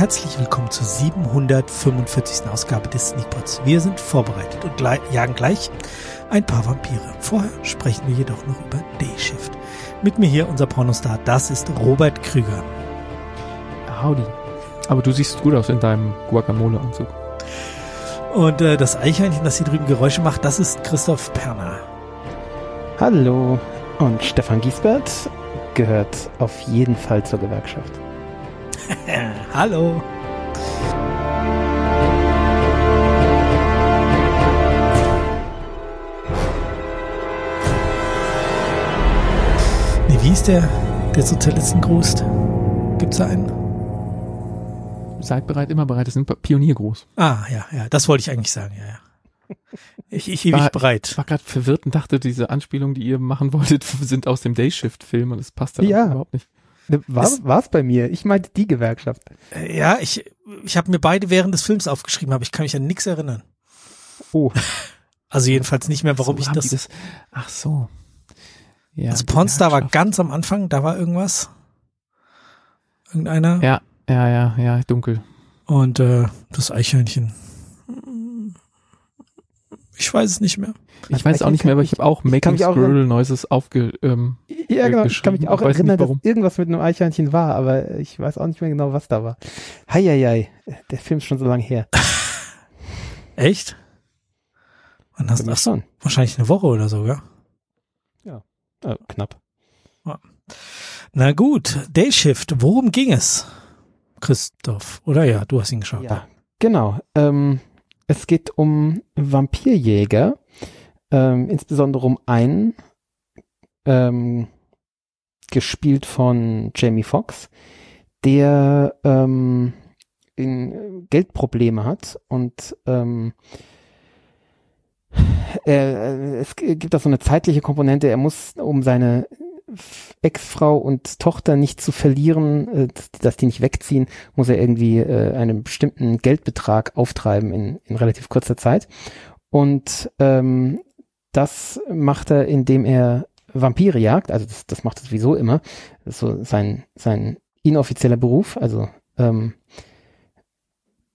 Herzlich willkommen zur 745. Ausgabe des Sneakpots. Wir sind vorbereitet und jagen gleich ein paar Vampire. Vorher sprechen wir jedoch noch über Dayshift. Mit mir hier unser Pornostar, das ist Robert Krüger. Howdy. Aber du siehst gut aus in deinem Guacamole-Anzug. Und äh, das Eichhörnchen, das hier drüben Geräusche macht, das ist Christoph Perner. Hallo. Und Stefan Giesbert gehört auf jeden Fall zur Gewerkschaft. Hallo. Nee, wie ist der, der Sozialistengruß? Gibt's da einen? Seid bereit, immer bereit. Das sind Pioniergruß. Ah, ja, ja, das wollte ich eigentlich sagen, ja, ja. Ich, ich ewig bereit. Ich war gerade verwirrt und dachte, diese Anspielungen, die ihr machen wolltet, sind aus dem Dayshift-Film und das passt ja, ja. überhaupt nicht. War es bei mir? Ich meinte die Gewerkschaft. Äh, ja, ich, ich habe mir beide während des Films aufgeschrieben, aber ich kann mich an nichts erinnern. Oh. Also jedenfalls nicht mehr, warum so, ich das, das, Ach so. Ja, also Pornstar war ganz am Anfang, da war irgendwas. Irgendeiner. Ja, ja, ja, ja, dunkel. Und äh, das Eichhörnchen. Ich weiß es nicht mehr. Ich weiß auch nicht mehr, aber ich habe auch Making Squirrel Noises aufge ähm, Ja, genau. Ich kann mich auch erinnern, dass irgendwas mit einem Eichhörnchen war, aber ich weiß auch nicht mehr genau, was da war. Heieiei, der Film ist schon so lange her. Echt? Wann hast du das? Schon. Wahrscheinlich eine Woche oder so, ja? Ja, äh, knapp. Ja. Na gut, Dayshift, worum ging es? Christoph, oder ja, du hast ihn geschaut. Ja, genau. Ähm, es geht um Vampirjäger, ähm, insbesondere um einen, ähm, gespielt von Jamie Foxx, der ähm, in Geldprobleme hat und ähm, er, es gibt auch so eine zeitliche Komponente. Er muss, um seine Ex-Frau und Tochter nicht zu verlieren, äh, dass die nicht wegziehen, muss er irgendwie äh, einen bestimmten Geldbetrag auftreiben in, in relativ kurzer Zeit. Und ähm, das macht er, indem er Vampire jagt. Also das, das macht er sowieso immer. Das ist so sein, sein inoffizieller Beruf. Also ähm,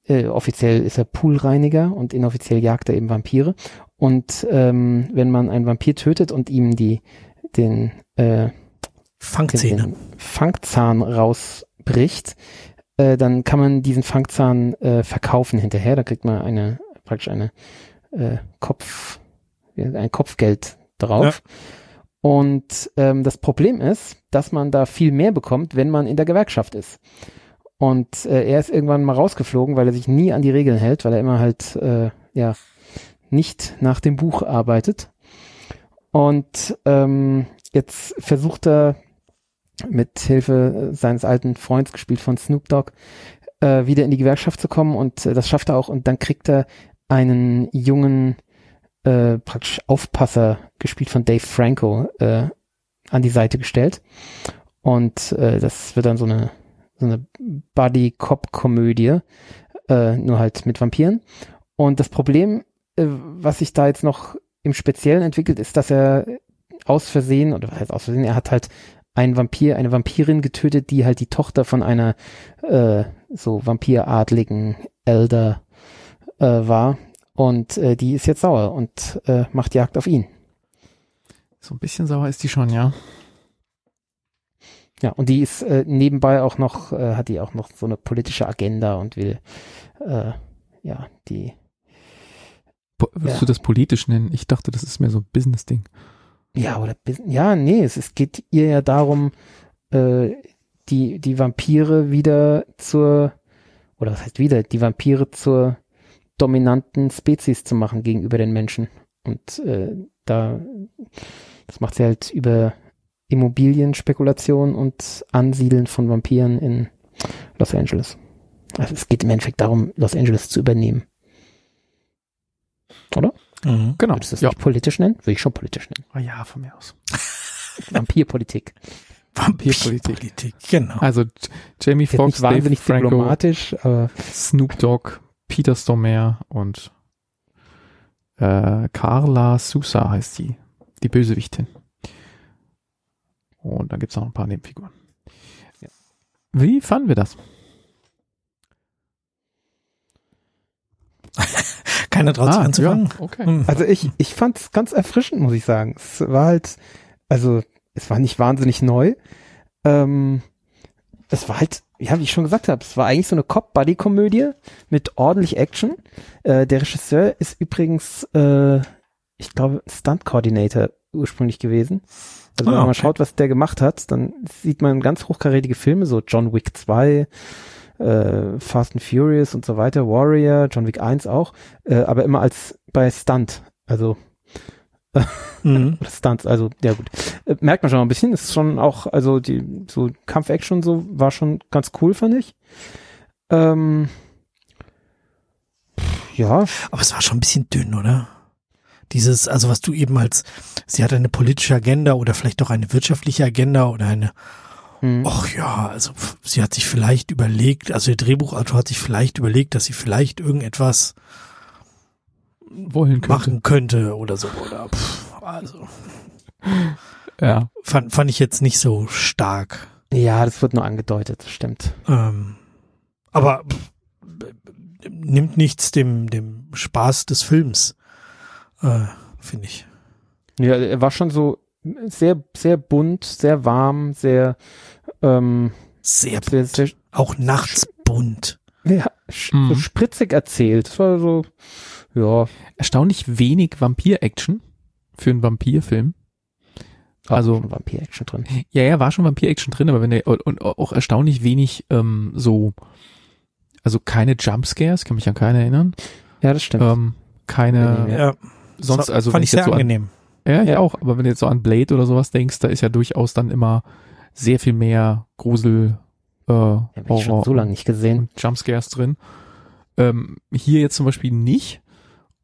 äh, offiziell ist er Poolreiniger und inoffiziell jagt er eben Vampire. Und ähm, wenn man einen Vampir tötet und ihm die den äh, Fangzähne. Den, Fangzahn rausbricht, äh, dann kann man diesen Fangzahn äh, verkaufen hinterher. Da kriegt man eine praktisch eine äh, Kopf ein Kopfgeld drauf. Ja. Und ähm, das Problem ist, dass man da viel mehr bekommt, wenn man in der Gewerkschaft ist. Und äh, er ist irgendwann mal rausgeflogen, weil er sich nie an die Regeln hält, weil er immer halt äh, ja nicht nach dem Buch arbeitet. Und ähm, jetzt versucht er mit Hilfe seines alten Freunds, gespielt von Snoop Dogg, äh, wieder in die Gewerkschaft zu kommen und äh, das schafft er auch und dann kriegt er einen jungen äh, praktisch Aufpasser, gespielt von Dave Franco, äh, an die Seite gestellt. Und äh, das wird dann so eine, so eine Buddy-Cop-Komödie, äh, nur halt mit Vampiren. Und das Problem, äh, was sich da jetzt noch im Speziellen entwickelt, ist, dass er aus Versehen, oder was heißt aus Versehen, er hat halt einen Vampir, eine Vampirin getötet, die halt die Tochter von einer äh, so vampiradligen Elder äh, war. Und äh, die ist jetzt sauer und äh, macht Jagd auf ihn. So ein bisschen sauer ist die schon, ja. Ja, und die ist äh, nebenbei auch noch, äh, hat die auch noch so eine politische Agenda und will, äh, ja, die Po Willst ja. du das politisch nennen? Ich dachte, das ist mehr so ein Business-Ding. Ja, oder ja, nee, es, es geht ihr ja darum, äh, die, die Vampire wieder zur, oder was heißt wieder, die Vampire zur dominanten Spezies zu machen gegenüber den Menschen. Und äh, da, das macht sie halt über Immobilienspekulation und Ansiedeln von Vampiren in Los Angeles. Also es geht im Endeffekt darum, Los Angeles zu übernehmen. Oder? Mhm, genau. Würdest du das ja. nicht politisch nennen? Würde ich schon politisch nennen. Oh ja, von mir aus. Vampirpolitik. Vampirpolitik, genau. Also Jamie Foxx, Dave Franco, diplomatisch, aber Snoop Dogg, Peter Stormare und äh, Carla Sousa heißt die, die Bösewichtin. Und dann gibt's noch ein paar Nebenfiguren. Wie fanden wir das? Keiner traut sich Ah, anzufangen. ja, okay. Hm. Also ich, ich fand es ganz erfrischend, muss ich sagen. Es war halt, also es war nicht wahnsinnig neu. Ähm, es war halt, ja, wie ich schon gesagt habe, es war eigentlich so eine Cop-Buddy-Komödie mit ordentlich Action. Äh, der Regisseur ist übrigens, äh, ich glaube, Stunt-Coordinator ursprünglich gewesen. Also wenn Ah, man mal okay. schaut, was der gemacht hat, dann sieht man ganz hochkarätige Filme, so John Wick 2, äh, Fast and Furious und so weiter, Warrior, John Wick 1 auch, äh, aber immer als bei Stunt, also Mhm. oder Stunts, also ja gut. Äh, merkt man schon ein bisschen, ist schon auch, also die so Kampf-Action so war schon ganz cool, fand ich. Ähm, ja, Aber es war schon ein bisschen dünn, oder? Dieses, also was du eben als, sie hat eine politische Agenda oder vielleicht auch eine wirtschaftliche Agenda oder eine, hm. ach ja, also sie hat sich vielleicht überlegt, also der Drehbuchautor hat sich vielleicht überlegt, dass sie vielleicht irgendetwas Wohin könnte. machen könnte oder so, oder pf, also Ja. fand, fand ich jetzt nicht so stark. ja, das wird nur angedeutet, das stimmt. Ähm, aber pf, nimmt nichts dem, dem Spaß des Films, äh, finde ich. Ja, er war schon so sehr, sehr bunt, sehr warm, sehr, ähm, Sehr, sehr, sehr auch nachts bunt. ja, Mhm. so spritzig erzählt. Das war so, ja, Erstaunlich wenig Vampir-Action für einen Vampirfilm. Also- schon Vampir-Action drin. Ja, ja, war schon Vampir-Action drin, aber wenn der, und, und auch erstaunlich wenig ähm, so, also keine Jumpscares, kann mich an keine erinnern. Ja, das stimmt. Ähm, keine, Ja. Ja, sonst, so- also wenn fand ich sehr so an, angenehm. ja, ich Ja. auch, aber wenn du jetzt so an Blade oder sowas denkst, da ist ja durchaus dann immer sehr viel mehr Grusel, äh, ja, hab ich schon Horror so lange nicht gesehen. Jumpscares drin. Ähm, hier jetzt zum Beispiel nicht.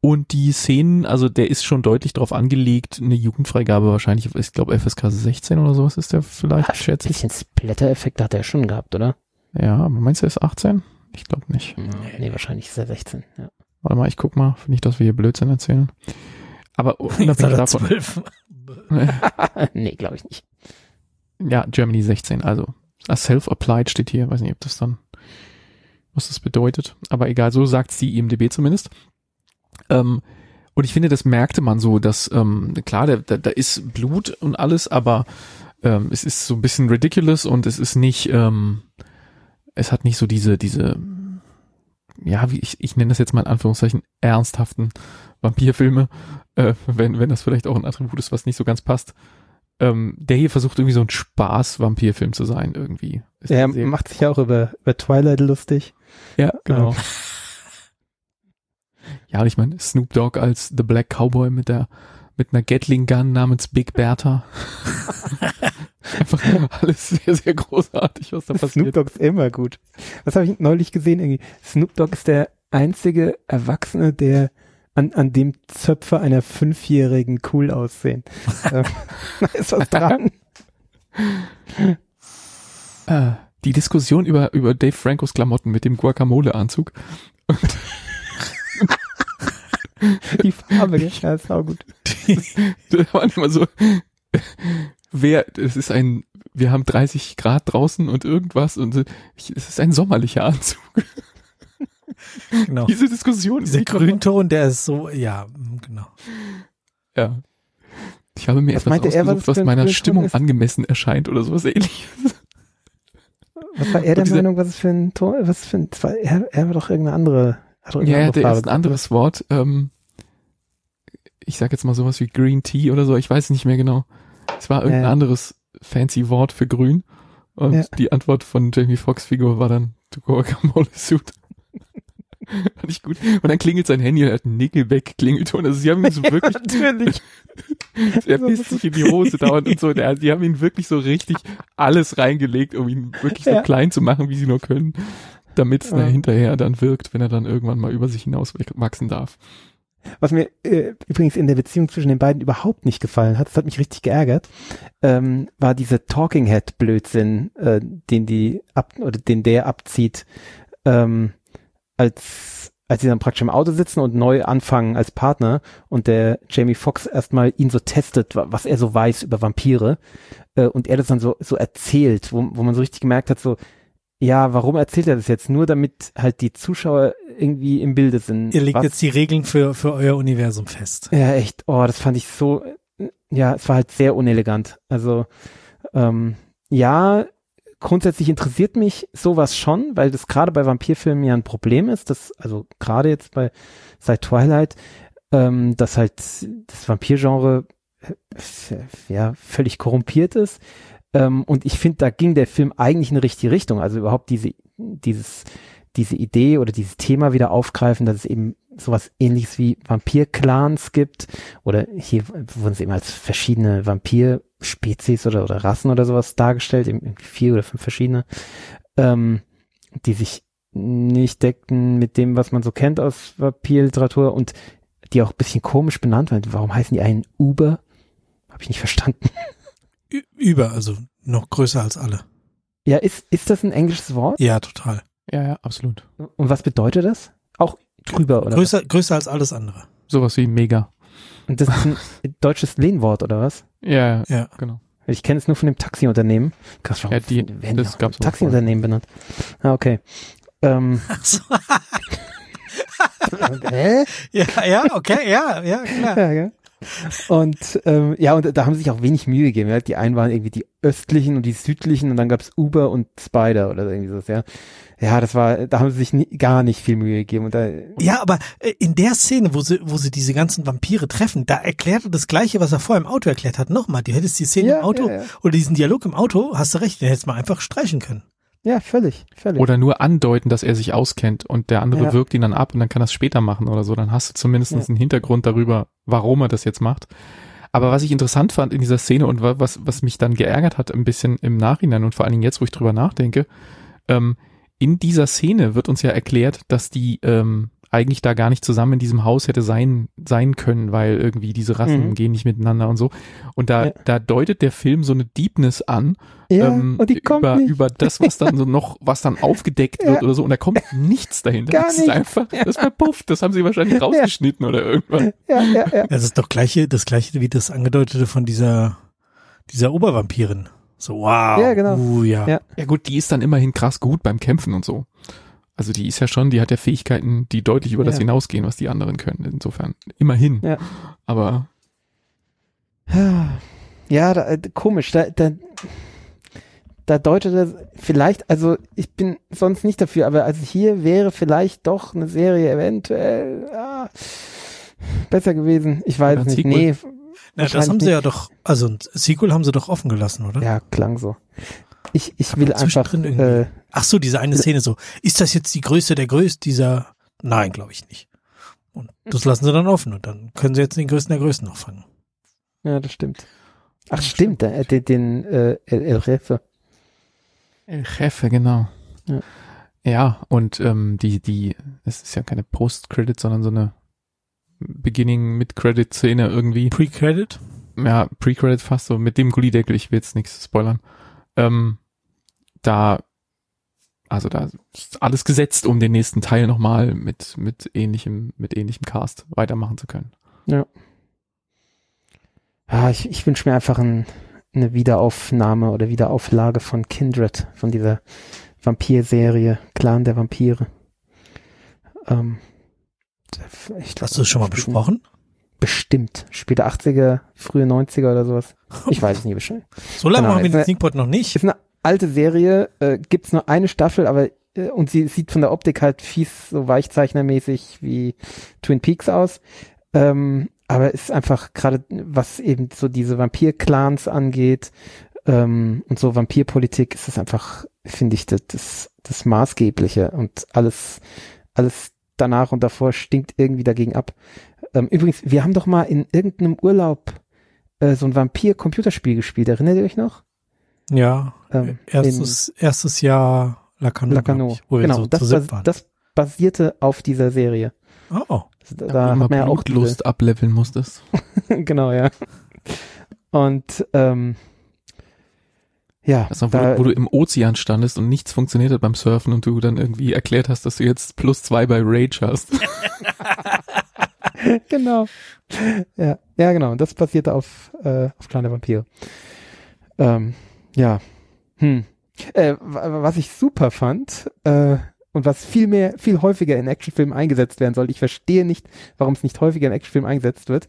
Und die Szenen, also der ist schon deutlich darauf angelegt, eine Jugendfreigabe wahrscheinlich, ich glaube FSK 16 oder sowas ist der vielleicht, Ein schätze ich. bisschen Splatter-Effekte hat er schon gehabt, oder? Ja, aber meinst du, er ist 18? Ich glaube nicht. Nee, wahrscheinlich ist er 16. Ja. Warte mal, ich guck mal, nicht, dass wir hier Blödsinn erzählen. Aber unabhängig davon, zwölf. nee, glaube ich nicht. ja, Germany 16, also self-applied steht hier, weiß nicht, ob das dann, was das bedeutet, aber egal, so sagt die IMDB zumindest. Ähm, und ich finde, das merkte man so, dass, ähm, klar, da, da, da ist Blut und alles, aber ähm, es ist so ein bisschen ridiculous und es ist nicht, ähm, es hat nicht so diese, diese, ja, wie ich, ich nenne das jetzt mal in Anführungszeichen, ernsthaften Vampirfilme, äh, wenn, wenn das vielleicht auch ein Attribut ist, was nicht so ganz passt. Ähm, der hier versucht irgendwie so ein Spaß-Vampirfilm zu sein, irgendwie. Ist Er macht sich ja auch über, über Twilight lustig. ja, genau. Ja, ich meine, Snoop Dogg als The Black Cowboy mit der mit einer Gatling Gun namens Big Bertha. Einfach alles sehr, sehr großartig, was da Snoop passiert. Dogg ist immer gut. Was habe ich neulich gesehen? Irgendwie? Snoop Dogg ist der einzige Erwachsene, der an, an dem Zöpfe einer Fünfjährigen cool aussehen. Ähm, ist was dran. Äh, die Diskussion über, über Dave Francos Klamotten mit dem Guacamole-Anzug. Die Farbe, gell? ja, ist auch gut. da waren immer so, wer, es ist ein, wir haben 30 Grad draußen und irgendwas und es ist ein sommerlicher Anzug. Genau. Diese Diskussion Dieser Grünton, der ist so, ja, genau. Ja. Ich habe mir Was etwas meinte er, was ausgesucht, was meiner Grünton Stimmung ist? angemessen erscheint oder sowas ähnliches. Was war er der Meinung, was es für ein Tor, was für ein, war, er, er war doch irgendeine andere, hat Ja, ja, der ist ein anderes Wort. Ähm, ich sag jetzt mal sowas wie Green Tea oder so, ich weiß nicht mehr genau. Es war irgendein Ja. anderes fancy Wort für grün. Und Ja. die Antwort von Jamie Foxx Figur war dann to Guacamole Suit. Fand ich gut. Und dann klingelt sein Handy und er hat einen Nickelback-Klingelton. Also sie haben ihn so wirklich, Natürlich. er pisst sich in die Hose dauernd und so. Der, die haben ihn wirklich so richtig alles reingelegt, um ihn wirklich so Ja. klein zu machen, wie sie nur können. Damit es Ja. hinterher dann wirkt, wenn er dann irgendwann mal über sich hinaus wachsen darf. Was mir äh, übrigens in der Beziehung zwischen den beiden überhaupt nicht gefallen hat, das hat mich richtig geärgert, ähm, war dieser Talking Head Blödsinn, äh, den die ab oder den der abzieht, ähm, als als sie dann praktisch im Auto sitzen und neu anfangen als Partner und der Jamie Foxx erstmal ihn so testet, wa- was er so weiß über Vampire äh, und er das dann so so erzählt, wo, wo man so richtig gemerkt hat, so ja, warum erzählt er das jetzt? Nur damit halt die Zuschauer irgendwie im Bilde sind. Ihr legt Was- jetzt die Regeln für, für euer Universum fest. Ja, echt. Oh, das fand ich so. Ja, es war halt sehr unelegant. Also, ähm, ja, grundsätzlich interessiert mich sowas schon, weil das gerade bei Vampirfilmen ja ein Problem ist. Das, also gerade jetzt bei seit Twilight, ähm, dass halt das Vampirgenre äh, ja völlig korrumpiert ist. Ähm, und ich finde, da ging der Film eigentlich in die richtige Richtung. Also überhaupt diese, dieses, diese Idee oder dieses Thema wieder aufgreifen, dass es eben sowas ähnliches wie Vampir-Clans gibt. Oder hier wurden sie eben als verschiedene Vampir-Spezies oder, oder Rassen oder sowas dargestellt, eben vier oder fünf verschiedene, ähm, die sich nicht deckten mit dem, was man so kennt aus Vampirliteratur und die auch ein bisschen komisch benannt werden. Warum heißen die einen Uber? Habe ich nicht verstanden. Über, also noch größer als alle. Ja, ist, ist das ein englisches Wort? Ja, total. Ja, ja, absolut. Und was bedeutet das? Auch drüber, oder? was? Größer, größer als alles andere. Sowas wie mega. Und das ist ein deutsches Lehnwort, oder was? Ja, ja, Ja. genau. Ich kenne es nur von dem Taxiunternehmen. Krass, warum Ja, die- werden das gab's auch Taxiunternehmen benannt? Ah, okay. Ähm, Ach so. hä? ja, ja, okay, ja, ja, klar. Ja, gell? Und ähm, ja, und da haben sie sich auch wenig Mühe gegeben. Ja. Die einen waren irgendwie die östlichen und die südlichen und dann gab's Uber und Spider oder irgendwie sowas, ja. Ja, das war, da haben sie sich nie, gar nicht viel Mühe gegeben. Und da, Ja, aber äh, in der Szene, wo sie, wo sie diese ganzen Vampire treffen, da erklärt er das Gleiche, was er vorher im Auto erklärt hat. Nochmal, du hättest die Szene Ja, im Auto ja, ja. oder diesen Dialog im Auto, hast du recht, den hättest du mal einfach streichen können. Ja, völlig, völlig. Oder nur andeuten, dass er sich auskennt und der andere Ja. wirkt ihn dann ab und dann kann er es später machen oder so. Dann hast du zumindest Ja. einen Hintergrund darüber, warum er das jetzt macht. Aber was ich interessant fand in dieser Szene und wa- was, was mich dann geärgert hat, ein bisschen im Nachhinein und vor allen Dingen jetzt, wo ich drüber nachdenke, ähm, in dieser Szene wird uns ja erklärt, dass die ähm, eigentlich da gar nicht zusammen in diesem Haus hätte sein, sein können, weil irgendwie diese Rassen Mhm. gehen nicht miteinander und so. Und da, Ja. da deutet der Film so eine Deepness an, ja, ähm, und die kommt über, nicht. über das, was dann so noch, was dann aufgedeckt wird Ja. oder so, und da kommt nichts dahinter. Gar das ist nicht. einfach, das verpufft, das haben sie wahrscheinlich rausgeschnitten oder irgendwas. ja, ja, ja. Das ist doch gleiche, das gleiche wie das angedeutete von dieser, dieser Obervampirin. So, wow. Ja, genau. Uh, ja. Ja. Ja gut, die ist dann immerhin krass gut beim Kämpfen und so. Also die ist ja schon, die hat ja Fähigkeiten, die deutlich über das Ja. hinausgehen, was die anderen können. Insofern, immerhin. Ja. Aber Ja, da, äh, komisch. Da, da, da deutet er vielleicht, also ich bin sonst nicht dafür, aber also hier wäre vielleicht doch eine Serie eventuell ah, besser gewesen. Ich weiß ein nicht. Sequel. Nee, Na, das haben sie nicht. ja doch, also ein Sequel haben sie doch offen gelassen, oder? ja, klang so. Ich, ich will einfach, zwischendrin irgendwie. äh, Ach so, diese eine Szene so. Ist das jetzt die Größe der Größe dieser? Nein, glaube ich nicht. Und das lassen sie dann offen und dann können sie jetzt den Größten der Größten noch fangen. ja, das stimmt. Ach, stimmt, äh, den, den äh, El, El Jefe. El Jefe, genau. Ja. Ja, und ähm, die, die, es ist ja keine Post-Credit, sondern so eine Beginning-Mid-Credit-Szene irgendwie. Pre-Credit? ja, Pre-Credit fast so, mit dem Gullideckel, ich will jetzt nichts spoilern. Ähm, da, also da ist alles gesetzt, um den nächsten Teil nochmal mit, mit ähnlichem, mit ähnlichem Cast weitermachen zu können. Ah, ich, ich wünsche mir einfach ein, eine Wiederaufnahme oder Wiederauflage von Kindred, von dieser Vampir-Serie, Clan der Vampire. Ähm, ich glaub, Hast du das schon mal besprochen? Bestimmt. Späte 80er, frühe 90er oder sowas. Ich weiß es nie bestimmt. So lange Genau, machen wir den Sneakpot noch nicht. Ist eine alte Serie, äh, gibt's nur eine Staffel, aber äh, und sie sieht von der Optik halt fies, so weichzeichnermäßig wie Twin Peaks aus. Ähm, aber ist einfach gerade, was eben so diese Vampir-Clans angeht ähm, und so Vampirpolitik, ist es einfach, finde ich, das, das, das Maßgebliche und alles, alles danach und davor stinkt irgendwie dagegen ab. Ähm, übrigens, wir haben doch mal in irgendeinem Urlaub äh, so ein Vampir-Computerspiel gespielt, erinnert ihr euch noch? Ja. Ähm, erstes, erstes Jahr Lacano. Lacano. Wo wir Genau, so das, bas waren. das basierte auf dieser Serie. oh. Also da Da hat man ja auch Blutlust ableveln musstest. genau, ja. Und ähm, ja, Also, wo, da, du, wo du im Ozean standest und nichts funktioniert hat beim Surfen und du dann irgendwie erklärt hast, dass du jetzt plus zwei bei Rage hast. genau. Ja, ja, genau. Und das basierte auf, äh, auf kleine Vampire. Ähm, ja. Hm. Äh, wa- was ich super fand, äh, und was viel mehr, viel häufiger in Actionfilmen eingesetzt werden soll, ich verstehe nicht, warum es nicht häufiger in Actionfilmen eingesetzt wird,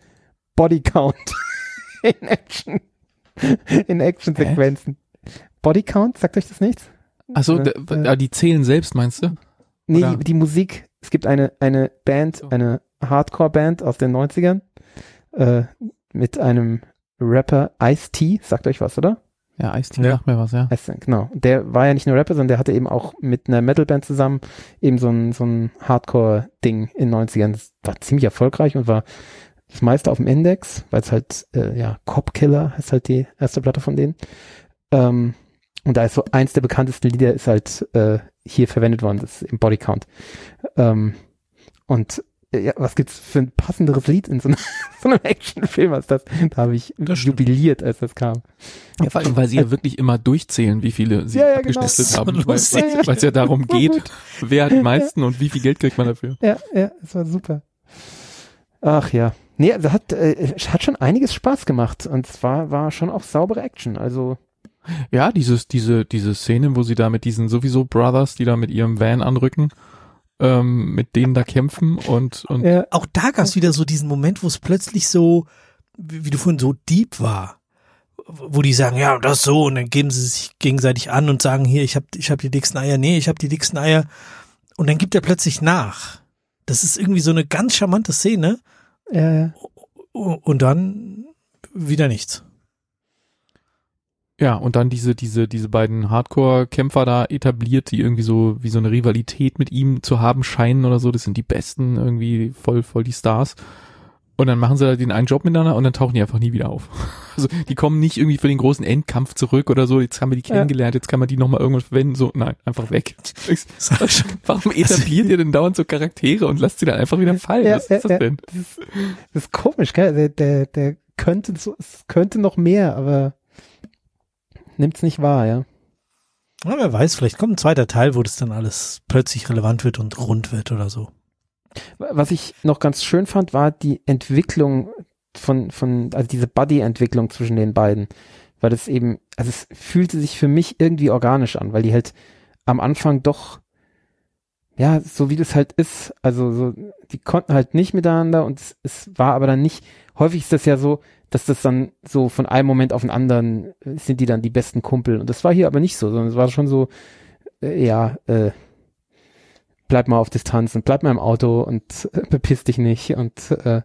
Bodycount in Action, in Actionsequenzen. Bodycount, sagt euch das nichts? Also Äh, äh. die zählen selbst, meinst du? Nee, die, die Musik, es gibt eine, eine Band, So. eine Hardcore-Band aus den 90ern, äh, mit einem Rapper Ice-T, sagt euch was, oder? Ja, Ice-T Ja. sagt mir was, ja. Heißt, genau. Der war ja nicht nur Rapper, sondern der hatte eben auch mit einer Metalband zusammen eben so ein, so ein Hardcore-Ding in den 90ern. Das war ziemlich erfolgreich und war das meiste auf dem Index, weil es halt, äh, ja, Cop Killer ist halt die erste Platte von denen. Ähm, und da ist so eins der bekanntesten Lieder ist halt äh, hier verwendet worden, das ist im Bodycount. Ähm, und ja, was gibt's für ein passenderes Lied in so, einem- so einem Actionfilm als das? Da habe ich Das jubiliert, als das kam. Ja, vor allem, weil sie ja wirklich immer durchzählen, wie viele sie Ja, ja, genau. abgeschnitten So haben, weil es ja darum geht, wer hat die meisten und wie viel Geld kriegt man dafür. Ja, ja, es war super. Ach ja. Nee, also hat, äh, es hat schon einiges Spaß gemacht und es war, war schon auch saubere Action. Also, Ja, dieses, diese, diese Szene, wo sie da mit diesen sowieso Brothers, die da mit ihrem Van anrücken, ähm, mit denen da kämpfen und, und ja, Auch da gab es wieder so diesen Moment, wo es plötzlich so, wie, wie du vorhin so deep war. Wo die sagen, ja, das so, und dann geben sie sich gegenseitig an und sagen, hier, ich hab, ich hab die dicksten Eier, nee, ich hab die dicksten Eier. Und dann gibt er plötzlich nach. Das ist irgendwie so eine ganz charmante Szene. ja, ja. Und dann wieder nichts. Ja, und dann diese, diese, diese beiden Hardcore-Kämpfer da etabliert, die irgendwie so, wie so eine Rivalität mit ihm zu haben scheinen oder so, das sind die Besten, irgendwie voll, voll die Stars. Und dann machen sie da den einen Job miteinander und dann tauchen die einfach nie wieder auf. Also die kommen nicht irgendwie für den großen Endkampf zurück oder so, jetzt haben wir die Ja. kennengelernt, jetzt kann man die nochmal irgendwas verwenden, so, nein, einfach weg. Warum etabliert ihr denn dauernd so Charaktere und lasst sie dann einfach wieder fallen? Ja, Was ja, ist das ja. denn? Das ist, das ist komisch, gell? Der, der, der könnte so, es könnte noch mehr, aber nimmt's nicht wahr, ja. Ja, wer weiß, vielleicht kommt ein zweiter Teil, wo das dann alles plötzlich relevant wird und rund wird oder so. Was ich noch ganz schön fand, war die Entwicklung von, von, also diese Buddy-Entwicklung zwischen den beiden. Weil das eben, also es fühlte sich für mich irgendwie organisch an, weil die halt am Anfang doch, ja, so wie das halt ist, also so, die konnten halt nicht miteinander und es, es war aber dann nicht, häufig ist das ja so, dass das dann so von einem Moment auf den anderen äh, sind die dann die besten Kumpel. Und das war hier aber nicht so, sondern es war schon so, äh, ja, äh, bleib mal auf Distanz und bleib mal im Auto und äh, bepiss dich nicht und äh,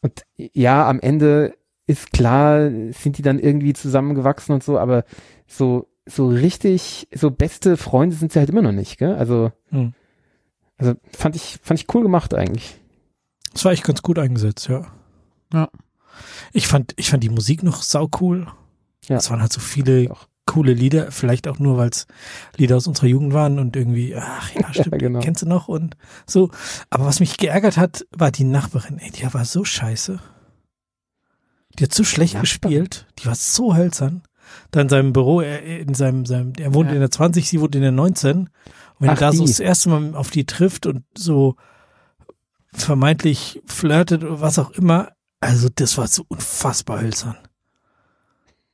und ja, am Ende ist klar, sind die dann irgendwie zusammengewachsen und so, aber so so richtig, so beste Freunde sind sie halt immer noch nicht, gell? Also Hm. also fand ich fand ich cool gemacht eigentlich. Das war echt ganz gut eingesetzt, ja. Ja. Ich fand, ich fand die Musik noch sau cool. Ja. Es waren halt so viele Auch. coole Lieder, vielleicht auch nur, weil es Lieder aus unserer Jugend waren und irgendwie, ach ja, stimmt, genau. kennst du noch und so. Aber was mich geärgert hat, war die Nachbarin, ey, die war so scheiße. Die hat so schlecht Nachbarin? gespielt, die war so hölzern. Da in seinem Büro, er, in seinem, seinem, er wohnt Ja. in der 20, sie wohnt in der 19. Und wenn Ach, er da so die. das erste Mal auf die trifft und so vermeintlich flirtet oder was auch immer, also das war so unfassbar hölzern.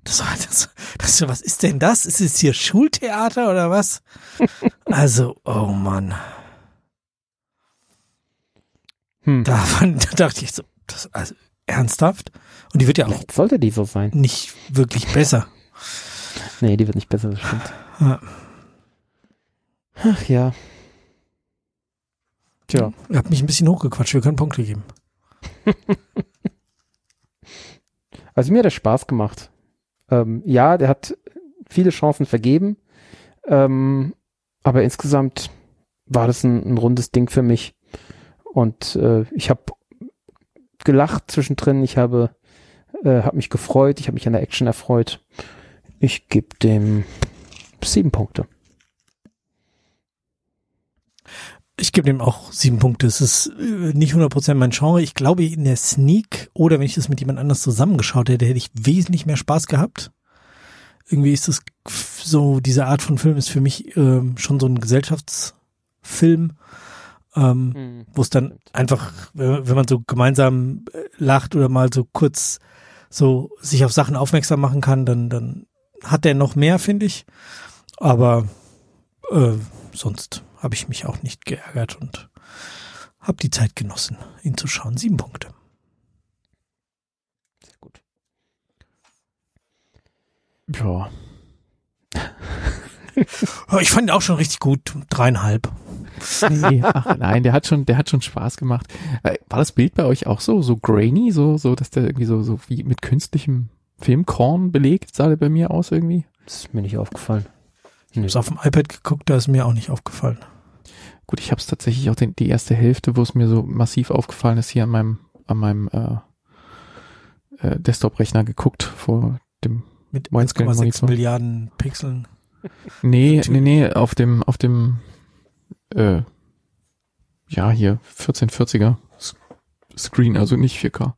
Das war das, das, was ist denn das? Ist es hier Schultheater oder was? Also, oh Mann. Hm. Da, waren, da dachte ich so, das, also ernsthaft? Und die wird ja auch sollte die so sein. nicht wirklich besser. Nee, die wird nicht besser, das stimmt. Ja. Ach ja. Tja. Ihr habt mich ein bisschen hochgequatscht, wir können Punkte geben. Also mir hat er Spaß gemacht. Ähm, ja, der hat viele Chancen vergeben. Ähm, aber insgesamt war das ein, ein rundes Ding für mich. Und äh, ich habe gelacht zwischendrin. Ich habe äh, hab mich gefreut. Ich habe mich an der Action erfreut. Ich gebe dem sieben Punkte. Ich gebe dem auch sieben Punkte. Es ist äh, nicht 100% mein Genre. Ich glaube, in der Sneak oder wenn ich das mit jemand anders zusammengeschaut hätte, hätte ich wesentlich mehr Spaß gehabt. Irgendwie ist das so, diese Art von Film ist für mich ähm, schon so ein Gesellschaftsfilm, ähm, wo es dann einfach, wenn wenn man so gemeinsam äh, lacht oder mal so kurz so sich auf Sachen aufmerksam machen kann, dann, dann hat der noch mehr, finde ich. Aber äh, sonst habe ich mich auch nicht geärgert und habe die Zeit genossen, ihn zu schauen. Sieben Punkte. Sehr gut. Ja. Ich fand ihn auch schon richtig gut. Dreieinhalb. Nee, ach nein, der hat schon, der hat schon Spaß gemacht. Äh, War das Bild bei euch auch so, so grainy, so, so, dass der irgendwie so, so wie mit künstlichem Filmkorn belegt, sah der bei mir aus irgendwie? Das ist mir nicht aufgefallen. Ich habe auf dem iPad geguckt, da ist mir auch nicht aufgefallen. Gut, ich habe es tatsächlich auch den, die erste Hälfte, wo es mir so massiv aufgefallen ist, hier an meinem, an meinem äh, äh, Desktop-Rechner geguckt vor dem. Mit Widescreen 1,6 Monitor. Milliarden Pixeln. Nee, nee, nee, auf dem, auf dem, äh, ja, hier 1440er S- Screen, also nicht 4K.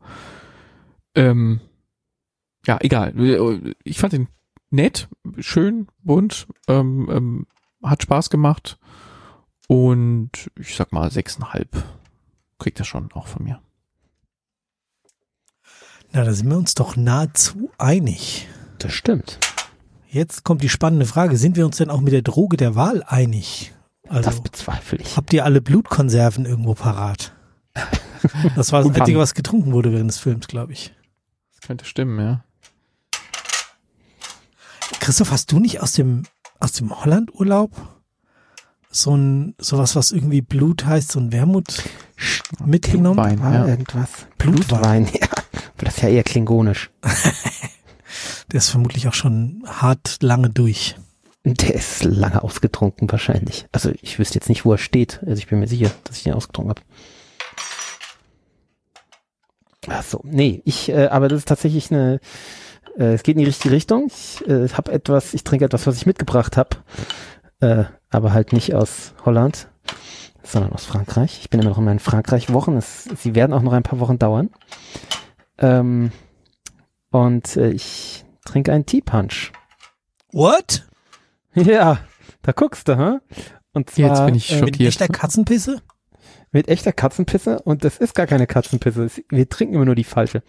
Ähm, ja, egal. Ich fand den nett, schön, bunt, ähm, ähm, hat Spaß gemacht und ich sag mal sechseinhalb kriegt er schon auch von mir. Na, da sind wir uns doch nahezu einig. Das stimmt. Jetzt kommt die spannende Frage. Sind wir uns denn auch mit der Droge der Wahl einig? Das Also, bezweifle ich. habt ihr alle Blutkonserven irgendwo parat? Das war das Einzige, was getrunken wurde während des Films, glaube ich. Das könnte stimmen, ja. Christoph, hast du nicht aus dem, aus dem Holland-Urlaub so ein, sowas, was irgendwie Blut heißt, so ein Wermut mitgenommen? Wein, War ja. irgendwas? Blutwein. Blutwein, ja. Aber das ist ja eher klingonisch. Der ist vermutlich auch schon hart lange durch. Der ist lange ausgetrunken wahrscheinlich. Also ich wüsste jetzt nicht, wo er steht. Also ich bin mir sicher, dass ich ihn ausgetrunken habe. Ach so, nee, ich, äh, aber das ist tatsächlich eine, äh, es geht in die richtige Richtung. Ich äh, habe etwas, ich trinke etwas, was ich mitgebracht habe, äh, aber halt nicht aus Holland, sondern aus Frankreich. Ich bin immer noch in meinen Frankreich-Wochen. Es- Sie werden auch noch ein paar Wochen dauern. Ähm, und äh, ich trinke einen Tea Punch. What? Ja, da guckst du, hä? Und zwar Jetzt bin ich äh, Mit schockiert. echter Katzenpisse? mit echter Katzenpisse und das ist gar keine Katzenpisse. Wir trinken immer nur die falsche.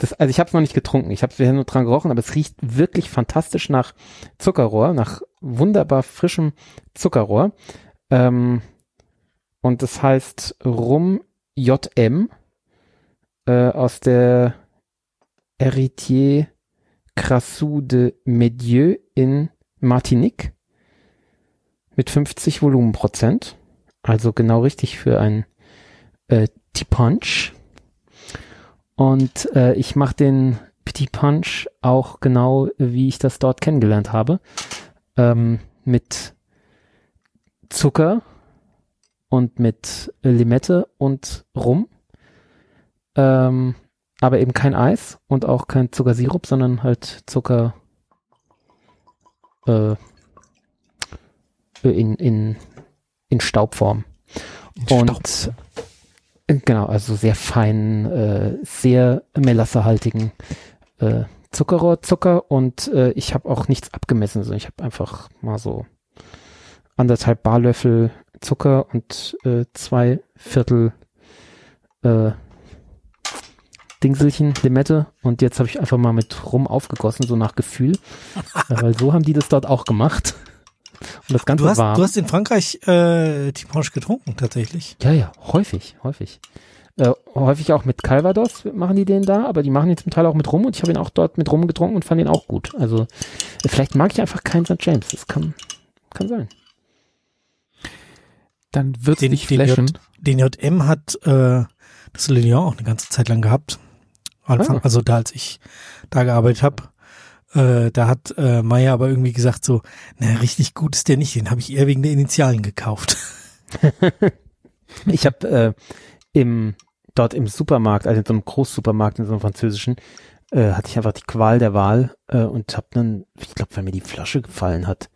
Das, also ich habe es noch nicht getrunken. Ich habe bisher nur dran gerochen, aber es riecht wirklich fantastisch nach Zuckerrohr, nach wunderbar frischem Zuckerrohr. Ähm, und das heißt Rum JM äh, aus der Héritier Crassou de Medieu in Martinique mit 50 Volumenprozent. Also genau richtig für ein äh, Tea Punch. Und äh, ich mache den Tea Punch auch genau, wie ich das dort kennengelernt habe. Ähm, mit Zucker und mit Limette und Rum. Ähm, aber eben kein Eis und auch kein Zuckersirup, sondern halt Zucker äh, in, in, in Staubform. Und äh, genau, also sehr feinen, äh, sehr melassehaltigen äh, Zuckerrohrzucker und äh, ich habe auch nichts abgemessen, sondern ich habe einfach mal so anderthalb Barlöffel Zucker und äh, zwei Viertel äh, Dingselchen Limette und jetzt habe ich einfach mal mit Rum aufgegossen, so nach Gefühl, äh, weil so haben die das dort auch gemacht. Und das Ganze Du hast, warm. du hast in Frankreich äh, Punch getrunken, tatsächlich. Ja, ja, häufig, häufig. Äh, häufig auch mit Calvados machen die den da, aber die machen ihn zum Teil auch mit Rum und ich habe ihn auch dort mit Rum getrunken und fand ihn auch gut. Also äh, vielleicht mag ich einfach keinen St. James, das kann, kann sein. Dann wird's Den- den flashen. Den JM hat äh, das Lilian auch eine ganze Zeit lang gehabt. Anfang, Ah. Also da, als ich da gearbeitet habe. Äh, da hat äh, Meier aber irgendwie gesagt so, na richtig gut ist der nicht, den habe ich eher wegen der Initialen gekauft. Ich habe äh, im dort im Supermarkt, also in so einem Großsupermarkt, in so einem französischen, äh, hatte ich einfach die Qual der Wahl äh, und habe dann, ich glaube, weil mir die Flasche gefallen hat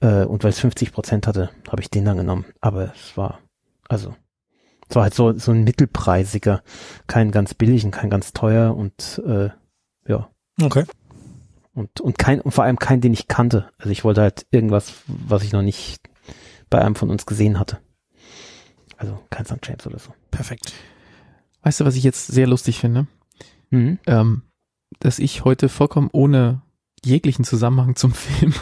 äh, und weil es 50 Prozent hatte, habe ich den dann genommen. Aber es war, also, es war halt so so ein mittelpreisiger, kein ganz billig und kein ganz teuer und äh, ja Okay. Und und kein und vor allem kein, den ich kannte. Also ich wollte halt irgendwas, was ich noch nicht bei einem von uns gesehen hatte. Also kein St. James oder so. Perfekt. Weißt du, was ich jetzt sehr lustig finde? Mhm. Ähm, dass ich heute vollkommen ohne jeglichen Zusammenhang zum Film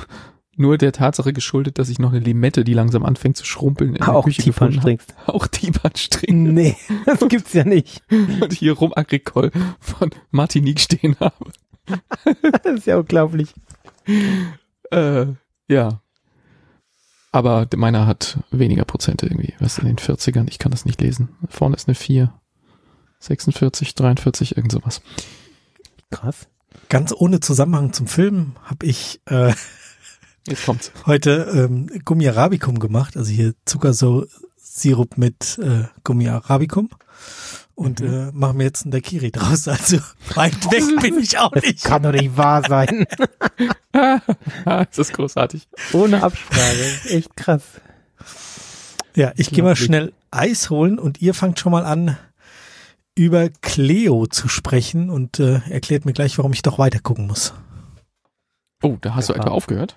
nur der Tatsache geschuldet, dass ich noch eine Limette, die langsam anfängt zu schrumpeln, in auch der Küche gefunden habe. Auch Tiefbahn trinken Nee, das gibt's ja nicht. und hier rum Agricole von Martinique stehen habe. Das ist ja unglaublich. Äh, ja. Aber meiner hat weniger Prozente irgendwie. Was in den 40ern? Ich kann das nicht lesen. Vorne ist eine 4. 46, 43, irgend sowas. Krass. Ganz ohne Zusammenhang zum Film habe ich äh, Jetzt kommt's. heute ähm, Gummi Arabicum gemacht, also hier Zuckersirup mit äh, Gummi Arabicum und äh, machen mir jetzt einen Daiquiri draus. Also weit weg bin ich auch nicht. Kann doch nicht wahr sein. das ist großartig. Ohne Absprache. Das Echt krass. Ja, ich gehe mal schnell Eis holen und ihr fangt schon mal an über Cleo zu sprechen und äh, erklärt mir gleich, warum ich doch weiter gucken muss. Oh, da hast du Ja. etwa aufgehört?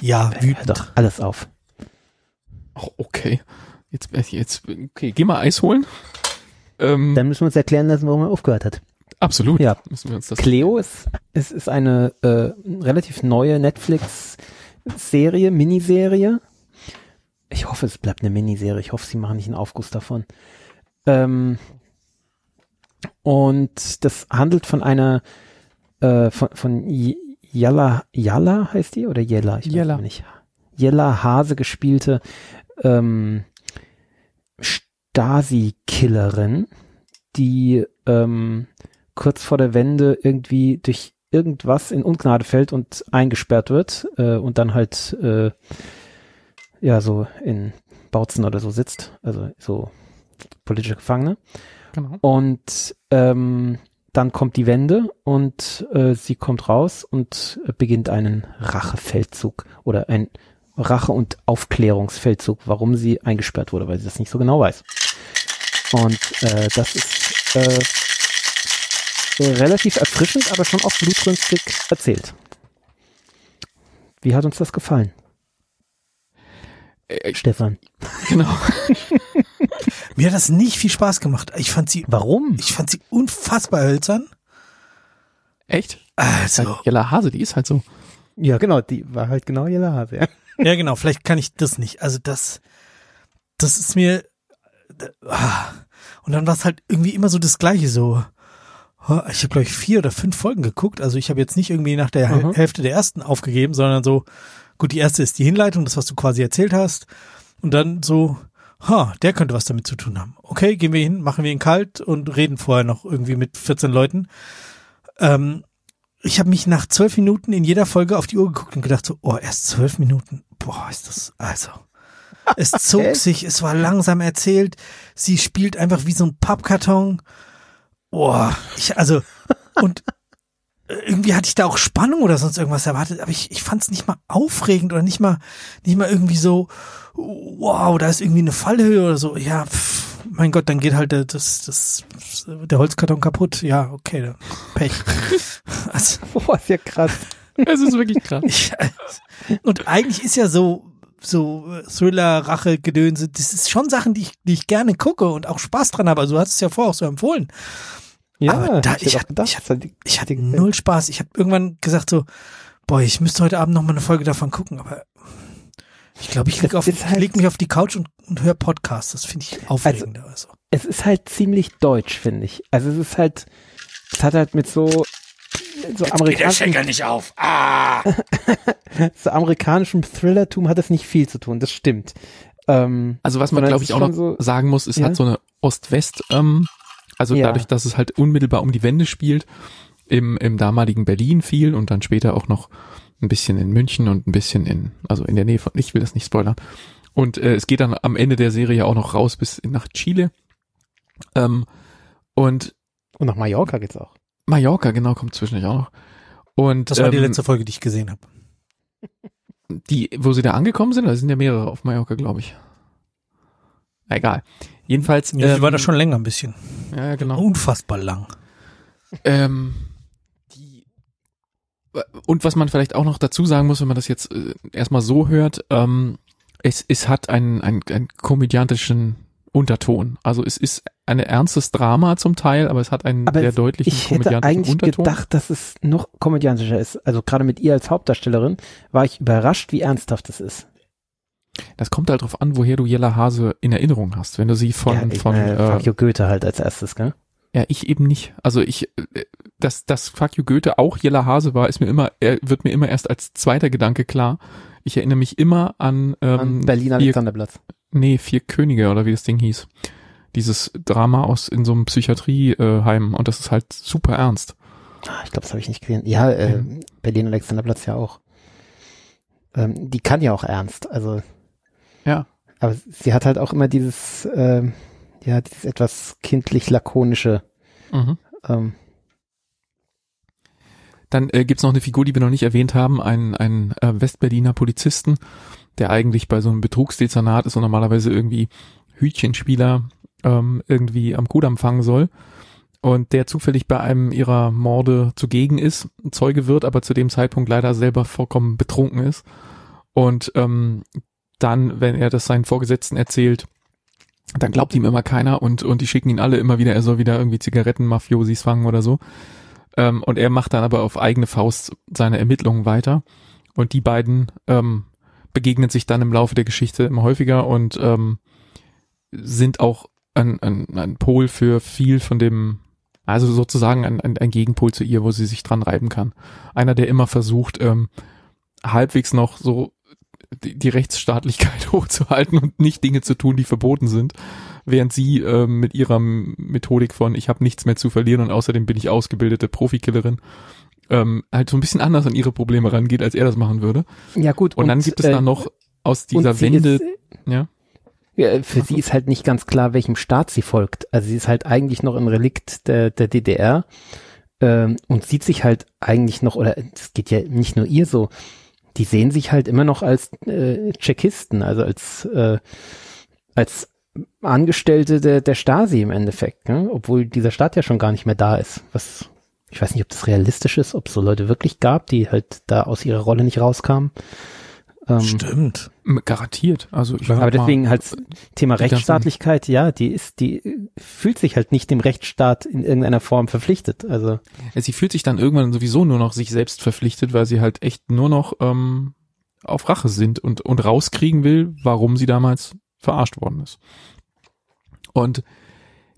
Ja, Hör wütend. doch alles auf. Oh, okay. Jetzt, äh, jetzt, okay, geh mal Eis holen. Ähm, Dann müssen wir uns erklären lassen, warum er aufgehört hat. absolut. Ja. Müssen wir uns das. Cleo ist, ist, ist eine äh, relativ neue Netflix-Serie, Miniserie. Ich hoffe, es bleibt eine Miniserie. Ich hoffe, sie machen nicht einen Aufguss davon. Ähm, und das handelt von einer äh, von, von Jalla, Jalla heißt die oder Jella? Ich weiß Jella. nicht. Jella Hase gespielte ähm, Stasi-Killerin, die ähm, kurz vor der Wende irgendwie durch irgendwas in Ungnade fällt und eingesperrt wird äh, und dann halt äh, ja so in Bautzen oder so sitzt, also so politische Gefangene. Genau. Und ähm, dann kommt die Wende und äh, sie kommt raus und beginnt einen Rachefeldzug oder ein Rache- und Aufklärungsfeldzug, warum sie eingesperrt wurde, weil sie das nicht so genau weiß. Und äh, das ist äh, relativ erfrischend, aber schon auch blutrünstig erzählt. Wie hat uns das gefallen, Äh, Stefan? genau. Mir hat das nicht viel Spaß gemacht. Ich fand sie, Warum? ich fand sie unfassbar hölzern. Echt? Also, Jella Hase, die ist halt so. Ja, genau, die war halt genau Jella Hase, ja. Ja genau, vielleicht kann ich das nicht. Also das, das ist mir, ah. und dann war es halt irgendwie immer so das Gleiche so. oh, Ich habe glaube ich vier oder fünf Folgen geguckt. Also ich habe jetzt nicht irgendwie nach der Mhm. Hälfte der ersten aufgegeben, sondern so, gut, die erste ist die Hinleitung, das was du quasi erzählt hast, und dann so, ha, der könnte was damit zu tun haben. Okay, gehen wir hin, machen wir ihn kalt und reden vorher noch irgendwie mit 14 Leuten. Ähm, ich habe mich nach zwölf Minuten in jeder Folge auf die Uhr geguckt und gedacht so, oh, erst zwölf Minuten. Boah, ist das, also. Es zog sich, es war langsam erzählt. Sie spielt einfach wie so ein Pappkarton. Boah, ich, also, und irgendwie hatte ich da auch Spannung oder sonst irgendwas erwartet, aber ich, ich fand es nicht mal aufregend oder nicht mal, nicht mal irgendwie so, wow, da ist irgendwie eine Fallhöhe oder so. Ja, pff, mein Gott, dann geht halt der, das, das, der Holzkarton kaputt. Ja, okay, dann Pech. also, Boah, ist ja krass. Es ist wirklich krass. ich, und eigentlich ist ja so, so Thriller, Rache, Gedönse, das ist schon Sachen, die ich, die ich gerne gucke und auch Spaß dran habe. Also du hast es ja vorher auch so empfohlen. Ja, Aber da- ich gedacht, ich hab- das hat- Ich hatte null Spaß. Ich habe irgendwann gesagt so, boah, ich müsste heute Abend noch mal eine Folge davon gucken, aber ich glaube, ich auf, halt- leg mich auf die Couch und, und höre Podcasts. Das finde ich aufregender. Also, es ist halt ziemlich deutsch, finde ich. Also es ist halt, es hat halt mit so, so amerikanischen, nicht auf. Ah! so amerikanischem Thrillertum hat es nicht viel zu tun, das stimmt. Ähm, Also was man, glaube ich, ist auch noch so- sagen muss, es Ja? hat so eine Ost-West, ähm, also Ja. dadurch, dass es halt unmittelbar um die Wende spielt, im, im damaligen Berlin viel und dann später auch noch ein bisschen in München und ein bisschen in, also in der Nähe von, ich will das nicht spoilern. Und äh, es geht dann am Ende der Serie auch noch raus bis nach Chile. Ähm, und und nach Mallorca geht's auch. Mallorca, genau, kommt zwischendurch auch noch. Und Das war die ähm, letzte Folge, die ich gesehen habe. die, wo sie da angekommen sind, da sind ja mehrere auf Mallorca, glaube ich. Egal. Jedenfalls. Ja, die ähm, war da schon länger ein bisschen. Ja, ja, genau. Unfassbar lang. Ähm, die, und was man vielleicht auch noch dazu sagen muss, wenn man das jetzt äh, erstmal so hört, ähm, es, es hat einen, einen, einen komödiantischen Unterton. Also es ist ein ernstes Drama zum Teil, aber es hat einen Aber sehr deutlichen ich hätte komödiantischen eigentlich Unterton. gedacht, dass es noch komödiantischer ist. Also gerade mit ihr als Hauptdarstellerin war ich überrascht, wie ernsthaft es ist. Das kommt halt drauf an, woher du Jella Hase in Erinnerung hast. Wenn du sie von, ja, ich von meine, äh, Fuck you Goethe halt als erstes, gell? Ja, ich eben nicht. Also ich, äh, dass, dass Fuck you Goethe auch Jella Hase war, ist mir immer, er wird mir immer erst als zweiter Gedanke klar. Ich erinnere mich immer an, ähm, An Berlin vier, Alexanderplatz. Nee, vier Könige oder wie das Ding hieß. Dieses Drama aus in so einem Psychiatrieheim und das ist halt super ernst. Ah, ich glaube, das habe ich nicht gesehen. Ja, äh, Berlin Alexanderplatz ja auch. Ähm, die kann ja auch ernst. Also Ja. Aber sie hat halt auch immer dieses, ähm, ja, dieses etwas kindlich lakonische. Mhm. Ähm, Dann äh, gibt's noch eine Figur, die wir noch nicht erwähnt haben, einen, einen äh, Westberliner Polizisten, der eigentlich bei so einem Betrugsdezernat ist und normalerweise irgendwie Hütchenspieler ähm, irgendwie am Kudamm fangen soll. Und der zufällig bei einem ihrer Morde zugegen ist, Zeuge wird, aber zu dem Zeitpunkt leider selber vollkommen betrunken ist. Und ähm, dann, wenn er das seinen Vorgesetzten erzählt, dann glaubt ihm immer keiner und, und die schicken ihn alle immer wieder, er soll wieder irgendwie Zigarettenmafiosis fangen oder so. Ähm, und er macht dann aber auf eigene Faust seine Ermittlungen weiter. Und die beiden ähm, begegnen sich dann im Laufe der Geschichte immer häufiger und ähm, sind auch ein, ein, ein Pol für viel von dem, also sozusagen ein, ein, ein Gegenpol zu ihr, wo sie sich dran reiben kann. Einer, der immer versucht, ähm, halbwegs noch so die, die Rechtsstaatlichkeit hochzuhalten und nicht Dinge zu tun, die verboten sind, während sie ähm, mit ihrer Methodik von ich habe nichts mehr zu verlieren und außerdem bin ich ausgebildete Profikillerin ähm, halt so ein bisschen anders an ihre Probleme rangeht, als er das machen würde. ja gut. Und, dann gibt es äh, da noch aus dieser und Wende, Ist, ja, ja, für sie ist halt nicht ganz klar, welchem Staat sie folgt. Also sie ist halt eigentlich noch ein Relikt der, der DDR ähm, und sieht sich halt eigentlich noch, oder es geht ja nicht nur ihr so, die sehen sich halt immer noch als äh, Tschechisten, also als, äh, als Angestellte der, der Stasi im Endeffekt, ne? obwohl dieser Staat ja schon gar nicht mehr da ist. Was ich weiß nicht, ob das realistisch ist, ob es so Leute wirklich gab, die halt da aus ihrer Rolle nicht rauskamen. Ähm, Stimmt. garantiert. Also ich Aber deswegen halt Thema Rechtsstaatlichkeit, ja, die ist, die fühlt sich halt nicht dem Rechtsstaat in irgendeiner Form verpflichtet. Also Ja, sie fühlt sich dann irgendwann sowieso nur noch sich selbst verpflichtet, weil sie halt echt nur noch ähm, auf Rache sind und, und rauskriegen will, warum sie damals verarscht worden ist. Und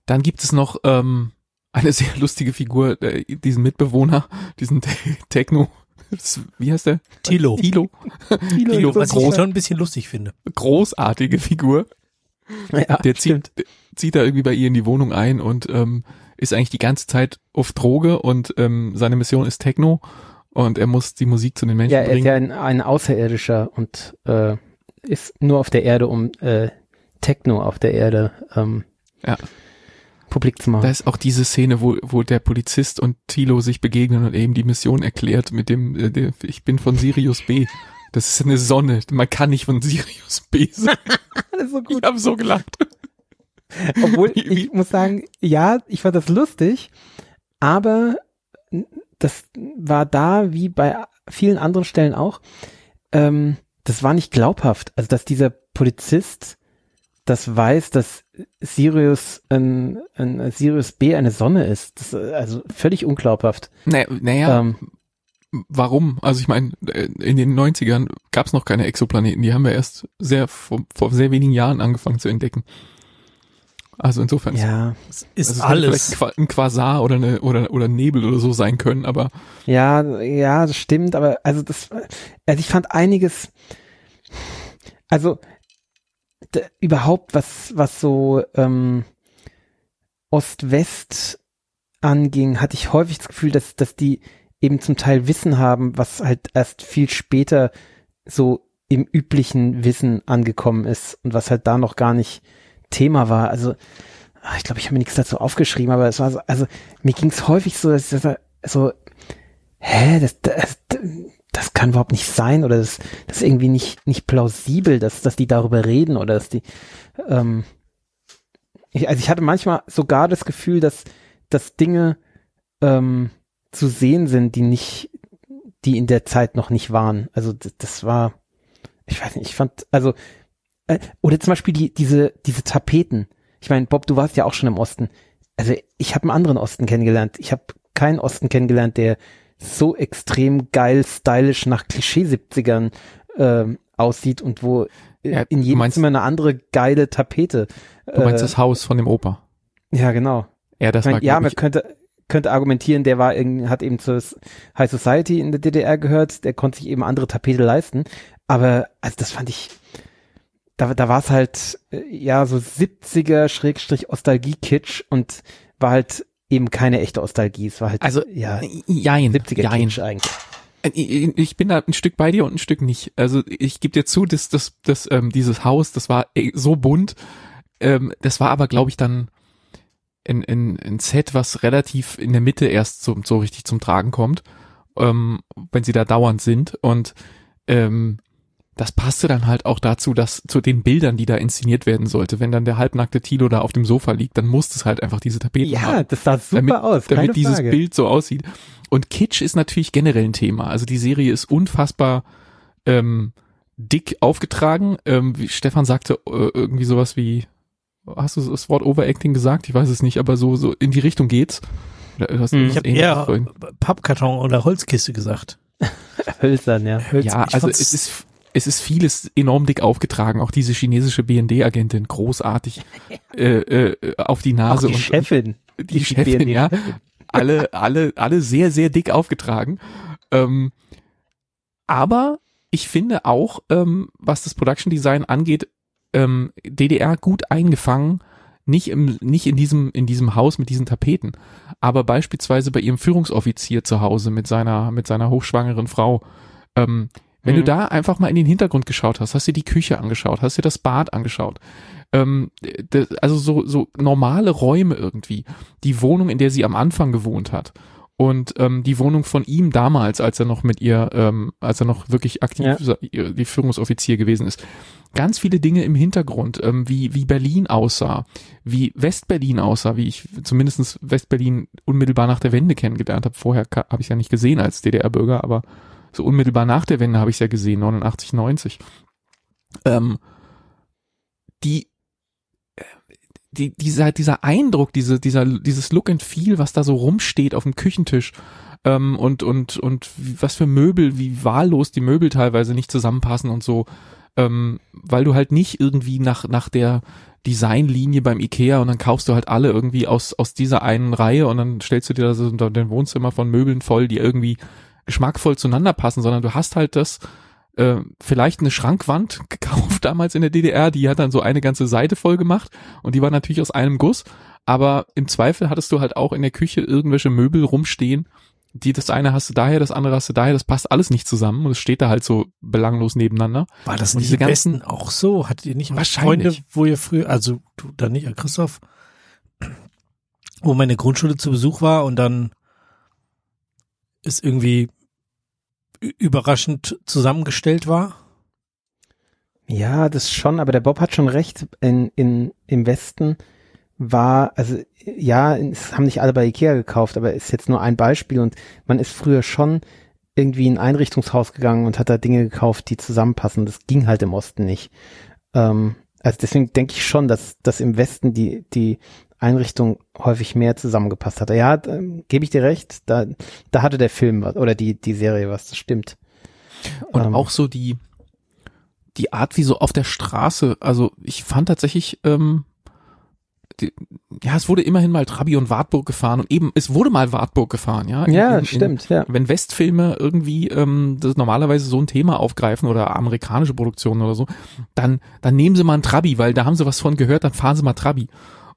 dann gibt es noch ähm, eine sehr lustige Figur, äh, diesen Mitbewohner, diesen Te Techno, wie heißt der? Tilo. Tilo. Tilo, Tilo, Was ich schon ein bisschen lustig finde. Großartige Figur. ja, Der zieht, zieht da irgendwie bei ihr in die Wohnung ein und ähm, ist eigentlich die ganze Zeit auf Droge und ähm, seine Mission ist Techno und er muss die Musik zu den Menschen ja, er ist bringen. ja ein, ein Außerirdischer und äh, ist nur auf der Erde, um äh, Techno auf der Erde ähm, Ja. Publik zu Da machen. ist auch diese Szene, wo, wo der Polizist und Tilo sich begegnen und eben die Mission erklärt mit dem, äh, der, ich bin von Sirius B. Das ist eine Sonne. Man kann nicht von Sirius B sein. Das ist so Ich habe so gelacht. Obwohl, ich muss sagen, ja, ich fand das lustig, aber das war da, wie bei vielen anderen Stellen auch, ähm, das war nicht glaubhaft. Also, dass dieser Polizist das weiß, dass Sirius ein, ein Sirius B eine Sonne ist. Das, ist also völlig unglaubhaft. Naja, naja Ähm, warum? Also ich meine, in den 90ern gab es noch keine Exoplaneten. Die haben wir erst sehr vor, vor sehr wenigen Jahren angefangen zu entdecken. Also insofern ja, Es ist also es hätte alles. vielleicht ein Quasar oder eine oder oder Nebel oder so sein können, aber ja, ja, das stimmt, aber also das, also ich fand einiges, also überhaupt was, was so ähm, Ost-West anging, hatte ich häufig das Gefühl, dass, dass die eben zum Teil Wissen haben, was halt erst viel später so im üblichen Wissen angekommen ist und was halt da noch gar nicht Thema war. Also ah, ich glaube, ich habe mir nichts dazu aufgeschrieben, aber es war so, also mir ging es häufig so, dass ich so, hä, das, das, das kann überhaupt nicht sein oder das, das ist irgendwie nicht, nicht plausibel, dass, dass die darüber reden oder dass die, ähm, ich, also ich hatte manchmal sogar das Gefühl, dass, dass Dinge ähm, zu sehen sind, die nicht, die in der Zeit noch nicht waren. Also das, das war, ich weiß nicht, ich fand, also, äh, oder zum Beispiel die, diese, diese Tapeten, ich meine, Bob, du warst ja auch schon im Osten. Also ich habe einen anderen Osten kennengelernt. Ich habe keinen Osten kennengelernt, der so extrem geil, stylisch nach Klischee 70ern ähm, aussieht und wo äh, Ja, in jedem meinst- Zimmer eine andere geile Tapete. Du meinst äh, das Haus von dem Opa. Ja, genau. Ja, das Ich mein, war, ja, man könnte, könnte argumentieren, der war hat eben zur High Society in der DDR gehört, der konnte sich eben andere Tapete leisten. Aber, also das fand ich, da, da war es halt, äh, ja, so 70er Schrägstrich Ostalgie-Kitsch und war halt eben keine echte Ostalgie. Es war halt, Also, ja, jein, 70er jein. Eigentlich. Ich ich bin da ein Stück bei dir und ein Stück nicht. Also ich gebe dir zu, dass das, das, ähm, dieses Haus, das war eh so bunt. Ähm, das war aber, glaube ich, dann ein, ein, ein Set, was relativ in der Mitte erst so, so richtig zum Tragen kommt, ähm, wenn sie da dauernd sind. Und ähm, das passte dann halt auch dazu, dass zu den Bildern, die da inszeniert werden sollte, wenn dann der halbnackte Tilo da auf dem Sofa liegt, dann muss es halt einfach diese Tapeten haben Ja, das sah super damit, aus, keine damit dieses Frage. Bild so aussieht. Und Kitsch ist natürlich generell ein Thema. Also die Serie ist unfassbar ähm, dick aufgetragen. Ähm, wie Stefan sagte äh, irgendwie sowas wie, hast du das Wort Overacting gesagt? Ich weiß es nicht, aber so so in die Richtung geht's. Hm. was Ich habe eher vorhin? Pappkarton oder Holzkiste gesagt. Hölzern, ja. Hölz- Ja, also es ist es ist vieles enorm dick aufgetragen. Auch diese chinesische BND-Agentin großartig äh, äh, auf die Auch Nase die und, Chefin. die Chefin, ja. alle, alle, alle sehr, sehr dick aufgetragen. Ähm, aber ich finde auch, ähm, was das Production Design angeht, ähm, DDR gut eingefangen, nicht im, nicht in diesem, in diesem Haus mit diesen Tapeten, aber beispielsweise bei ihrem Führungsoffizier zu Hause mit seiner, mit seiner hochschwangeren Frau. Ähm, wenn du Mhm. da einfach mal in den Hintergrund geschaut hast, hast dir die Küche angeschaut, hast dir das Bad angeschaut, ähm, das, also so, so normale Räume irgendwie, die Wohnung, in der sie am Anfang gewohnt hat und ähm, die Wohnung von ihm damals, als er noch mit ihr, ähm, als er noch wirklich aktiv Ja. die Führungsoffizier gewesen ist. Ganz viele Dinge im Hintergrund, ähm, wie, wie Berlin aussah, wie Westberlin aussah, wie ich zumindestens Westberlin unmittelbar nach der Wende kennengelernt habe. Vorher habe ich ja nicht gesehen als DDR-Bürger, aber so unmittelbar nach der Wende habe ich ja gesehen, 89, 90. Ähm, die, die, dieser, dieser Eindruck, diese, dieser, dieses Look and Feel, was da so rumsteht auf dem Küchentisch, ähm, und, und, und was für Möbel, wie wahllos die Möbel teilweise nicht zusammenpassen und so, ähm, weil du halt nicht irgendwie nach, nach der Designlinie beim Ikea und dann kaufst du halt alle irgendwie aus, aus dieser einen Reihe und dann stellst du dir da so dein Wohnzimmer von Möbeln voll, die irgendwie geschmackvoll zueinander passen, sondern du hast halt das, äh, vielleicht eine Schrankwand gekauft damals in der DDR, die hat dann so eine ganze Seite voll gemacht und die war natürlich aus einem Guss, aber im Zweifel hattest du halt auch in der Küche irgendwelche Möbel rumstehen, die das eine hast du daher, das andere hast du daher, das passt alles nicht zusammen und es steht da halt so belanglos nebeneinander. War das Und nicht diese ganzen- Westen auch so? Hattet ihr nicht. Freunde, wo ihr früher, also du dann nicht, Christoph, wo meine Grundschule zu Besuch war und dann ist irgendwie überraschend zusammengestellt war? Ja, das schon, aber der Bob hat schon recht. In, in, Im Westen war, also ja, es haben nicht alle bei Ikea gekauft, aber ist jetzt nur ein Beispiel und man ist früher schon irgendwie in ein Einrichtungshaus gegangen und hat da Dinge gekauft, die zusammenpassen. Das ging halt im Osten nicht. Ähm, also deswegen denke ich schon, dass, dass im Westen die, die Einrichtung häufig mehr zusammengepasst hat. Ja, ähm, gebe ich dir recht, da, da hatte der Film was, oder die, die Serie was, das stimmt. Und Ähm. auch so die, die Art, wie so auf der Straße, also ich fand tatsächlich, ähm, die, ja, es wurde immerhin mal Trabi und Wartburg gefahren und eben, es wurde mal Wartburg gefahren, ja. In- Ja, in- stimmt, ja. wenn Westfilme irgendwie ähm, das normalerweise so ein Thema aufgreifen oder amerikanische Produktionen oder so, dann dann nehmen sie mal einen Trabi, weil da haben sie was von gehört, dann fahren sie mal Trabi.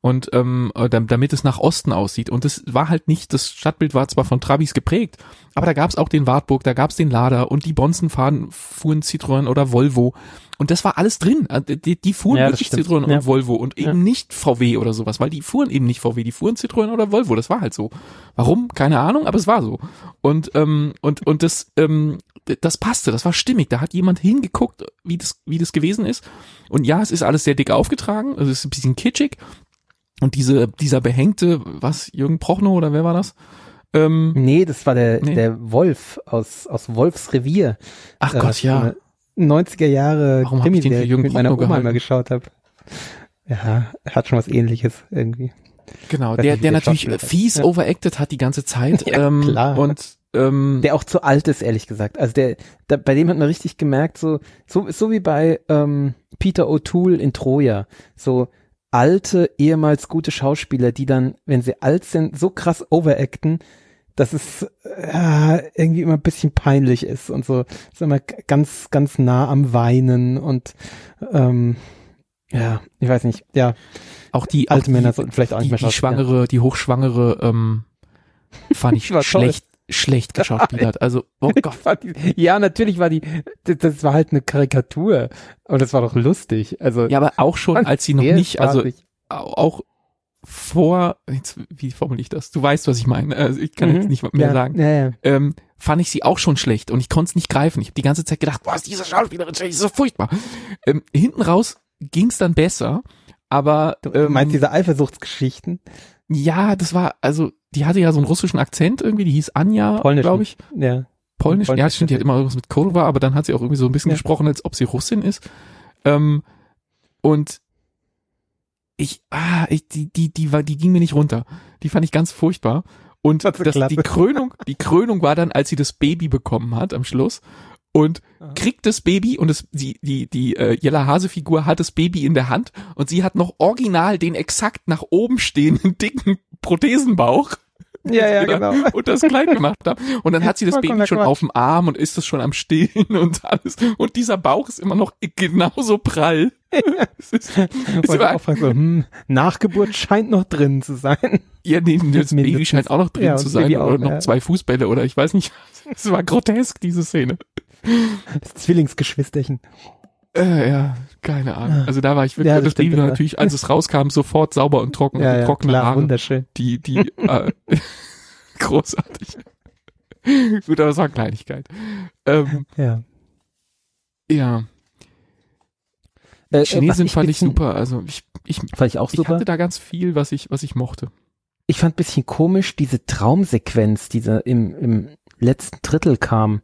Und ähm, äh, dam- damit es nach Osten aussieht. Und das war halt nicht, das Stadtbild war zwar von Trabis geprägt, aber da gab's auch den Wartburg, da gab's den Lader und die Bonzen fahren, fuhren Citroën oder Volvo. Und das war alles drin. Äh, Die, die fuhren Ja, wirklich stimmt. Citroën Ja. und Volvo und eben Ja. nicht VW oder sowas, weil die fuhren eben nicht VW, die fuhren Citroën oder Volvo. Das war halt so. Warum? Keine Ahnung, aber es war so. Und ähm, und und das ähm, das passte, das war stimmig. Da hat jemand hingeguckt, wie das wie das gewesen ist. Und ja, es ist alles sehr dick aufgetragen, es ist ein bisschen kitschig. Und diese dieser behängte, was Jürgen Prochnow oder wer war das? Ähm, Nee, das war der, Nee. der Wolf aus, aus Wolfs Revier. ach Äh, Gott, ja. so eine 90er Jahre Warum hab ich den für Krimi, Jürgen mit meiner Prochnow Oma gehalten? mal geschaut habe. Ja, hat schon was ähnliches irgendwie. Genau, der, der der natürlich fies Ja. overacted hat die ganze Zeit. Ja, ähm, klar. Und ähm, Der auch zu alt ist, ehrlich gesagt. Also der, der bei dem hat man richtig gemerkt, so, so, so wie bei ähm, Peter O'Toole in Troja. So alte, ehemals gute Schauspieler, die dann, wenn sie alt sind, so krass overacten, dass es äh, irgendwie immer ein bisschen peinlich ist und so, ist immer ganz, ganz nah am Weinen und ähm, ja, ich weiß nicht, ja, auch die alte auch Männer die, sollten vielleicht auch nicht die, mehr die schwangere, die hochschwangere, ähm, fand ich schlecht, schlecht geschauspielert. Also, oh Gott. Ja, natürlich war die, das, war halt eine Karikatur, aber das war doch lustig. Also Ja, aber auch schon, als sie noch nicht, also auch vor, jetzt, wie formuliere ich das? Du weißt, was ich meine. Also ich kann Mhm. jetzt nicht mehr ja, sagen. Ja, ja. Ähm, fand ich sie auch schon schlecht und ich konnte es nicht greifen. Ich habe die ganze Zeit gedacht, was diese Schauspielerin schlecht, ist so furchtbar. Ähm, hinten raus ging es dann besser, aber Du ähm, meinst diese Eifersuchtsgeschichten? Ja, das war, also die hatte ja so einen russischen Akzent irgendwie, die hieß Anja, glaube ich. Ja. Polnisch, ja, stimmt, die hat immer irgendwas mit Kurva, aber dann hat sie auch irgendwie so ein bisschen Ja. gesprochen, als ob sie Russin ist. Ähm, und ich, ah, ich, die, die, die war, die ging mir nicht runter. Die fand ich ganz furchtbar. Und das, die Krönung, die Krönung war dann, als sie das Baby bekommen hat am Schluss und Aha. kriegt das Baby und es, die, die, die äh, Jella Hase-Figur hat das Baby in der Hand und sie hat noch original den exakt nach oben stehenden dicken Prothesenbauch Ja, ja, genau. und das Kleid gemacht haben. Und dann hat sie das Baby schon auf dem Arm und ist das schon am Stehen und alles. Und dieser Bauch ist immer noch genauso prall. Es ist, ist immer, auch fragt so, hm, Nachgeburt scheint noch drin zu sein. ja, nee, das Baby scheint auch noch drin Ja, zu sein Baby oder auch, noch ja. zwei Fußbälle oder ich weiß nicht. Es war grotesk, diese Szene. Das Zwillingsgeschwisterchen. Äh, ja, keine Ahnung. Also da war ich wirklich, Ja, und das das Baby war natürlich, als es rauskam, sofort sauber und trocken, Ja, also ja, trockene klar, Haare. wunderschön. Die, die, äh, großartig. Gut, aber es war eine Kleinigkeit. Ähm, Ja. ja. Äh, äh, was Chinesin fand ich super. Also ich, ich, Fand ich auch ich super. hatte da ganz viel, was ich, was ich mochte. Ich fand bisschen komisch diese Traumsequenz, die da im, im letzten Drittel kam.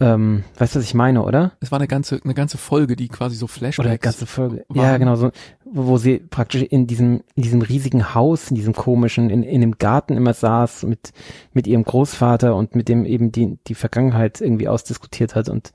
Ähm, weißt du, was ich meine, oder? Es war eine ganze, eine ganze Folge, die quasi so Flashbacks. Oder eine ganze Folge. Ja, waren. genau, so, wo, wo sie praktisch in diesem, in diesem riesigen Haus, in diesem komischen, in, in dem Garten immer saß mit, mit ihrem Großvater und mit dem eben die, die Vergangenheit irgendwie ausdiskutiert hat und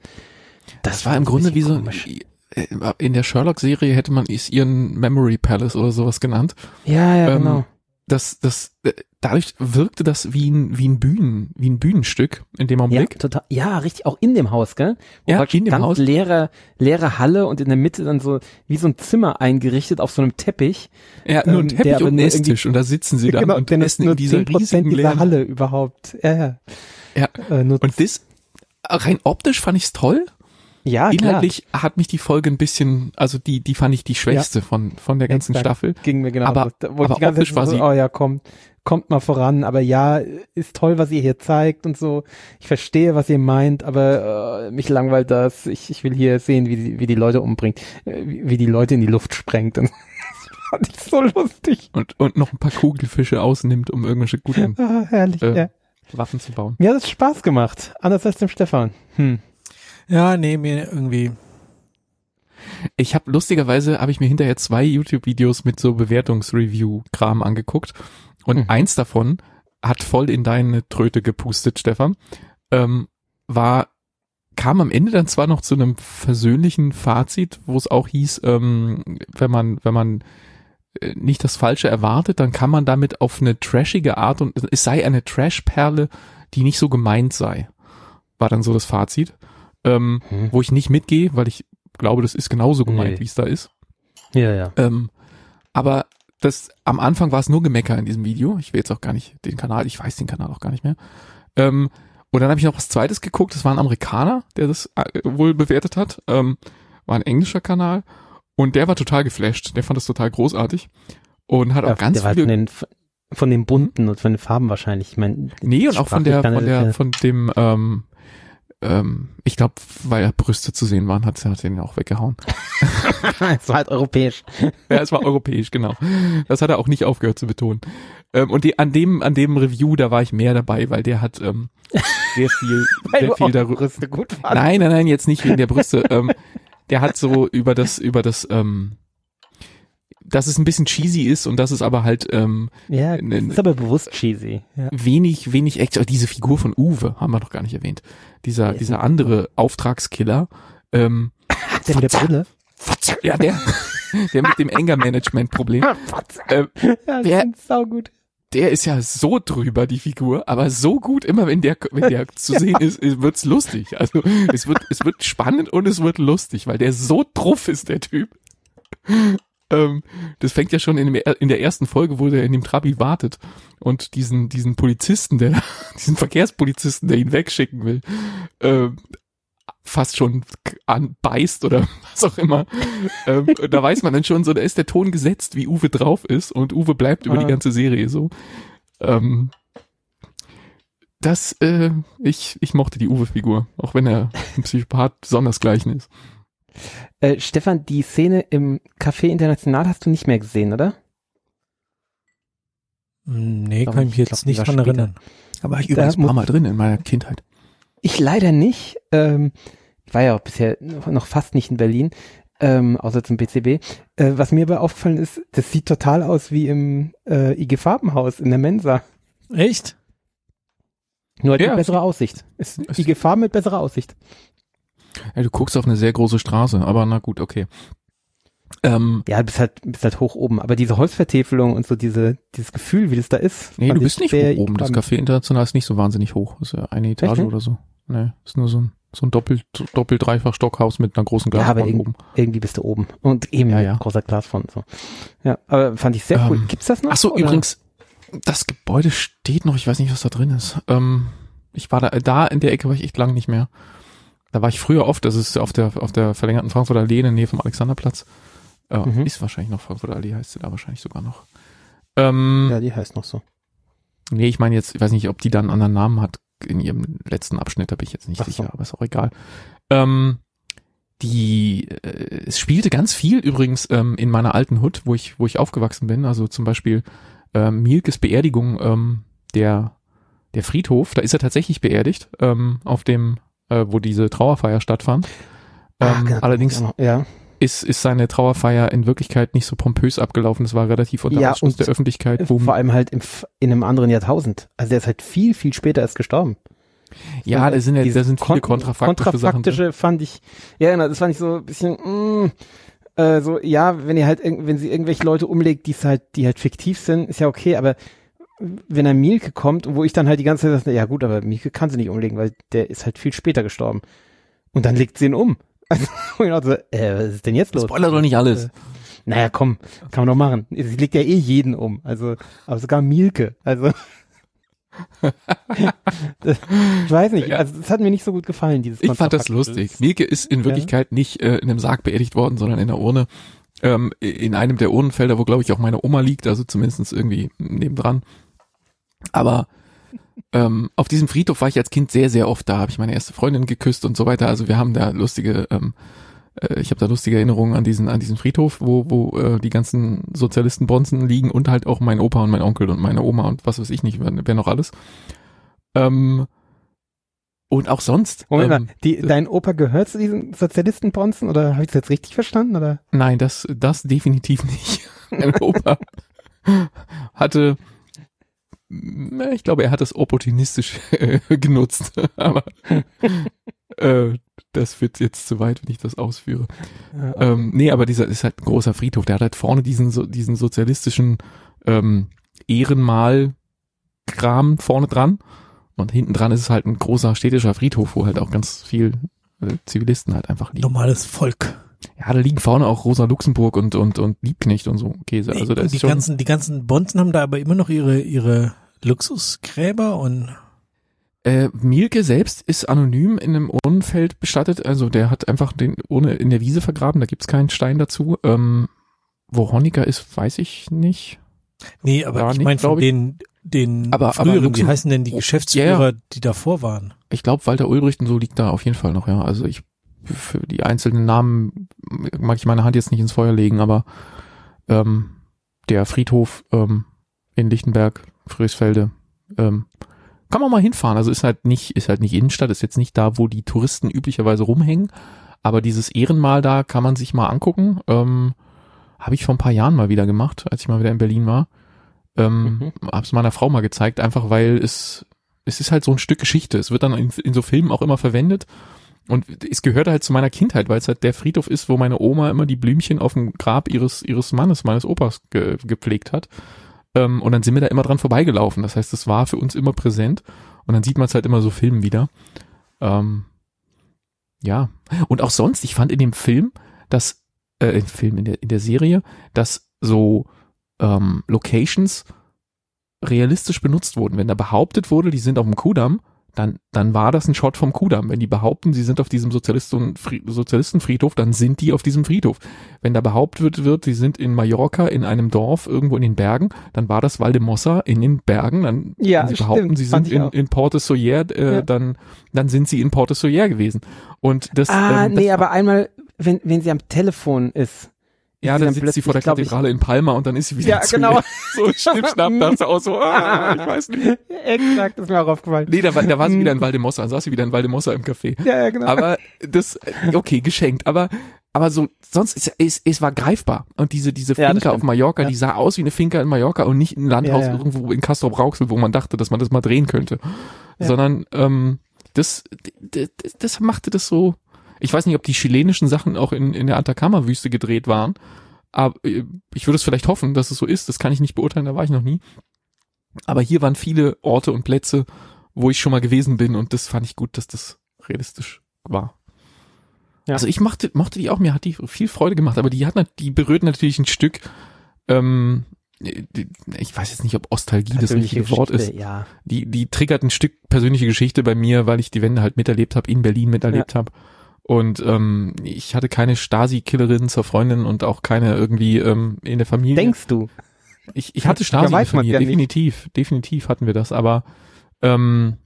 das war im Grunde wie so, komisch. äh, in der Sherlock-Serie hätte man es ihren Memory Palace oder sowas genannt. Ja, ja, Ähm, genau. Das, das, äh, dadurch wirkte das wie ein, wie ein Bühnen, wie ein Bühnenstück in dem Ja, Augenblick. total. Ja, richtig, auch in dem Haus, gell? Ja, praktisch in dem ganz Haus. leere, leere Halle und in der Mitte dann so wie so ein Zimmer eingerichtet auf so einem Teppich. Ja, nur ein ähm, der Teppich aber und ein Esstisch und da sitzen sie dann genau, und essen in dieser 10% riesigen dieser Halle überhaupt. Ja, ja. Ja. Äh, Und das, rein optisch fand ich's toll. Ja, Inhaltlich hat mich die Folge ein bisschen, also die, die fand ich die schwächste von, von der ganzen Exakt. Staffel. klar. Ging mir genau aber- so. Aber die ganze optisch Zeit war so, sie- oh ja, kommt, kommt mal voran, aber ja, ist toll, was ihr hier zeigt und so. Ich verstehe, was ihr meint, aber äh, mich langweilt das. Ich, ich will hier sehen, wie die, wie die Leute umbringt, äh, wie, wie die Leute in die Luft sprengt. Und das fand ich so lustig. Und, und noch ein paar Kugelfische ausnimmt, um irgendwelche guten Ah, herrlich, Äh, ja. Waffen zu bauen. Mir hat es Spaß gemacht. Anders als dem Stefan. Hm. Ja, nee, mir irgendwie. Ich habe lustigerweise habe ich mir hinterher zwei YouTube-Videos mit so Bewertungsreview-Kram angeguckt und Mhm. eins davon hat voll in deine Tröte gepustet, Stefan. Ähm, war kam am Ende dann zwar noch zu einem versöhnlichen Fazit, wo es auch hieß, ähm, wenn man wenn man äh, nicht das Falsche erwartet, dann kann man damit auf eine trashige Art und es sei eine Trash-Perle, die nicht so gemeint sei. War dann so das Fazit, ähm, Hm. wo ich nicht mitgehe, weil ich glaube, das ist genauso gemeint, Nee. wie es da ist. Ja, ja. Ähm, aber das am Anfang war es nur Gemecker in diesem Video. Ich will jetzt auch gar nicht den Kanal, ich weiß den Kanal auch gar nicht mehr. Ähm, und dann habe ich noch was Zweites geguckt. Das war ein Amerikaner, der das äh, wohl bewertet hat. Ähm, war ein englischer Kanal und der war total geflasht. Der fand das total großartig und hat Ja, auch ganz der war von den, von den bunten und von den Farben wahrscheinlich. Ich mein, Nee, und auch von der, von er- der, von dem, ähm, ähm, ich glaube, weil Brüste zu sehen waren, hat, hat er ihn auch weggehauen. es war halt europäisch. Ja, es war europäisch, genau. Das hat er auch nicht aufgehört zu betonen. Ähm, und die, an dem, an dem Review, da war ich mehr dabei, weil der hat ähm, sehr viel, sehr viel darüber. Brüste gut fandst. Nein, nein, nein, jetzt nicht wegen der Brüste. ähm, der hat so über das, über das, ähm, dass es ein bisschen cheesy ist und dass es aber halt ähm, Ja, ist aber bewusst cheesy. Ja. wenig, wenig Action. Diese Figur von Uwe haben wir noch gar nicht erwähnt. Dieser, Der ist dieser andere Auftragskiller. Ähm, Der mit der Brille. ja, der, der mit dem Anger-Management-Problem. Ähm, Ja, das saugut. der ist ja so drüber, die Figur, aber so gut, immer wenn der, wenn der zu sehen ist, wird's lustig. Also es wird, es wird spannend und es wird lustig, weil der so druff ist, der Typ. Ähm, das fängt ja schon in, dem, in der ersten Folge, wo der in dem Trabi wartet und diesen, diesen Polizisten, der, diesen Verkehrspolizisten, der ihn wegschicken will, ähm, fast schon anbeißt oder was auch immer. ähm, da weiß man dann schon so, da ist der Ton gesetzt, wie Uwe drauf ist und Uwe bleibt über Ah. die ganze Serie so. Ähm, das, äh, ich, ich mochte die Uwe-Figur, auch wenn er ein Psychopath sondersgleichen ist. Äh, Stefan, die Szene im Café International hast du nicht mehr gesehen, oder? Nee, Glaub kann ich ich- mich glaub, jetzt die nicht dran später. erinnern. Aber ich übrigens ein paar Mal drin in meiner Kindheit. Ich leider nicht. Ähm, ich war ja auch bisher noch fast nicht in Berlin, ähm, außer zum BCB. Äh, was mir aber aufgefallen ist, das sieht total aus wie im äh, IG Farbenhaus in der Mensa. Echt? Nur halt Ja, mit besserer Aussicht. Ist es- IG Farben mit besserer Aussicht. Ja, du guckst auf eine sehr große Straße, aber na gut, okay. Ähm, Ja, du bist halt, bist halt hoch oben. Aber diese Holzvertäfelung und so diese, dieses Gefühl, wie das da ist. nee, du bist nicht hoch oben. Das Café International ist nicht so wahnsinnig hoch. Das ist ja eine Etage nicht? oder so. Nee, ist nur so ein, so ein doppelt, doppelt dreifach Stockhaus mit einer großen Ja, aber oben. irgendwie bist du oben. Und eben Ja, ja. großer Glasfront. So. Ja, aber fand ich sehr cool. Ähm, Gibt's das noch? Ach so, oder? übrigens, das Gebäude steht noch. Ich weiß nicht, was da drin ist. Ähm, ich war da, da in der Ecke war ich echt lang nicht mehr. Da war ich früher oft. Das ist auf der, auf der verlängerten Frankfurter Allee in der Nähe vom Alexanderplatz. Äh, Mhm. Ist wahrscheinlich noch Frankfurter Allee, heißt sie da wahrscheinlich sogar noch. Ähm, Ja, die heißt noch so. Nee, ich meine jetzt, ich weiß nicht, ob die dann einen anderen Namen hat in ihrem letzten Abschnitt, da bin ich jetzt nicht Ach so. sicher, aber ist auch egal. Ähm, die, äh, es spielte ganz viel übrigens ähm, in meiner alten Hut, wo ich, wo ich aufgewachsen bin. Also zum Beispiel ähm, Mielkes Beerdigung, ähm, der, der Friedhof, da ist er tatsächlich beerdigt, ähm, auf dem, äh, wo diese Trauerfeier stattfand. Ach, Ähm, genau, allerdings ja, ja. ist, ist seine Trauerfeier in Wirklichkeit nicht so pompös abgelaufen. Es war relativ unter Ja, der Öffentlichkeit. Wo, Vor allem halt im, in einem anderen Jahrtausend. Also der ist halt viel, viel später erst gestorben. ja, da sind ja, da sind viele kon- kontrafaktische, Sachen. kontrafaktische fand ich, ja genau, das fand ich so ein bisschen, mm, äh, so, ja, wenn ihr halt, wenn sie irgendwelche Leute umlegt, die halt, die halt fiktiv sind, ist ja okay, aber wenn ein Mielke kommt, wo ich dann halt die ganze Zeit ja gut, aber Mielke kann sie nicht umlegen, weil der ist halt viel später gestorben. Und dann legt sie ihn um. Also, und ich dachte so, äh, was ist denn jetzt los? Spoiler doch nicht alles. Äh, Naja, komm, kann man doch machen. Sie legt ja eh jeden um. Also, aber sogar Mielke. Also. das, ich weiß nicht, Ja. also es hat mir nicht so gut gefallen, dieses Ich fand das lustig. Mielke ist in Wirklichkeit nicht äh, in einem Sarg beerdigt worden, sondern in der Urne. Ähm, in einem der Urnenfelder, wo glaube ich auch meine Oma liegt, also zumindest irgendwie nebendran. Aber ähm, auf diesem Friedhof war ich als Kind sehr, sehr oft da, habe ich meine erste Freundin geküsst und so weiter. Also wir haben da lustige, ähm, äh, ich habe da lustige Erinnerungen an diesen, an diesen Friedhof, wo, wo äh, die ganzen Sozialistenbronzen liegen und halt auch mein Opa und mein Onkel und meine Oma und was weiß ich nicht, wer, wer noch alles. Ähm, und auch sonst. Moment ähm, mal, die, dein Opa gehört zu diesen Sozialistenbronzen oder habe ich das jetzt richtig verstanden? Oder? Nein, das, das definitiv nicht. Mein Opa hatte, ich glaube, er hat das opportunistisch äh, genutzt, aber äh, das wird jetzt zu weit, wenn ich das ausführe. Ähm, nee, aber dieser ist halt ein großer Friedhof. Der hat halt vorne diesen, so, diesen sozialistischen ähm, Ehrenmal-Kram vorne dran. Und hinten dran ist es halt ein großer städtischer Friedhof, wo halt auch ganz viel äh, Zivilisten halt einfach liegen. Normales Volk. Ja, da liegen vorne auch Rosa Luxemburg und, und, und Liebknecht und so Käse. Also da die ist schon, ganzen, die ganzen Bonzen haben da aber immer noch ihre, ihre Luxusgräber und äh, Mielke selbst ist anonym in einem Urnenfeld bestattet. Also der hat einfach den Urne in der Wiese vergraben, da gibt's keinen Stein dazu. Ähm, wo Honecker ist, weiß ich nicht. nee, aber Ja, ich meine von den, den Aber- aber früheren, wie Luxem- heißen denn die Geschäftsführer, die davor waren? Ich glaube, Walter Ulbricht und so liegt da auf jeden Fall noch, ja. Also ich für die einzelnen Namen mag ich meine Hand jetzt nicht ins Feuer legen, aber ähm, der Friedhof ähm, in Lichtenberg, Friedrichsfelde, ähm, kann man mal hinfahren. Also ist halt nicht, ist halt nicht Innenstadt, ist jetzt nicht da, wo die Touristen üblicherweise rumhängen, aber dieses Ehrenmal da kann man sich mal angucken. Ähm, habe ich vor ein paar Jahren mal wieder gemacht, als ich mal wieder in Berlin war. Ähm, Mhm. Hab's meiner Frau mal gezeigt, einfach weil es, es ist halt so ein Stück Geschichte. Es wird dann in, in so Filmen auch immer verwendet. Und es gehört halt zu meiner Kindheit, weil es halt der Friedhof ist, wo meine Oma immer die Blümchen auf dem Grab ihres, ihres Mannes, meines Opas ge, gepflegt hat. Ähm, und dann sind wir da immer dran vorbeigelaufen. Das heißt, es war für uns immer präsent. Und dann sieht man es halt immer so Filmen wieder. Ähm, ja. Und auch sonst, ich fand in dem Film, dass, äh, im Film, in der, in der Serie, dass so ähm, Locations realistisch benutzt wurden. Wenn da behauptet wurde, die sind auf dem Kudamm, dann, dann war das ein Shot vom Kudamm. Wenn die behaupten, sie sind auf diesem Sozialisten, Sozialistenfriedhof, dann sind die auf diesem Friedhof. Wenn da behauptet wird, sie sind in Mallorca in einem Dorf irgendwo in den Bergen, dann war das Valdemossa in den Bergen. Dann, Ja, wenn sie stimmt, behaupten, sie fand sind in, in Porte Soyer, äh, Ja. dann, dann sind sie in Porte Soyer gewesen. Und das, Ah, ähm, nee, das, aber einmal, wenn, wenn sie am Telefon ist. Ja, ist dann sitzt sie vor der Kathedrale in Palma und dann ist sie wieder Ja, zu genau. ihr. So schnippschnapp, dachte auch so, ah, ich weiß nicht. Exakt, ist mir auch aufgefallen. Nee, da war, da war sie wieder in Valdemossa, dann saß sie wieder in Valdemossa im Café. Ja, ja, genau. Aber das, okay, geschenkt, aber, aber so, sonst, es, es, es war greifbar. Und diese, diese Ja, das Finca auf stimmt. Mallorca, Ja. die sah aus wie eine Finca in Mallorca und nicht ein Landhaus Ja, ja. irgendwo in Castrop Rauxel, wo man dachte, dass man das mal drehen könnte. Ja. Sondern, ähm, das, das, das machte das so, ich weiß nicht, ob die chilenischen Sachen auch in, in der Atacama-Wüste gedreht waren, aber äh, ich würde es vielleicht hoffen, dass es so ist. Das kann ich nicht beurteilen, da war ich noch nie. Aber hier waren viele Orte und Plätze, wo ich schon mal gewesen bin und das fand ich gut, dass das realistisch war. Ja. Also ich mochte, mochte die auch, mir hat die viel Freude gemacht, aber die hat die berührt natürlich ein Stück, ähm, ich weiß jetzt nicht, ob Ostalgie das richtige Wort ist. Geschichte, Ja. Die, die triggert ein Stück persönliche Geschichte bei mir, weil ich die Wende halt miterlebt habe, in Berlin miterlebt habe. Und ähm, ich hatte keine Stasi-Killerin zur Freundin und auch keine irgendwie ähm, in der Familie. Denkst du? Ich, ich hatte Stasi in der Familie, ja nicht. definitiv, definitiv hatten wir das, aber ähm,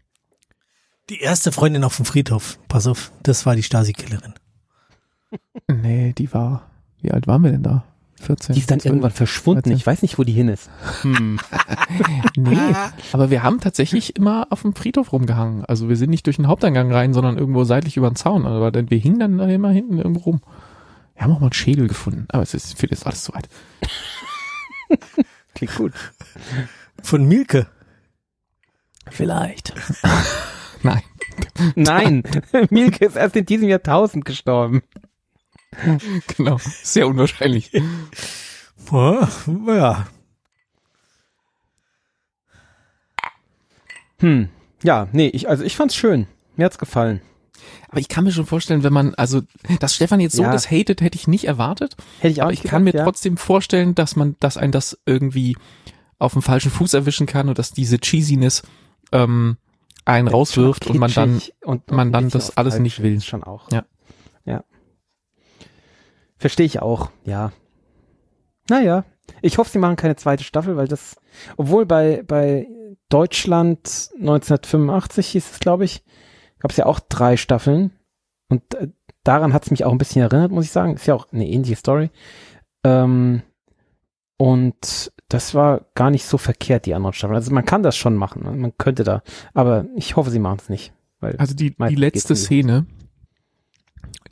Die erste Freundin auf dem Friedhof, pass auf, das war die Stasi-Killerin. nee, die war, wie alt waren wir denn da? 14. Die ist dann 12? irgendwann verschwunden. 13. Ich weiß nicht, wo die hin ist. Hm. Nee, aber wir haben tatsächlich immer auf dem Friedhof rumgehangen. Also wir sind nicht durch den Haupteingang rein, sondern irgendwo seitlich über den Zaun. Aber dann, wir hingen dann immer hinten irgendwo rum. Wir haben auch mal einen Schädel gefunden, aber es ist für das alles zu weit. Klingt gut. Von Milke. Vielleicht. Nein. Nein, Milke ist erst in diesem Jahrtausend gestorben. Genau. Sehr unwahrscheinlich. Ja, ja. Hm. Ja, nee, ich, also ich fand's schön. Mir hat's gefallen. Aber ich kann mir schon vorstellen, wenn man, also, dass Stefan jetzt so Ja. das hatet, hätte ich nicht erwartet. Hätte ich auch Aber ich nicht kann mir gedacht, ja. trotzdem vorstellen, dass man, dass ein das irgendwie auf dem falschen Fuß erwischen kann und dass diese Cheesiness ähm, einen rauswirft Schon und man dann kitschig und, man und dann das alles nicht will. Schon auch. Ja. Verstehe ich auch, ja. Naja, ich hoffe, sie machen keine zweite Staffel, weil das, obwohl bei, bei Deutschland 1985 hieß es, glaube ich, gab es ja auch drei Staffeln und äh, daran hat es mich auch ein bisschen erinnert, muss ich sagen. Ist ja auch eine ähnliche Story. Ähm, und das war gar nicht so verkehrt, die anderen Staffeln. Also man kann das schon machen, ne? man könnte da, aber ich hoffe, sie machen es nicht. Also die, die letzte Szene,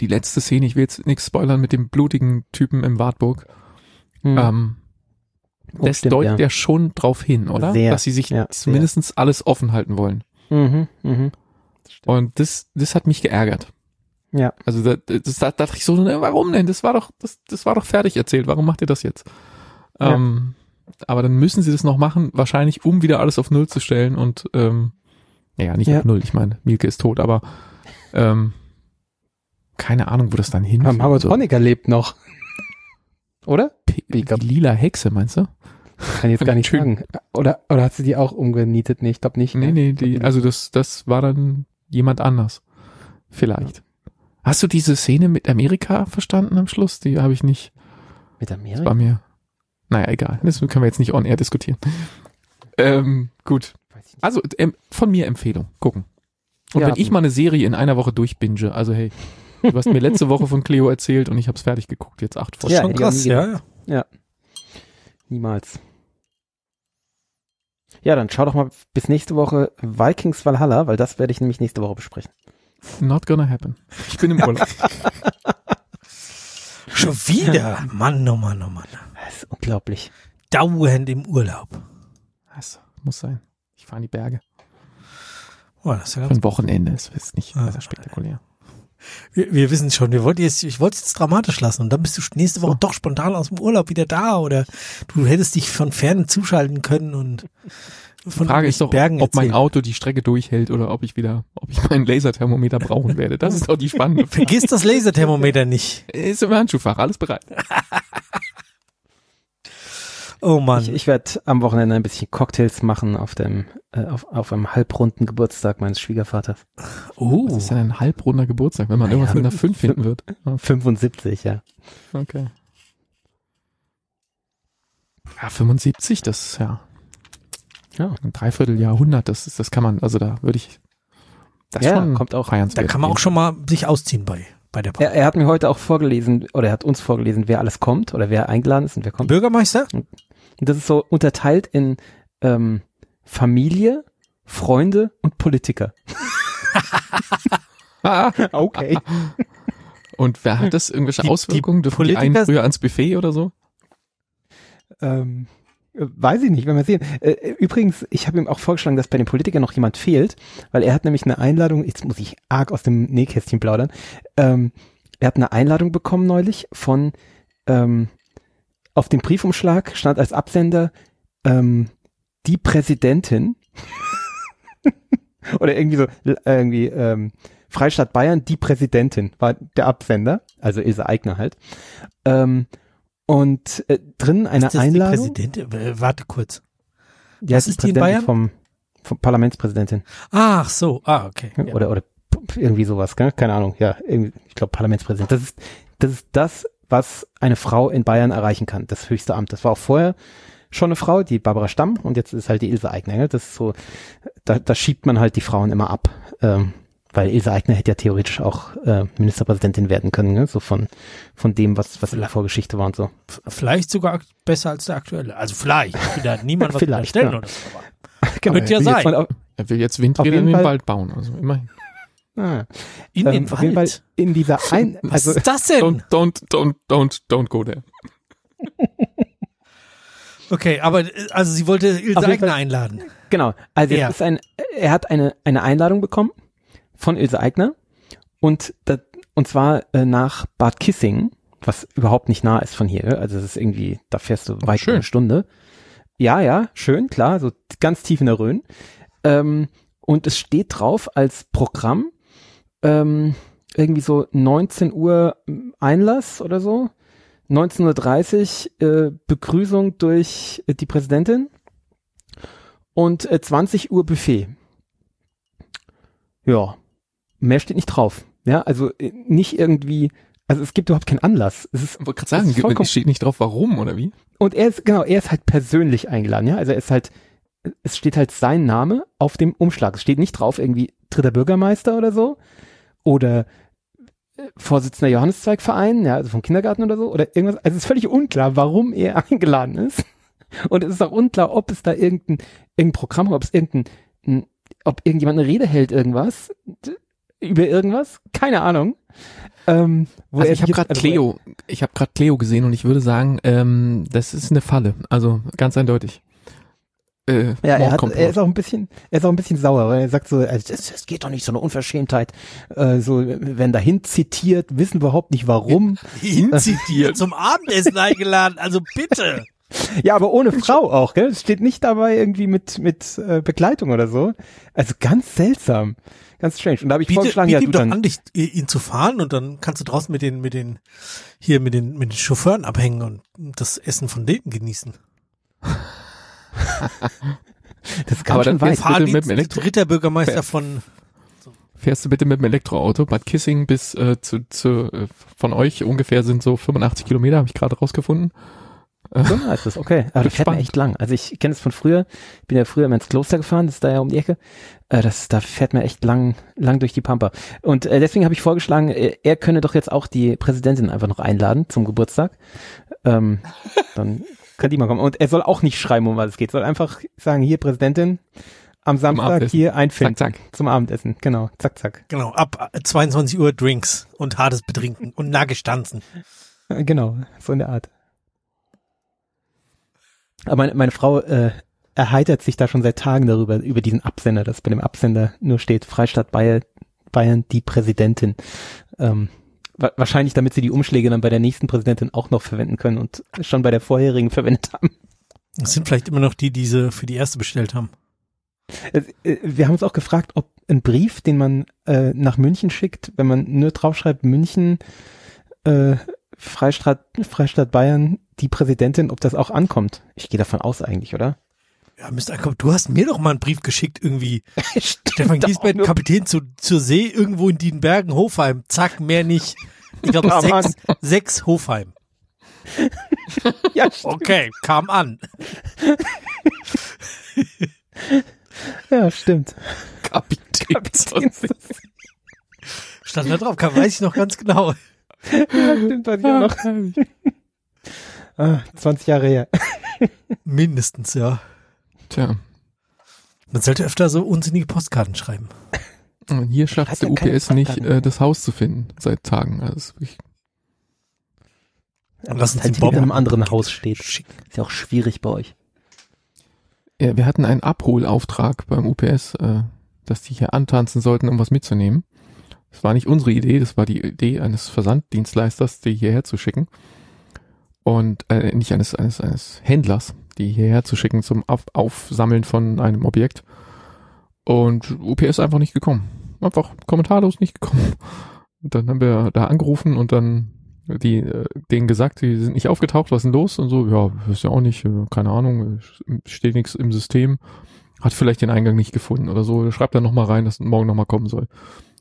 die letzte Szene, ich will jetzt nichts spoilern mit dem blutigen Typen im Wartburg, Hm. ähm, Oh, das stimmt, deutet ja. ja. schon drauf hin, oder? Sehr, Dass sie sich ja, zumindestens alles offen halten wollen. Mhm, mhm. Und das, das hat mich geärgert. Ja. Also da, das, da dachte ich so, ne, warum denn? Das war doch, das, das war doch fertig erzählt. Warum macht ihr das jetzt? Ja. Ähm, aber dann müssen sie das noch machen, wahrscheinlich um wieder alles auf Null zu stellen und ähm, ja, nicht Ja. auf Null. Ich meine, Mielke ist tot, aber ähm, keine Ahnung, wo das dann hinführt. Margot So, Honecker lebt noch. Oder? P- die lila Hexe, meinst du? Kann ich jetzt gar nicht sagen. Oder, oder hat sie die auch umgenietet? Nee, ich glaube nicht. Nee, ne? nee, die, also das, das war dann jemand anders. Vielleicht. Hast du diese Szene mit Amerika verstanden am Schluss? Die habe ich nicht. Mit Das Amerika? war mir. Naja, egal. Das können wir jetzt nicht on air diskutieren. Ähm, gut. Also ähm, von mir Empfehlung. Gucken. Und Ja, wenn ich mal eine Serie in einer Woche durchbinge, also hey, du hast mir letzte Woche von Cleo erzählt und ich habe es fertig geguckt, jetzt acht Folgen. Ja, Schon krass, ja, ja. Niemals. Ja, dann schau doch mal bis nächste Woche Vikings Valhalla, weil das werde ich nämlich nächste Woche besprechen. Not gonna happen. Ich bin im Urlaub. Schon wieder? Mann, oh Mann, oh Mann. Das ist unglaublich. Dauernd im Urlaub. Das muss sein. Ich fahre in die Berge. Oh, das ist ja Für ein Wochenende. Das ist nicht Ah. sehr spektakulär. Wir, wir wissen schon, wir wollten jetzt, ich wollte es jetzt dramatisch lassen und dann bist du nächste Woche doch spontan aus dem Urlaub wieder da oder du hättest dich von fern zuschalten können und von Frage ist doch, Bergen ob mein. Auto die Strecke durchhält oder ob ich wieder, ob ich meinen Laserthermometer brauchen werde. Das ist doch die spannende Frage. Vergiss das Laserthermometer nicht. Ist im Handschuhfach, alles bereit. Oh Mann. Ich, ich werde am Wochenende ein bisschen Cocktails machen auf dem, äh, auf, auf einem halbrunden Geburtstag meines Schwiegervaters. oh. Das ist ja ein halbrunder Geburtstag, wenn man irgendwas mit einer 5 finden wird. Ja, 75, ja. Okay. Ja, 75, das ist ja Ja. ein Dreivierteljahrhundert, das ist, das kann man, also da würde ich, das Ja, schon kommt auch- Da kann man auch schon mal sich ausziehen bei, bei der Er, er hat mir heute auch vorgelesen, oder er hat uns vorgelesen, wer alles kommt oder wer eingeladen ist und wer kommt. Bürgermeister? Und das ist so unterteilt in ähm, Familie, Freunde und Politiker. Ah, Okay. und wer hat das irgendwelche Die- die Auswirkungen? Dürfen die einen früher ans Buffet oder so? ähm, äh, weiß ich nicht, wenn wir sehen. Äh, übrigens, ich habe ihm auch vorgeschlagen, dass bei den Politikern noch jemand fehlt, weil er hat nämlich eine Einladung, jetzt muss ich arg aus dem Nähkästchen plaudern, ähm, er hat eine Einladung bekommen neulich von, ähm, auf dem Briefumschlag stand als Absender ähm, die Präsidentin oder irgendwie so, äh, irgendwie ähm, Freistaat Bayern, die Präsidentin war der Absender, also Ilse Aigner halt. Ähm, und äh, drin eine ist das Einladung. Die Präsidentin? Äh, warte kurz. Ja, Was ist die in Bayern? Vom, vom Parlamentspräsidentin. Ach so, ah, okay. Ja. Oder, oder irgendwie sowas, gell? keine Ahnung. Ja, ich glaube Parlamentspräsident. Das ist, das ist das, was eine Frau in Bayern erreichen kann, das höchste Amt. Das war auch vorher schon eine Frau, die Barbara Stamm, und jetzt ist halt die Ilse Aigner. gell? Das ist so, da, da schiebt man halt die Frauen immer ab. Ähm, weil Ilse Aigner hätte ja theoretisch auch äh, Ministerpräsidentin werden können, ne? so von, von dem, was, was in der Vorgeschichte war und so. Vielleicht sogar besser als der aktuelle. Also vielleicht. Da niemand was Vielleicht, unterstellen ja. oder so. aber Könnte ja sein. auf- Er will jetzt Windräder in den Fall- Wald bauen, also immerhin. ah, In ähm, den jeden Fall Wald. in dieser ein, Was also ist das denn? Don't, don't, don't, don't, don't go there. Okay, aber also sie wollte Ilse Aigner einladen. Genau. Also Ja. es ist ein, er hat eine, eine Einladung bekommen von Ilse Aigner und, das, und zwar äh, nach Bad Kissing, was überhaupt nicht nah ist von hier. Also es ist irgendwie, da fährst du weit schön. eine Stunde. Ja, ja, schön, klar, so ganz tief in der Rhön. Ähm, und es steht drauf als Programm ähm, irgendwie so 19 Uhr Einlass oder so. 19.30 Uhr äh, Begrüßung durch äh, die Präsidentin und äh, 20 Uhr Buffet. Ja, mehr steht nicht drauf. Ja, also äh, nicht irgendwie, also es gibt überhaupt keinen Anlass. Es ist, Ich wollte gerade sagen, es steht nicht drauf, warum oder wie. und er ist, genau, er ist halt persönlich eingeladen, ja. Also er ist halt, es steht halt sein Name auf dem Umschlag. Es steht nicht drauf irgendwie dritter Bürgermeister oder so. Oder äh, Vorsitzender Johanneszweigverein, ja, also vom Kindergarten oder so. Oder irgendwas. Also es ist völlig unklar, warum er eingeladen ist. Und es ist auch unklar, ob es da irgendein, irgendein Programm, ob es irgendein, ob irgendjemand eine Rede hält, irgendwas, über irgendwas. Keine Ahnung. Ähm, wo Also er ich habe gerade also Cleo, ich habe gerade Cleo gesehen und ich würde sagen, ähm, das ist eine Falle. Also ganz eindeutig. Äh, Ja, er, hat, er ist auch ein bisschen, er ist auch ein bisschen sauer, weil er sagt so, also das, das geht doch nicht, so eine Unverschämtheit. Äh, so, wenn dahin zitiert, wissen wir überhaupt nicht warum. Hinzitiert. Zum Abendessen eingeladen. Also bitte. Ja, aber ohne Frau auch, gell? Es steht nicht dabei irgendwie mit, mit äh, Begleitung oder so. Also ganz seltsam. Ganz strange. Und da habe ich Biete, vorgeschlagen, biete ja, du ihm doch dann. an, dich, ihn zu fahren und dann kannst du draußen mit den, mit den, hier mit den, mit den Chauffeuren abhängen und das Essen von denen genießen. Das ganz Aber schön dann weit. fahr- bitte mit dem Elektro- dritter Bürgermeister von, Fährst du bitte mit dem Elektroauto? Bad Kissing bis äh, zu, zu äh, von euch ungefähr sind so 85 Kilometer, habe ich gerade rausgefunden. So nah ist das, okay. Aber das fährt mir Spannend. echt lang. Also ich kenne es von früher. Ich bin ja früher immer ins Kloster gefahren, das ist da ja um die Ecke. Äh, das, da fährt mir echt lang, lang durch die Pampa. Und äh, deswegen habe ich vorgeschlagen, äh, er könne doch jetzt auch die Präsidentin einfach noch einladen zum Geburtstag. Ähm, dann kann die mal kommen. Und er soll auch nicht schreiben, um was es geht. Soll einfach sagen, hier Präsidentin, am Samstag hier einfinden. Zack, Zum Abendessen, genau. Zack, zack. genau, ab 22 Uhr Drinks und hartes Betrinken und Nagestanzen. Genau, so in der Art. Aber meine, meine Frau äh, erheitert sich da schon seit Tagen darüber, über diesen Absender, dass bei dem Absender nur steht Freistaat Bayern, Bayern die Präsidentin. Ähm, wa wahrscheinlich, damit sie die Umschläge dann bei der nächsten Präsidentin auch noch verwenden können und schon bei der vorherigen verwendet haben. Das sind vielleicht immer noch die, die sie für die erste bestellt haben. Äh, äh, Wir haben uns auch gefragt, ob ein Brief, den man äh, nach München schickt, wenn man nur draufschreibt, München, äh, Freistaat, Freistaat Bayern, die Präsidentin, ob das auch ankommt. Ich gehe davon aus eigentlich, oder? Ja, müsste ankommen. Du hast mir doch mal einen Brief geschickt irgendwie. Stefan nur. Kapitän zu, zur See irgendwo in Dienbergen, Hofheim. Zack, mehr nicht. Ich glaube Ja, Mann. sechs, sechs Hofheim. Ja, stimmt. Okay, kam an. Ja, stimmt. Kapitän. Stand da drauf, kam, weiß ich noch ganz genau. Ja, stimmt, weiß ich auch noch. Ah, 20 Jahre her. Mindestens, ja. Tja. Man sollte öfter so unsinnige Postkarten schreiben. Und hier schafft Hat der UPS nicht, äh, das Haus zu finden seit Tagen. Also es wirklich, Ja, Lass uns halt den in Bob einem anderen Haus steht. schicken. Ist ja auch schwierig bei euch. ja, wir hatten einen Abholauftrag beim UPS, äh, dass die hier antanzen sollten, um was mitzunehmen. Das war nicht unsere Idee, das war die Idee eines Versanddienstleisters, die hierher zu schicken. Und äh, nicht eines, eines, eines Händlers, die hierher zu schicken zum Auf Aufsammeln von einem Objekt. Und UPS einfach nicht gekommen. Einfach kommentarlos nicht gekommen. Und dann haben wir da angerufen und dann die äh, denen gesagt, die sind nicht aufgetaucht, was ist denn los? Und so, ja, ist ja auch nicht, äh, keine Ahnung, steht nichts im System, hat vielleicht den Eingang nicht gefunden oder so. Schreibt dann nochmal rein, dass morgen nochmal kommen soll.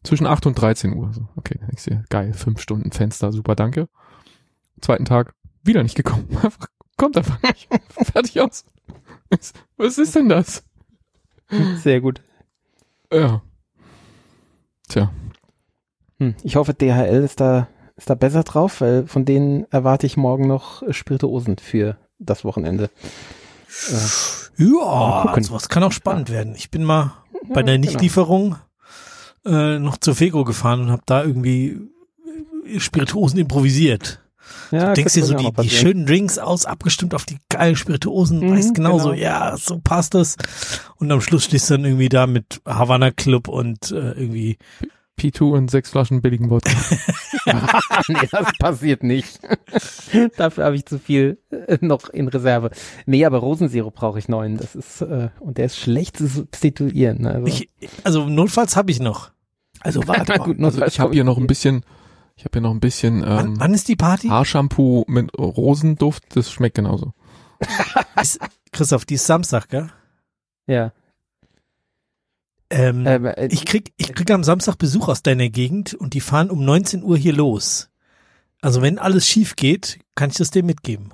Zwischen 8 und 13 Uhr. So, okay, du dir, geil, fünf Stunden Fenster, super, danke. Zweiten Tag, wieder nicht gekommen. Einfach, kommt einfach nicht. Fertig aus. Was ist denn das? Sehr gut. Ja. Tja, Hm. Ich hoffe, DHL ist da, ist da besser drauf, weil von denen erwarte ich morgen noch Spirituosen für das Wochenende. Mal Ja, sowas kann auch spannend werden. Ich bin mal bei der genau. Nichtlieferung äh, noch zur Fego gefahren und habe da irgendwie Spirituosen improvisiert. Ja, du denkst dir so, die, die schönen Drinks aus, abgestimmt auf die geilen Spirituosen, Mhm, weißt genauso, genau. ja, so passt es. Und am Schluss stehst du dann irgendwie da mit Havana Club und äh, irgendwie, P2 und sechs Flaschen billigen Wodka. nee, das passiert nicht. Dafür habe ich zu viel äh, noch in Reserve. Nee, aber Rosensirup brauche ich neuen. Das ist, äh, und der ist schlecht zu substituieren. Also, ich, also notfalls habe ich noch. Also warte mal. gut, Also ich habe hier noch ein bisschen, ich habe hier noch ein bisschen Wann, ähm, wann ist die Party? Haarshampoo mit Rosenduft, das schmeckt genauso. Ist, Christoph, die ist Samstag, gell? ja. Ähm, Ähm, äh, Ich krieg, ich krieg am Samstag Besuch aus deiner Gegend und die fahren um 19 Uhr hier los. Also wenn alles schief geht, kann ich das dir mitgeben.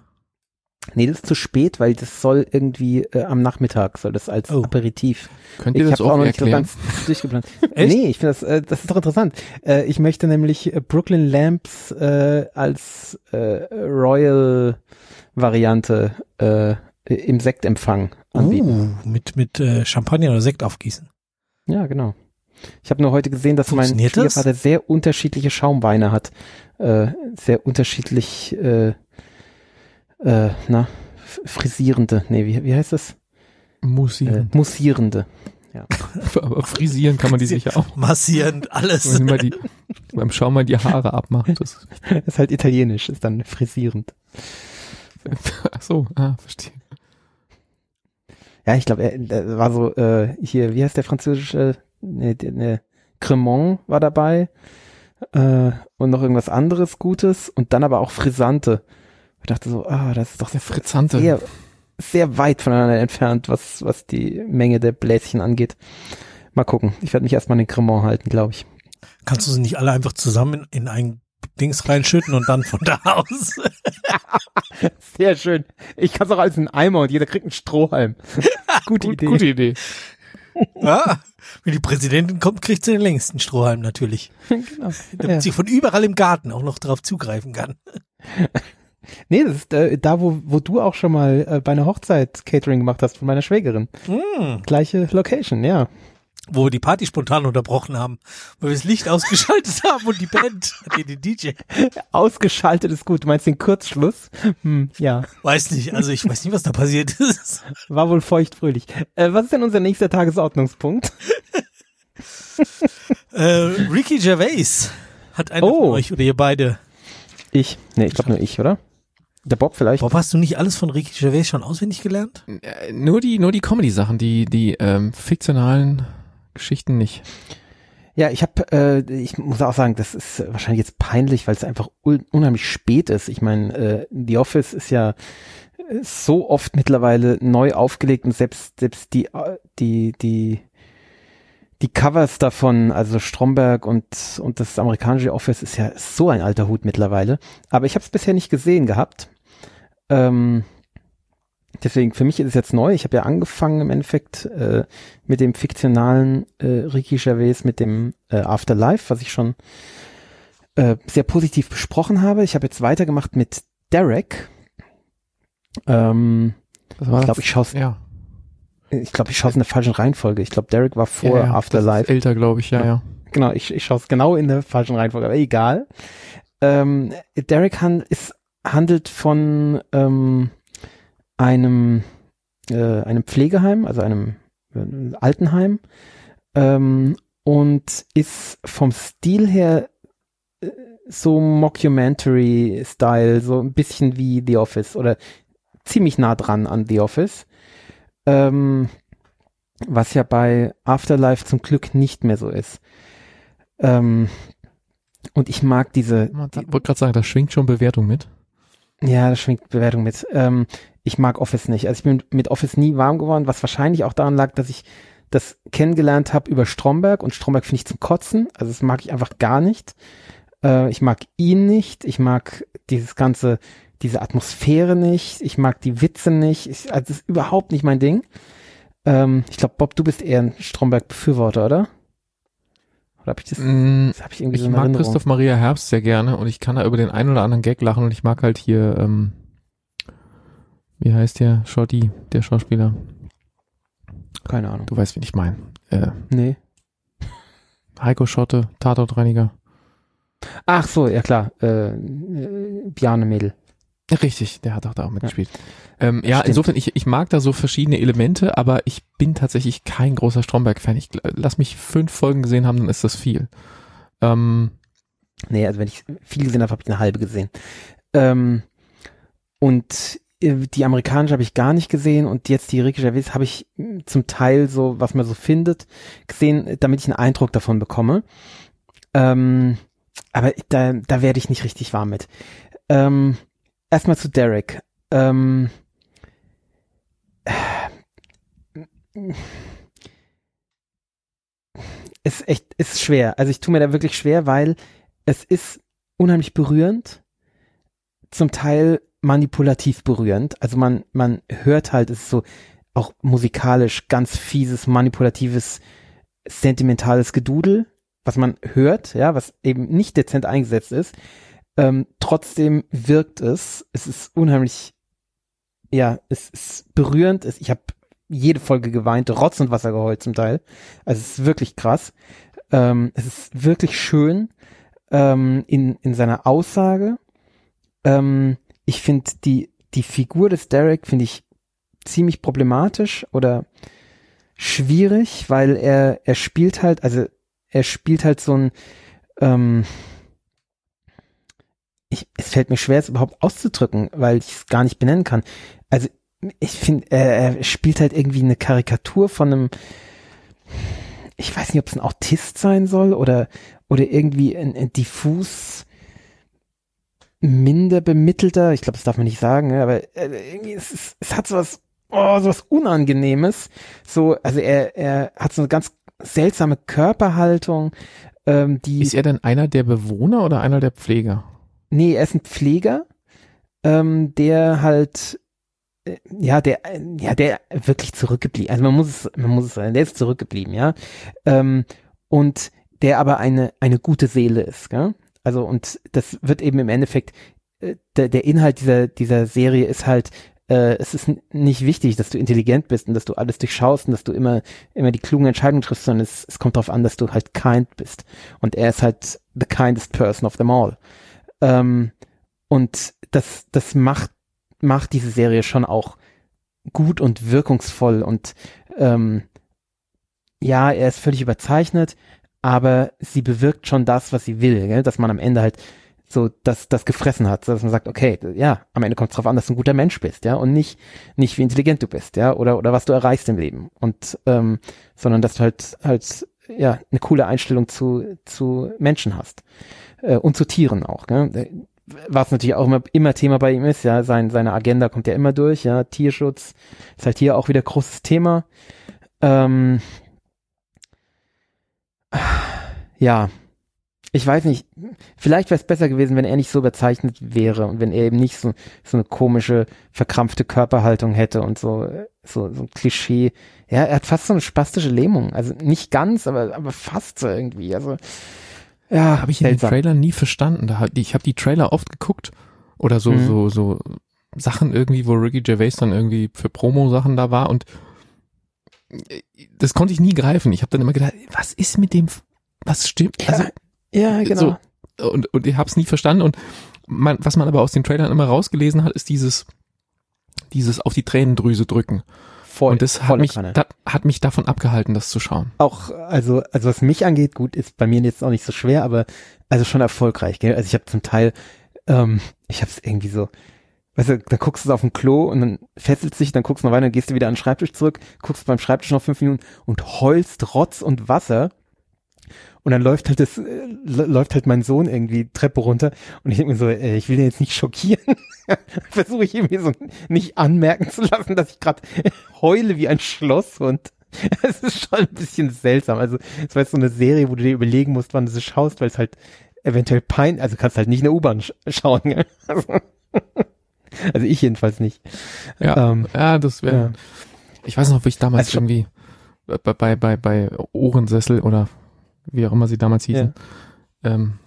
Nee, das ist zu spät, weil das soll irgendwie äh, am Nachmittag, soll das als Oh. Aperitif. Könnt Ich ihr das habe auch noch nicht so ganz durchgeplant. Echt? Nee, ich finde das, äh, das ist doch interessant. Äh, ich möchte nämlich äh, Brooklyn Lamps äh, als äh, Royal Variante äh, im Sektempfang anbieten. Uh, mit, mit äh, Champagner oder Sekt aufgießen. Ja, genau. Ich habe nur heute gesehen, dass mein Funktioniert das? Schwiegervater sehr unterschiedliche Schaumweine hat. Äh, sehr unterschiedlich, äh, äh, na, frisierende, nee, wie, wie heißt das? Äh, Mussieren. mussierende. Aber frisieren kann man die sicher auch. Massieren, alles. Wenn man die, beim Schaum mal die Haare abmacht. Das, ist halt italienisch, ist dann frisierend. ach so, ah, verstehe. Ja, ich glaube, er, er war so, äh, hier, wie heißt der französische, ne, ne, Cremant war dabei äh, und noch irgendwas anderes Gutes und dann aber auch Frisante. Ich dachte so, ah, das ist doch Der Frizzante. sehr, sehr weit voneinander entfernt, was, was die Menge der Bläschen angeht. Mal gucken. Ich werde mich erstmal an den Cremant halten, glaube ich. Kannst du sie nicht alle einfach zusammen in, in ein Dings reinschütten und dann von da aus? Sehr schön. Ich kann es auch alles in einen Eimer und jeder kriegt einen Strohhalm. Gute Gut, Idee. gute Idee. ja, wenn die Präsidentin kommt, kriegt sie den längsten Strohhalm natürlich. genau. Damit Ja. sie von überall im Garten auch noch drauf zugreifen kann. Nee, das ist äh, da, wo, wo du auch schon mal äh, bei einer Hochzeit Catering gemacht hast von meiner Schwägerin. Mm. Gleiche Location, ja. wo wir die Party spontan unterbrochen haben, wo wir das Licht ausgeschaltet haben und die Band, den DJ. Ausgeschaltet ist gut. Du meinst den Kurzschluss? Hm, ja. Weiß nicht, also ich weiß nicht, was da passiert ist. War wohl feuchtfröhlich. Äh, was ist denn unser nächster Tagesordnungspunkt? äh, Ricky Gervais hat einer Oh. von euch oder ihr beide. Ich. Nee, ich glaube nur ich, oder? Der Bob vielleicht? Bob, hast du nicht alles von Ricky Gervais schon auswendig gelernt? Äh, nur die, nur die Comedy-Sachen, die, die ähm, fiktionalen Geschichten nicht. Ja, ich habe, äh, ich muss auch sagen, das ist wahrscheinlich jetzt peinlich, weil es einfach un unheimlich spät ist. Ich meine, äh, The Office ist ja äh, so oft mittlerweile neu aufgelegt und selbst selbst die äh, die die die Covers davon, also Stromberg und und das amerikanische Office ist ja so ein alter Hut mittlerweile. Aber ich habe es bisher nicht gesehen gehabt. Ähm, deswegen für mich ist es jetzt neu. Ich habe ja angefangen im Endeffekt äh, mit dem fiktionalen äh, Ricky Gervais, mit dem äh, Afterlife, was ich schon äh, sehr positiv besprochen habe. Ich habe jetzt weitergemacht mit Derek. Ähm, Das war ich glaube, ich schaue es ja. ich glaube, ich schaue es in der falschen Reihenfolge. Ich glaube, Derek war vor ja, ja, Das Afterlife. ist älter, glaube ich, ja, ja. Genau, ich, ich schaue es genau in der falschen Reihenfolge, aber egal. Ähm, Derek Han ist, handelt von ähm, einem, äh, einem Pflegeheim, also einem äh, Altenheim ähm, und ist vom Stil her äh, so Mockumentary-Style, so ein bisschen wie The Office oder ziemlich nah dran an The Office. Ähm, was ja bei Afterlife zum Glück nicht mehr so ist. Ähm, und ich mag diese, Ich wollte gerade sagen, da schwingt schon Bewertung mit. Ja, das schwingt Bewertung mit. Ähm, ich mag Office nicht. Also ich bin mit Office nie warm geworden, was wahrscheinlich auch daran lag, dass ich das kennengelernt habe über Stromberg und Stromberg finde ich zum Kotzen. Also das mag ich einfach gar nicht. Äh, ich mag ihn nicht. Ich mag dieses ganze, diese Atmosphäre nicht. Ich mag die Witze nicht. Ich, also das ist überhaupt nicht mein Ding. Ähm, ich glaube, Bob, du bist eher ein Stromberg-Befürworter, oder? Oder habe ich das, Mm, das hab ich irgendwie Ich so mag Erinnerung? Christoph Maria Herbst sehr gerne und ich kann da über den einen oder anderen Gag lachen und ich mag halt hier, ähm, wie heißt der? Schotti, der Schauspieler. Keine Ahnung. Du weißt, wen ich meine. Äh, Nee. Heiko Schotte, Tatortreiniger. Ach so, ja klar. Äh, äh, Bjarne Mädel. Richtig, der hat auch da auch mitgespielt. Ähm, ja, Stimmt. insofern, ich, ich mag da so verschiedene Elemente, aber ich bin tatsächlich kein großer Stromberg-Fan. Ich lass mich fünf Folgen gesehen haben, dann ist das viel. Ähm, Nee, also wenn ich viel gesehen habe, habe ich eine halbe gesehen. Ähm, und äh, die amerikanische habe ich gar nicht gesehen und jetzt die Ricky Gervais habe ich mh, zum Teil so, was man so findet, gesehen, damit ich einen Eindruck davon bekomme. Ähm, aber da, da werde ich nicht richtig warm mit. Ähm, erstmal zu Derek. Ähm, ist echt, ist schwer. Also ich tue mir da wirklich schwer, weil es ist unheimlich berührend, zum Teil manipulativ berührend. Also man, man hört halt, es ist so auch musikalisch ganz fieses, manipulatives, sentimentales Gedudel, was man hört, ja, was eben nicht dezent eingesetzt ist. Ähm, trotzdem wirkt es. Es ist unheimlich, ja, es ist berührend. Es, ich habe jede Folge geweint, Rotz und Wasser geheult zum Teil. Also es ist wirklich krass. Ähm, es ist wirklich schön ähm, in, in seiner Aussage. Ähm, ich finde die, die Figur des Derek finde ich ziemlich problematisch oder schwierig, weil er, er spielt halt, also er spielt halt so ein, ähm, ich, es fällt mir schwer, es überhaupt auszudrücken, weil ich es gar nicht benennen kann. Also ich finde, er, er spielt halt irgendwie eine Karikatur von einem, ich weiß nicht, ob es ein Autist sein soll oder, oder irgendwie ein, ein diffus minder bemittelter, ich glaube, das darf man nicht sagen, ne, aber äh, irgendwie es, es, es hat sowas, oh, sowas Unangenehmes. So, also er, er hat so eine ganz seltsame Körperhaltung, ähm, die. ist er denn einer der Bewohner oder einer der Pfleger? Nee, er ist ein Pfleger, ähm, der halt, äh, ja, der, äh, ja, der wirklich zurückgeblieben, also man muss es, man muss es sagen, der ist zurückgeblieben, ja, ähm, und der aber eine, eine gute Seele ist, gell? Also, und das wird eben im Endeffekt, äh, der, der Inhalt dieser, dieser Serie ist halt, äh, es ist nicht wichtig, dass du intelligent bist und dass du alles durchschaust und dass du immer, immer die klugen Entscheidungen triffst, sondern es, es kommt darauf an, dass du halt kind bist. Und er ist halt the kindest person of them all. Ähm, und das, das macht, macht diese Serie schon auch gut und wirkungsvoll und ähm, ja, er ist völlig überzeichnet, aber sie bewirkt schon das, was sie will, gell? dass man am Ende halt so das, das gefressen hat, dass man sagt, okay, ja, am Ende kommt es darauf an, dass du ein guter Mensch bist, ja, und nicht, nicht wie intelligent du bist, ja, oder, oder was du erreichst im Leben. Und ähm, sondern dass du halt halt ja eine coole Einstellung zu, zu Menschen hast. Äh, und zu Tieren auch, gell? Was natürlich auch immer, immer Thema bei ihm ist, ja, sein, seine Agenda kommt ja immer durch, ja, Tierschutz ist halt hier auch wieder großes Thema. Ähm, ja, ich weiß nicht, vielleicht wäre es besser gewesen, wenn er nicht so überzeichnet wäre und wenn er eben nicht so, so eine komische, verkrampfte Körperhaltung hätte und so, so, so ein Klischee. Ja, er hat fast so eine spastische Lähmung. Also nicht ganz, aber, aber fast so irgendwie. Also, ja. Habe ich in den Trailern nie verstanden. Da, ich habe die Trailer oft geguckt oder so, mhm. so, so Sachen irgendwie, wo Ricky Gervais dann irgendwie für Promo-Sachen da war und das konnte ich nie greifen. Ich habe dann immer gedacht, was ist mit dem, was stimmt? Ja, also, ja genau. So, und, und ich habe es nie verstanden. Und man, was man aber aus den Trailern immer rausgelesen hat, ist dieses, dieses auf die Tränendrüse drücken. Voll, und das hat mich, das hat mich davon abgehalten, das zu schauen. Auch, also, also was mich angeht, gut, ist bei mir jetzt auch nicht so schwer, aber also schon erfolgreich, gell? Also ich habe zum Teil, ähm, ich habe es irgendwie so, weißt du, da guckst du auf dem Klo und dann fesselt sich, dann guckst du noch weiter, dann gehst du wieder an den Schreibtisch zurück, guckst beim Schreibtisch noch fünf Minuten und heulst Rotz und Wasser. Und dann läuft halt das, äh, läuft halt mein Sohn irgendwie Treppe runter und ich denke mir so, äh, ich will den jetzt nicht schockieren. Versuche ich irgendwie so nicht anmerken zu lassen, dass ich gerade heule wie ein Schloss und es ist schon ein bisschen seltsam. Also es war jetzt so eine Serie, wo du dir überlegen musst, wann du sie schaust, weil es halt eventuell pein, also kannst halt nicht in der U-Bahn sch schauen. Also also ich jedenfalls nicht. Ja, ähm, ja das wäre. Ja. Ich weiß noch, wie ich damals also irgendwie bei, bei, bei, bei Ohrensessel oder wie auch immer sie damals hießen, ja. ähm,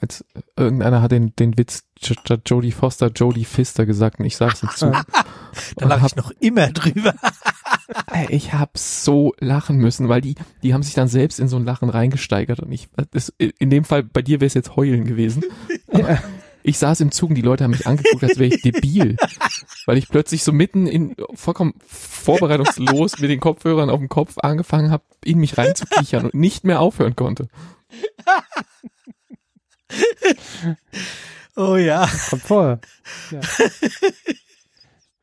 als irgendeiner hat den, den Witz Jodie Foster, Jodie Pfister gesagt und ich sag's nicht zu. da lache ich noch immer drüber. ich hab so lachen müssen, weil die, die haben sich dann selbst in so ein Lachen reingesteigert und ich, das, in dem Fall bei dir wäre es jetzt heulen gewesen. Ja. Ich saß im Zug und die Leute haben mich angeguckt, als wäre ich debil. weil ich plötzlich so mitten in, vollkommen vorbereitungslos mit den Kopfhörern auf dem Kopf angefangen habe, in mich reinzukichern und nicht mehr aufhören konnte. oh ja. Kommt vor. Ja.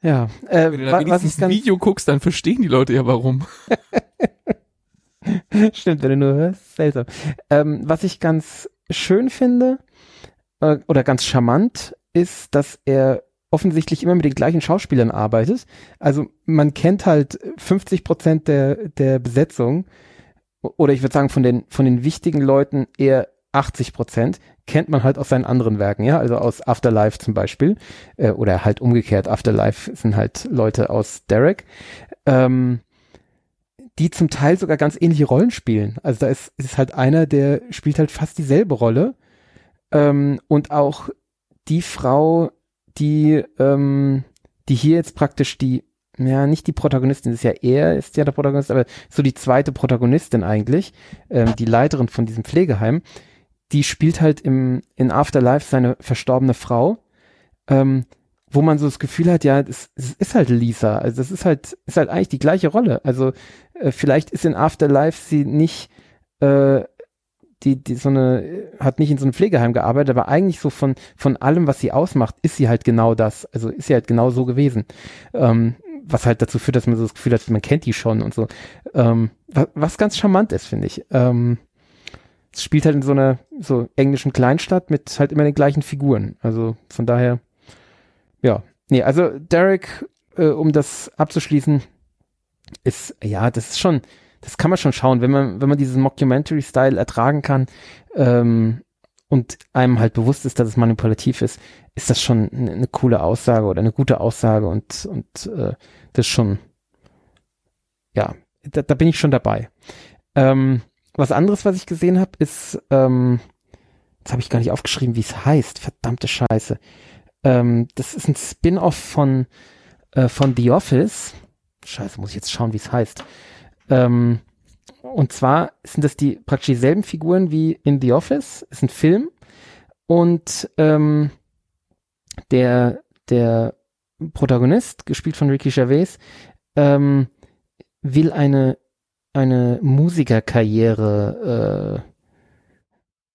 Ja, äh, wenn du dann was ich ein Video guckst, dann verstehen die Leute ja warum. Stimmt, wenn du nur hörst, seltsam. Ähm, was ich ganz schön finde, äh, oder ganz charmant ist, dass er offensichtlich immer mit den gleichen Schauspielern arbeitet. Also man kennt halt 50 Prozent der, der Besetzung oder ich würde sagen von den, von den wichtigen Leuten eher 80 Prozent kennt man halt aus seinen anderen Werken, ja, also aus Afterlife zum Beispiel äh, oder halt umgekehrt. Afterlife sind halt Leute aus Derek, ähm, die zum Teil sogar ganz ähnliche Rollen spielen. Also da ist, ist halt einer, der spielt halt fast dieselbe Rolle ähm, und auch die Frau, die, ähm, die hier jetzt praktisch die, ja, nicht die Protagonistin, ist ja er, ist ja der Protagonist, aber so die zweite Protagonistin eigentlich, ähm, die Leiterin von diesem Pflegeheim, die spielt halt im, in Afterlife seine verstorbene Frau, ähm, wo man so das Gefühl hat, ja, es, ist halt Lisa, also das ist halt, ist halt eigentlich die gleiche Rolle. Also äh, vielleicht ist in Afterlife sie nicht äh, die, die so eine, hat nicht in so einem Pflegeheim gearbeitet, aber eigentlich so von, von allem, was sie ausmacht, ist sie halt genau das. Also ist sie halt genau so gewesen. Ähm, was halt dazu führt, dass man so das Gefühl hat, man kennt die schon und so. Ähm, was, was ganz charmant ist, finde ich. Ähm, es spielt halt in so einer so englischen Kleinstadt mit halt immer den gleichen Figuren. Also von daher, ja. Nee, also Derek, äh, um das abzuschließen, ist, ja, das ist schon, das kann man schon schauen, wenn man, wenn man diesen Mockumentary-Style ertragen kann ähm, und einem halt bewusst ist, dass es manipulativ ist, ist das schon eine, eine coole Aussage oder eine gute Aussage und, und äh, das schon, ja, da, da bin ich schon dabei. Ähm, was anderes, was ich gesehen habe, ist, ähm, jetzt habe ich gar nicht aufgeschrieben, wie es heißt, verdammte Scheiße. Ähm, das ist ein Spin-off von äh, von The Office. Scheiße, muss ich jetzt schauen, wie es heißt. Ähm, und zwar sind das die praktisch dieselben Figuren wie in The Office. Ist ein Film und ähm, der der Protagonist, gespielt von Ricky Gervais, ähm, will eine eine Musikerkarriere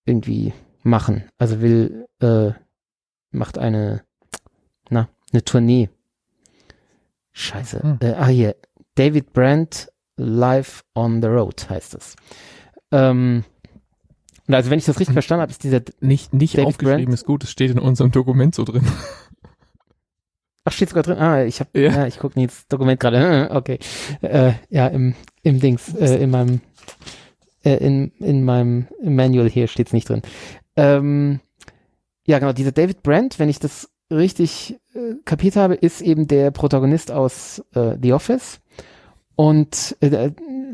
äh, irgendwie machen. Also will äh, macht eine na eine Tournee. Scheiße. Hm. Äh, ah hier David Brandt Live on the Road heißt es. Ähm, und also wenn ich das richtig Hm. verstanden habe, ist dieser Nicht, nicht David aufgeschrieben Brent? ist gut, es steht in unserem Dokument so drin. Ach, steht sogar drin. Ah, ich habe Ja. ja. ich gucke jetzt Dokument gerade. Okay. Äh, ja, im im Dings äh, in meinem äh, in in meinem Manual hier steht's nicht drin. Ähm, ja, genau, dieser David Brandt, wenn ich das richtig äh, kapiert habe, ist eben der Protagonist aus äh, The Office. Und äh,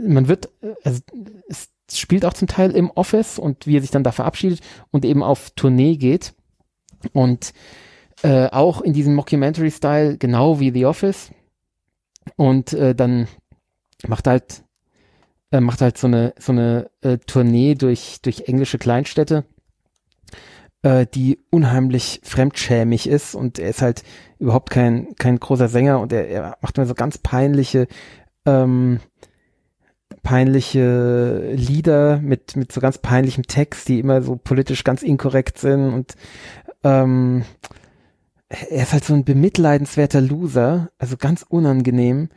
man wird, äh, also es spielt auch zum Teil im Office und wie er sich dann da verabschiedet und eben auf Tournee geht. Und äh, auch in diesem Mockumentary-Style, genau wie The Office. Und äh, dann macht halt äh, macht halt so eine so eine äh, Tournee durch durch englische Kleinstädte, äh, die unheimlich fremdschämig ist und er ist halt überhaupt kein kein großer Sänger und er, er macht mir so ganz peinliche ähm, peinliche Lieder mit mit so ganz peinlichem Text, die immer so politisch ganz inkorrekt sind und ähm, er ist halt so ein bemitleidenswerter Loser, also ganz unangenehm.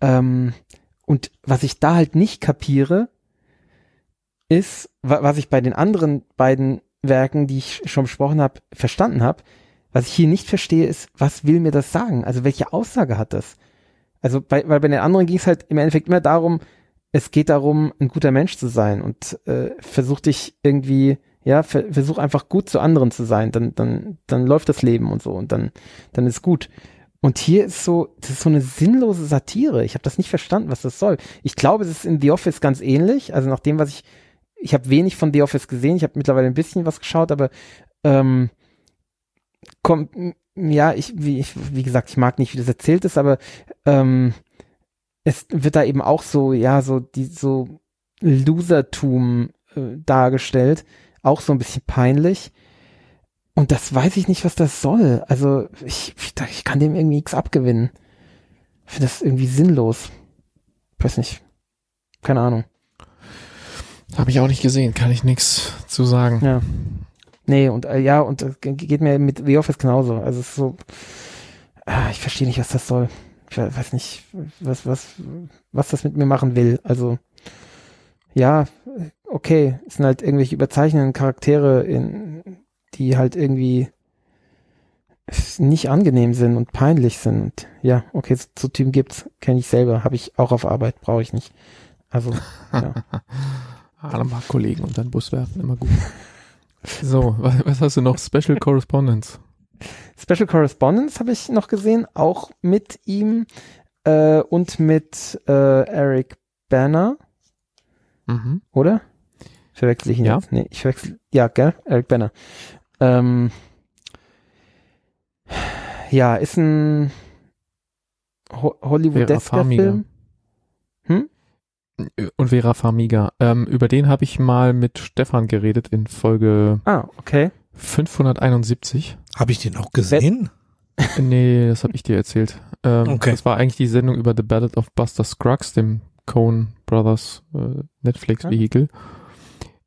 Ähm, und was ich da halt nicht kapiere, ist, wa was ich bei den anderen beiden Werken, die ich schon besprochen habe, verstanden habe. Was ich hier nicht verstehe, ist, was will mir das sagen? Also welche Aussage hat das? Also bei, weil bei den anderen ging es halt im Endeffekt immer darum, es geht darum, ein guter Mensch zu sein und äh, versuch dich irgendwie, ja, ver versuch einfach gut zu anderen zu sein, dann, dann, dann läuft das Leben und so und dann, dann ist gut. Und hier ist so, das ist so eine sinnlose Satire. Ich habe das nicht verstanden, was das soll. Ich glaube, es ist in The Office ganz ähnlich. Also nach dem, was ich, ich habe wenig von The Office gesehen. Ich habe mittlerweile ein bisschen was geschaut, aber ähm, kommt, ja, ich wie, ich, wie gesagt, ich mag nicht, wie das erzählt ist, aber ähm, es wird da eben auch so, ja, so die so Losertum äh, dargestellt, auch so ein bisschen peinlich. Und das weiß ich nicht, was das soll. Also ich, ich, ich kann dem irgendwie nichts abgewinnen. Ich finde das irgendwie sinnlos. Ich weiß nicht. Keine Ahnung. Habe ich auch nicht gesehen, kann ich nichts zu sagen. Ja. Nee, und äh, ja, und äh, ge- geht mir mit The Office genauso. Also es ist so, ah, ich verstehe nicht, was das soll. Ich we- weiß nicht, was, was, was das mit mir machen will. Also, ja, okay, es sind halt irgendwelche überzeichnenden Charaktere, in, die halt irgendwie nicht angenehm sind und peinlich sind. Und ja, okay, so, so Typen gibt's, kenne ich selber, habe ich auch auf Arbeit, brauche ich nicht. Also, ja. Alle mal Kollegen und dann Bus werfen, immer gut. So, was, hast du noch? Special Correspondence. Special Correspondence habe ich noch gesehen, auch mit ihm äh, und mit äh, Eric Banner, Mhm. oder? Verwechsel ich ihn Ja. jetzt? Nee, ich verwechsel, ja, gell? Eric Banner. Ähm, ja, ist ein Ho Hollywood-esker Farmiga. Film. Hm? Und Vera Farmiga. Ähm, über den habe ich mal mit Stefan geredet in Folge Ah, okay. 571. Habe ich den auch gesehen? nee, das habe ich dir erzählt. Ähm, Okay. Das war eigentlich die Sendung über The Ballad of Buster Scruggs, dem Coen Brothers äh, Netflix-Vehikel.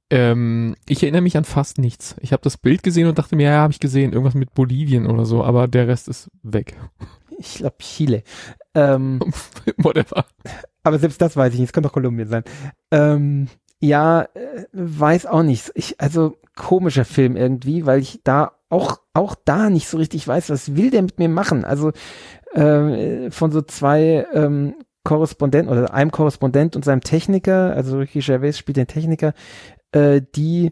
Ähm, ich erinnere mich an fast nichts. Ich habe das Bild gesehen und dachte mir, ja, habe ich gesehen, irgendwas mit Bolivien oder so, aber der Rest ist weg. Ich glaube Chile. Ähm, Whatever. Aber selbst das weiß ich nicht, es könnte doch Kolumbien sein. Ähm, ja, äh, weiß auch nicht. Ich, also komischer Film irgendwie, weil ich da auch, auch da nicht so richtig weiß, was will der mit mir machen. Also äh, von so zwei ähm, Korrespondenten oder einem Korrespondent und seinem Techniker, also Ricky Gervais spielt den Techniker, äh, die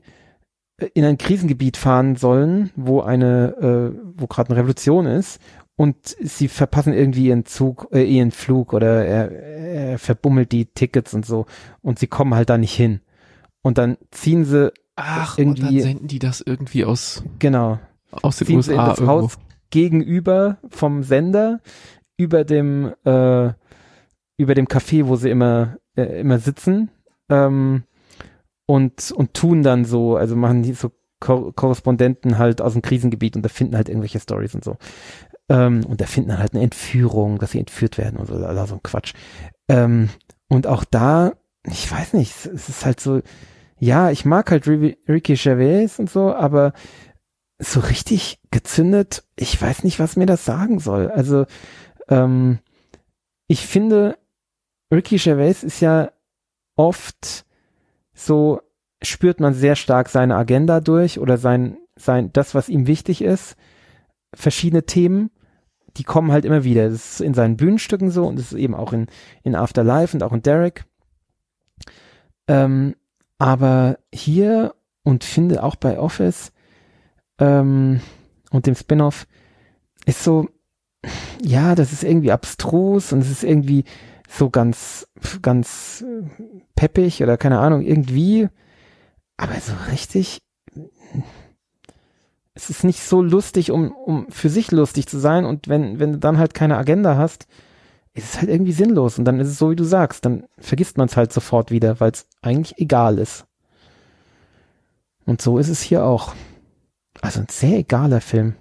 in ein Krisengebiet fahren sollen, wo eine, äh, wo gerade eine Revolution ist und sie verpassen irgendwie ihren Zug, äh, ihren Flug oder er, er verbummelt die Tickets und so und sie kommen halt da nicht hin. Und dann ziehen sie, Ach, Irgendwie- und dann senden die das irgendwie aus, genau, aus den ziehen sie in USA das irgendwo. Haus gegenüber vom Sender über dem äh, über dem Café, wo sie immer äh, immer sitzen ähm, und und tun dann so, also machen die so Ko Korrespondenten halt aus dem Krisengebiet und erfinden halt irgendwelche Stories und so. Ähm, und erfinden dann halt eine Entführung, dass sie entführt werden und so, also so ein Quatsch. Ähm, und auch da, ich weiß nicht, es ist halt so, ja, ich mag halt Ricky Gervais und so, aber so richtig gezündet, ich weiß nicht, was mir das sagen soll. Also, ähm, ich finde, Ricky Gervais ist ja oft so, spürt man sehr stark seine Agenda durch oder sein, sein, das, was ihm wichtig ist. Verschiedene Themen, die kommen halt immer wieder. Das ist in seinen Bühnenstücken so und das ist eben auch in, in Afterlife und auch in Derek. Ähm, aber hier und finde auch bei Office ähm, und dem Spin-off ist so, ja, das ist irgendwie abstrus und es ist irgendwie so ganz, ganz peppig oder keine Ahnung, irgendwie, aber so richtig, es ist nicht so lustig, um, um für sich lustig zu sein und wenn, wenn du dann halt keine Agenda hast, ist es halt irgendwie sinnlos und dann ist es so, wie du sagst, dann vergisst man es halt sofort wieder, weil es eigentlich egal ist. Und so ist es hier auch. Also ein sehr egaler Film.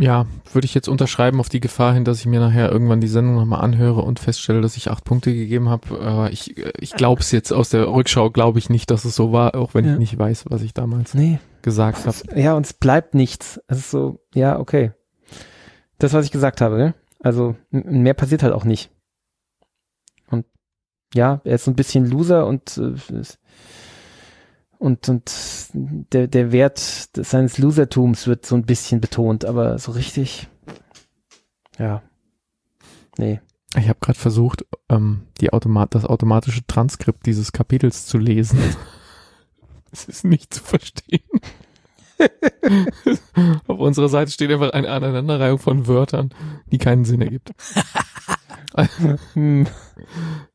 Ja, würde ich jetzt unterschreiben auf die Gefahr hin, dass ich mir nachher irgendwann die Sendung nochmal anhöre und feststelle, dass ich acht Punkte gegeben habe. Aber ich, ich glaube es jetzt aus der Rückschau, glaube ich nicht, dass es so war, auch wenn ja. ich nicht weiß, was ich damals nee. gesagt habe. Ja, und es bleibt nichts. Es ist so, ja, okay. Das, was ich gesagt habe, ne? Also mehr passiert halt auch nicht. Und ja, er ist so ein bisschen Loser und äh, und, und der, der Wert seines Losertums wird so ein bisschen betont, aber so richtig, ja, nee. Ich habe gerade versucht, ähm, die Automat das automatische Transkript dieses Kapitels zu lesen. Es ist nicht zu verstehen. Auf unserer Seite steht einfach eine Aneinanderreihung von Wörtern, die keinen Sinn ergibt.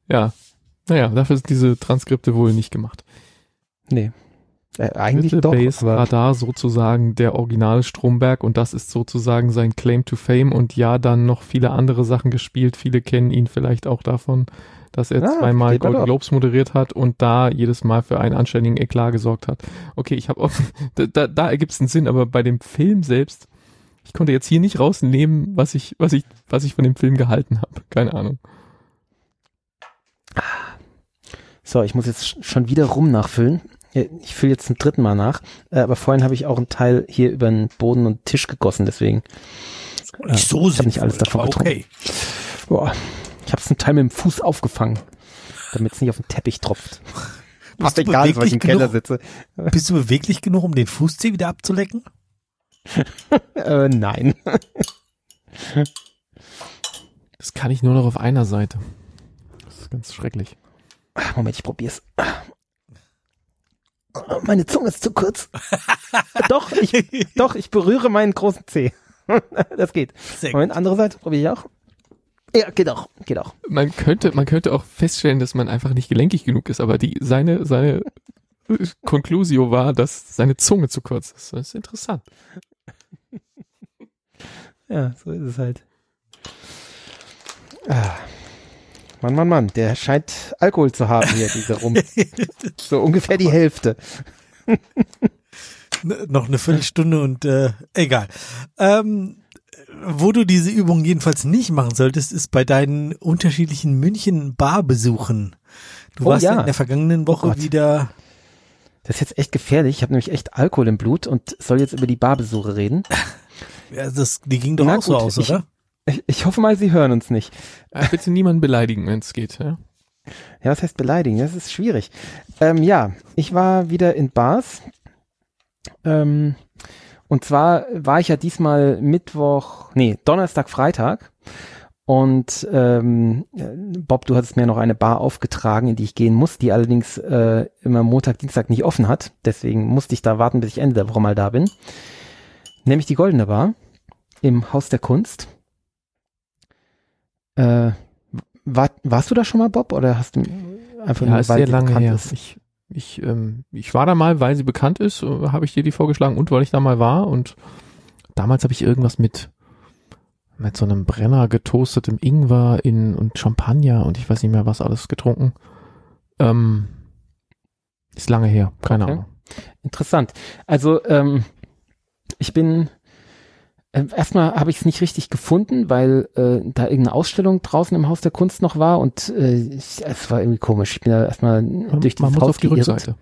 ja, naja, dafür sind diese Transkripte wohl nicht gemacht. Nee. Äh, eigentlich Little doch. Base war da sozusagen der originale Stromberg und das ist sozusagen sein Claim to Fame und ja, dann noch viele andere Sachen gespielt. Viele kennen ihn vielleicht auch davon, dass er ah, zweimal Golden Globes moderiert hat und da jedes Mal für einen anständigen Eklat gesorgt hat. Okay, ich habe da, da, da ergibt es einen Sinn, aber bei dem Film selbst, ich konnte jetzt hier nicht rausnehmen, was ich, was ich, was ich von dem Film gehalten habe. Keine Ahnung. So, ich muss jetzt schon wieder rum nachfüllen. Ich fülle jetzt zum dritten Mal nach, äh, aber vorhin habe ich auch einen Teil hier über den Boden und Tisch gegossen, deswegen. Nicht äh, so ich habe nicht alles davon okay. Boah, ich habe es zum Teil mit dem Fuß aufgefangen, damit es nicht auf den Teppich tropft. Bist du egal, weil ich im Keller sitze. Bist du beweglich genug, um den Fußzeh wieder abzulecken? äh, nein. das kann ich nur noch auf einer Seite. Das ist ganz schrecklich. Moment, ich probier's. Meine Zunge ist zu kurz. doch, ich, doch, ich berühre meinen großen Zeh. das geht. Sehr Moment, andere Seite probiere ich auch. Ja, geht auch, geht auch. Man könnte, man könnte auch feststellen, dass man einfach nicht gelenkig genug ist, aber die, seine, seine Conclusio war, dass seine Zunge zu kurz ist. Das ist interessant. ja, so ist es halt. Ah. Mann, Mann, Mann, der scheint Alkohol zu haben hier, dieser Rum. so ungefähr die Hälfte. Noch eine Viertelstunde und äh, egal. Ähm, wo du diese Übung jedenfalls nicht machen solltest, ist bei deinen unterschiedlichen München-Barbesuchen. Du oh, warst ja. in der vergangenen Woche oh wieder. Das ist jetzt echt gefährlich. Ich habe nämlich echt Alkohol im Blut und soll jetzt über die Barbesuche reden. Ja, das, die ging doch Na auch gut, so aus, oder? Ich, ich hoffe mal, Sie hören uns nicht. Äh, bitte niemanden beleidigen, wenn es geht. Ja? ja, was heißt beleidigen? Das ist schwierig. Ähm, ja, ich war wieder in Bars. Ähm, und zwar war ich ja diesmal Mittwoch, nee, Donnerstag, Freitag. Und ähm, Bob, du hattest mir noch eine Bar aufgetragen, in die ich gehen muss, die allerdings äh, immer Montag, Dienstag nicht offen hat. Deswegen musste ich da warten, bis ich Ende der Woche mal da bin. Nämlich die Goldene Bar im Haus der Kunst. Äh, war, warst du da schon mal, Bob, oder hast du einfach ja, nur, weil sehr lange her. Ist? Ich, ich, ähm, ich war da mal, weil sie bekannt ist, äh, habe ich dir die vorgeschlagen und weil ich da mal war und damals habe ich irgendwas mit mit so einem Brenner getoastetem Ingwer in und Champagner und ich weiß nicht mehr was alles getrunken. Ähm, ist lange her, keine Okay. Ahnung. Interessant. Also ähm, ich bin erstmal habe ich es nicht richtig gefunden, weil äh, da irgendeine Ausstellung draußen im Haus der Kunst noch war und äh, ich, es war irgendwie komisch. Ich bin da erstmal Man, durch muss Haus auf die geirrt. Rückseite.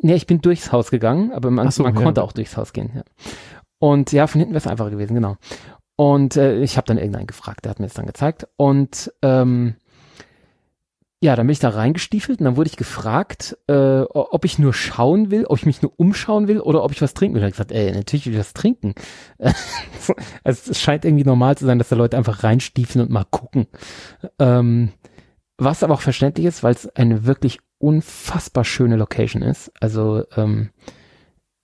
Nee, ich bin durchs Haus gegangen, aber man, so, man ja. konnte auch durchs Haus gehen. Ja. Und ja, von hinten wäre es einfacher gewesen, genau. Und äh, ich habe dann irgendeinen gefragt, der hat mir das dann gezeigt. Und ähm, ja, dann bin ich da reingestiefelt und dann wurde ich gefragt, äh, ob ich nur schauen will, ob ich mich nur umschauen will oder ob ich was trinken will. Hab ich gesagt, ey, natürlich will ich was trinken. So, also es scheint irgendwie normal zu sein, dass da Leute einfach reinstiefeln und mal gucken. Ähm, was aber auch verständlich ist, weil es eine wirklich unfassbar schöne Location ist. Also ähm,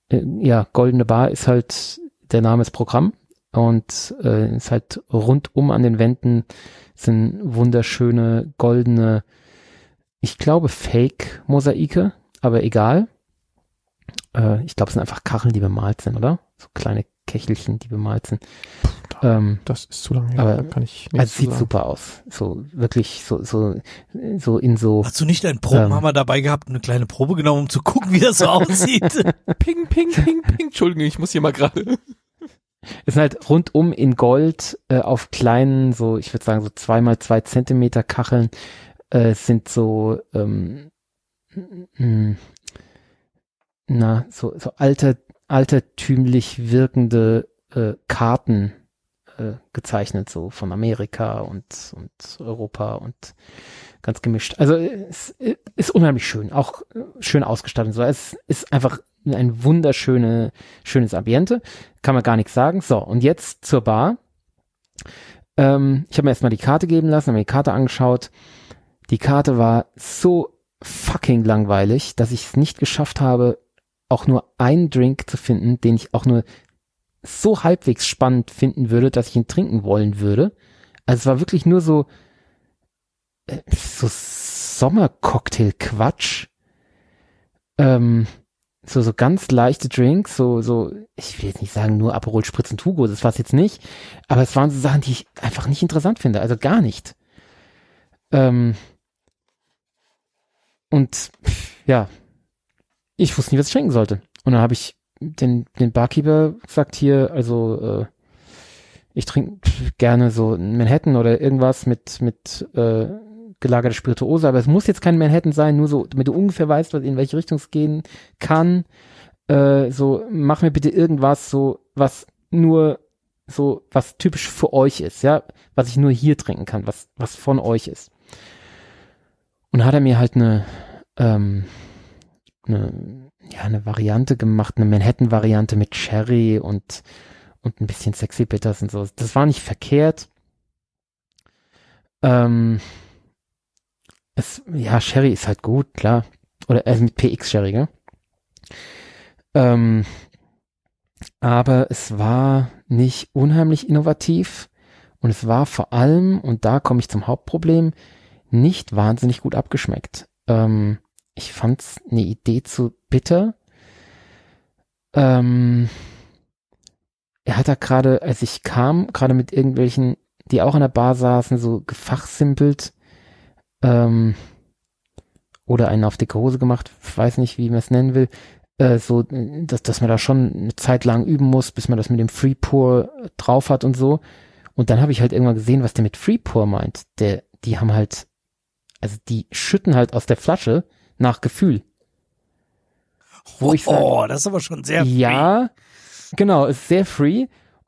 äh, ja, Goldene Bar ist halt der Name ist Programm und äh, ist halt rundum an den Wänden sind wunderschöne goldene, ich glaube Fake-Mosaike, aber egal. Äh, ich glaube, es sind einfach Kacheln, die bemalt sind, oder? So kleine Kächelchen, die bemalt sind. Ähm, Das ist zu lange her, Aber- da kann ich also es zu sieht sagen. super aus. So wirklich so so so in so Hast du nicht einen Probenhammer Ähm. dabei gehabt, und eine kleine Probe genommen, um zu gucken, wie das so aussieht? Ping, ping, ping, ping. Entschuldigung, ich muss hier mal gerade. Es sind halt rundum in Gold äh, auf kleinen, so ich würde sagen so zwei mal zwei Zentimeter Kacheln äh, sind so ähm, mh, na so so alter altertümlich wirkende äh, Karten äh, gezeichnet so von Amerika und und Europa und ganz gemischt. Also es ist unheimlich schön, auch äh, schön ausgestattet. So es ist einfach ein wunderschöne schönes Ambiente kann man gar nichts sagen. So, und jetzt zur Bar. Ähm, ich habe mir erstmal die Karte geben lassen, habe mir die Karte angeschaut. Die Karte war so fucking langweilig, dass ich es nicht geschafft habe, auch nur einen Drink zu finden, den ich auch nur so halbwegs spannend finden würde, dass ich ihn trinken wollen würde. Also es war wirklich nur so, äh, so Sommercocktail-Quatsch. Ähm, so, so ganz leichte Drinks, so, so, ich will jetzt nicht sagen nur Aperol Spritz und Hugo, das war's jetzt nicht, aber es waren so Sachen, die ich einfach nicht interessant finde, also gar nicht. Ähm, und ja, ich wusste nicht, was ich trinken sollte. Und dann habe ich den, den Barkeeper gesagt, hier, also äh, ich trinke gerne so Manhattan oder irgendwas mit, mit äh, gelagerte Spirituose, aber es muss jetzt kein Manhattan sein, nur so, damit du ungefähr weißt, was in welche Richtung es gehen kann. Äh, so, mach mir bitte irgendwas, so, was nur so, was typisch für euch ist, ja, was ich nur hier trinken kann, was, was von euch ist. Und hat er mir halt eine, ähm, eine, ja, eine Variante gemacht, eine Manhattan-Variante mit Cherry und, und ein bisschen Sexy Bitters und so. Das war nicht verkehrt. Ähm, es, ja, Sherry ist halt gut, klar. Oder äh, mit PX Sherry, gell? Ähm, aber es war nicht unheimlich innovativ und es war vor allem, und da komme ich zum Hauptproblem, nicht wahnsinnig gut abgeschmeckt. Ähm, ich fand's eine Idee zu bitter. Ähm, er hat da gerade, als ich kam, gerade mit irgendwelchen, die auch an der Bar saßen, so gefachsimpelt ähm, oder einen auf dicke Hose gemacht, weiß nicht, wie man es nennen will, äh, so, dass, dass man da schon eine Zeit lang üben muss, bis man das mit dem Free Pour drauf hat und so. Und dann habe ich halt irgendwann gesehen, was der mit Free Pour meint. Der, die haben halt, also die schütten halt aus der Flasche nach Gefühl. Wo ich sag, oh, das ist aber schon sehr ja, genau, ist sehr free.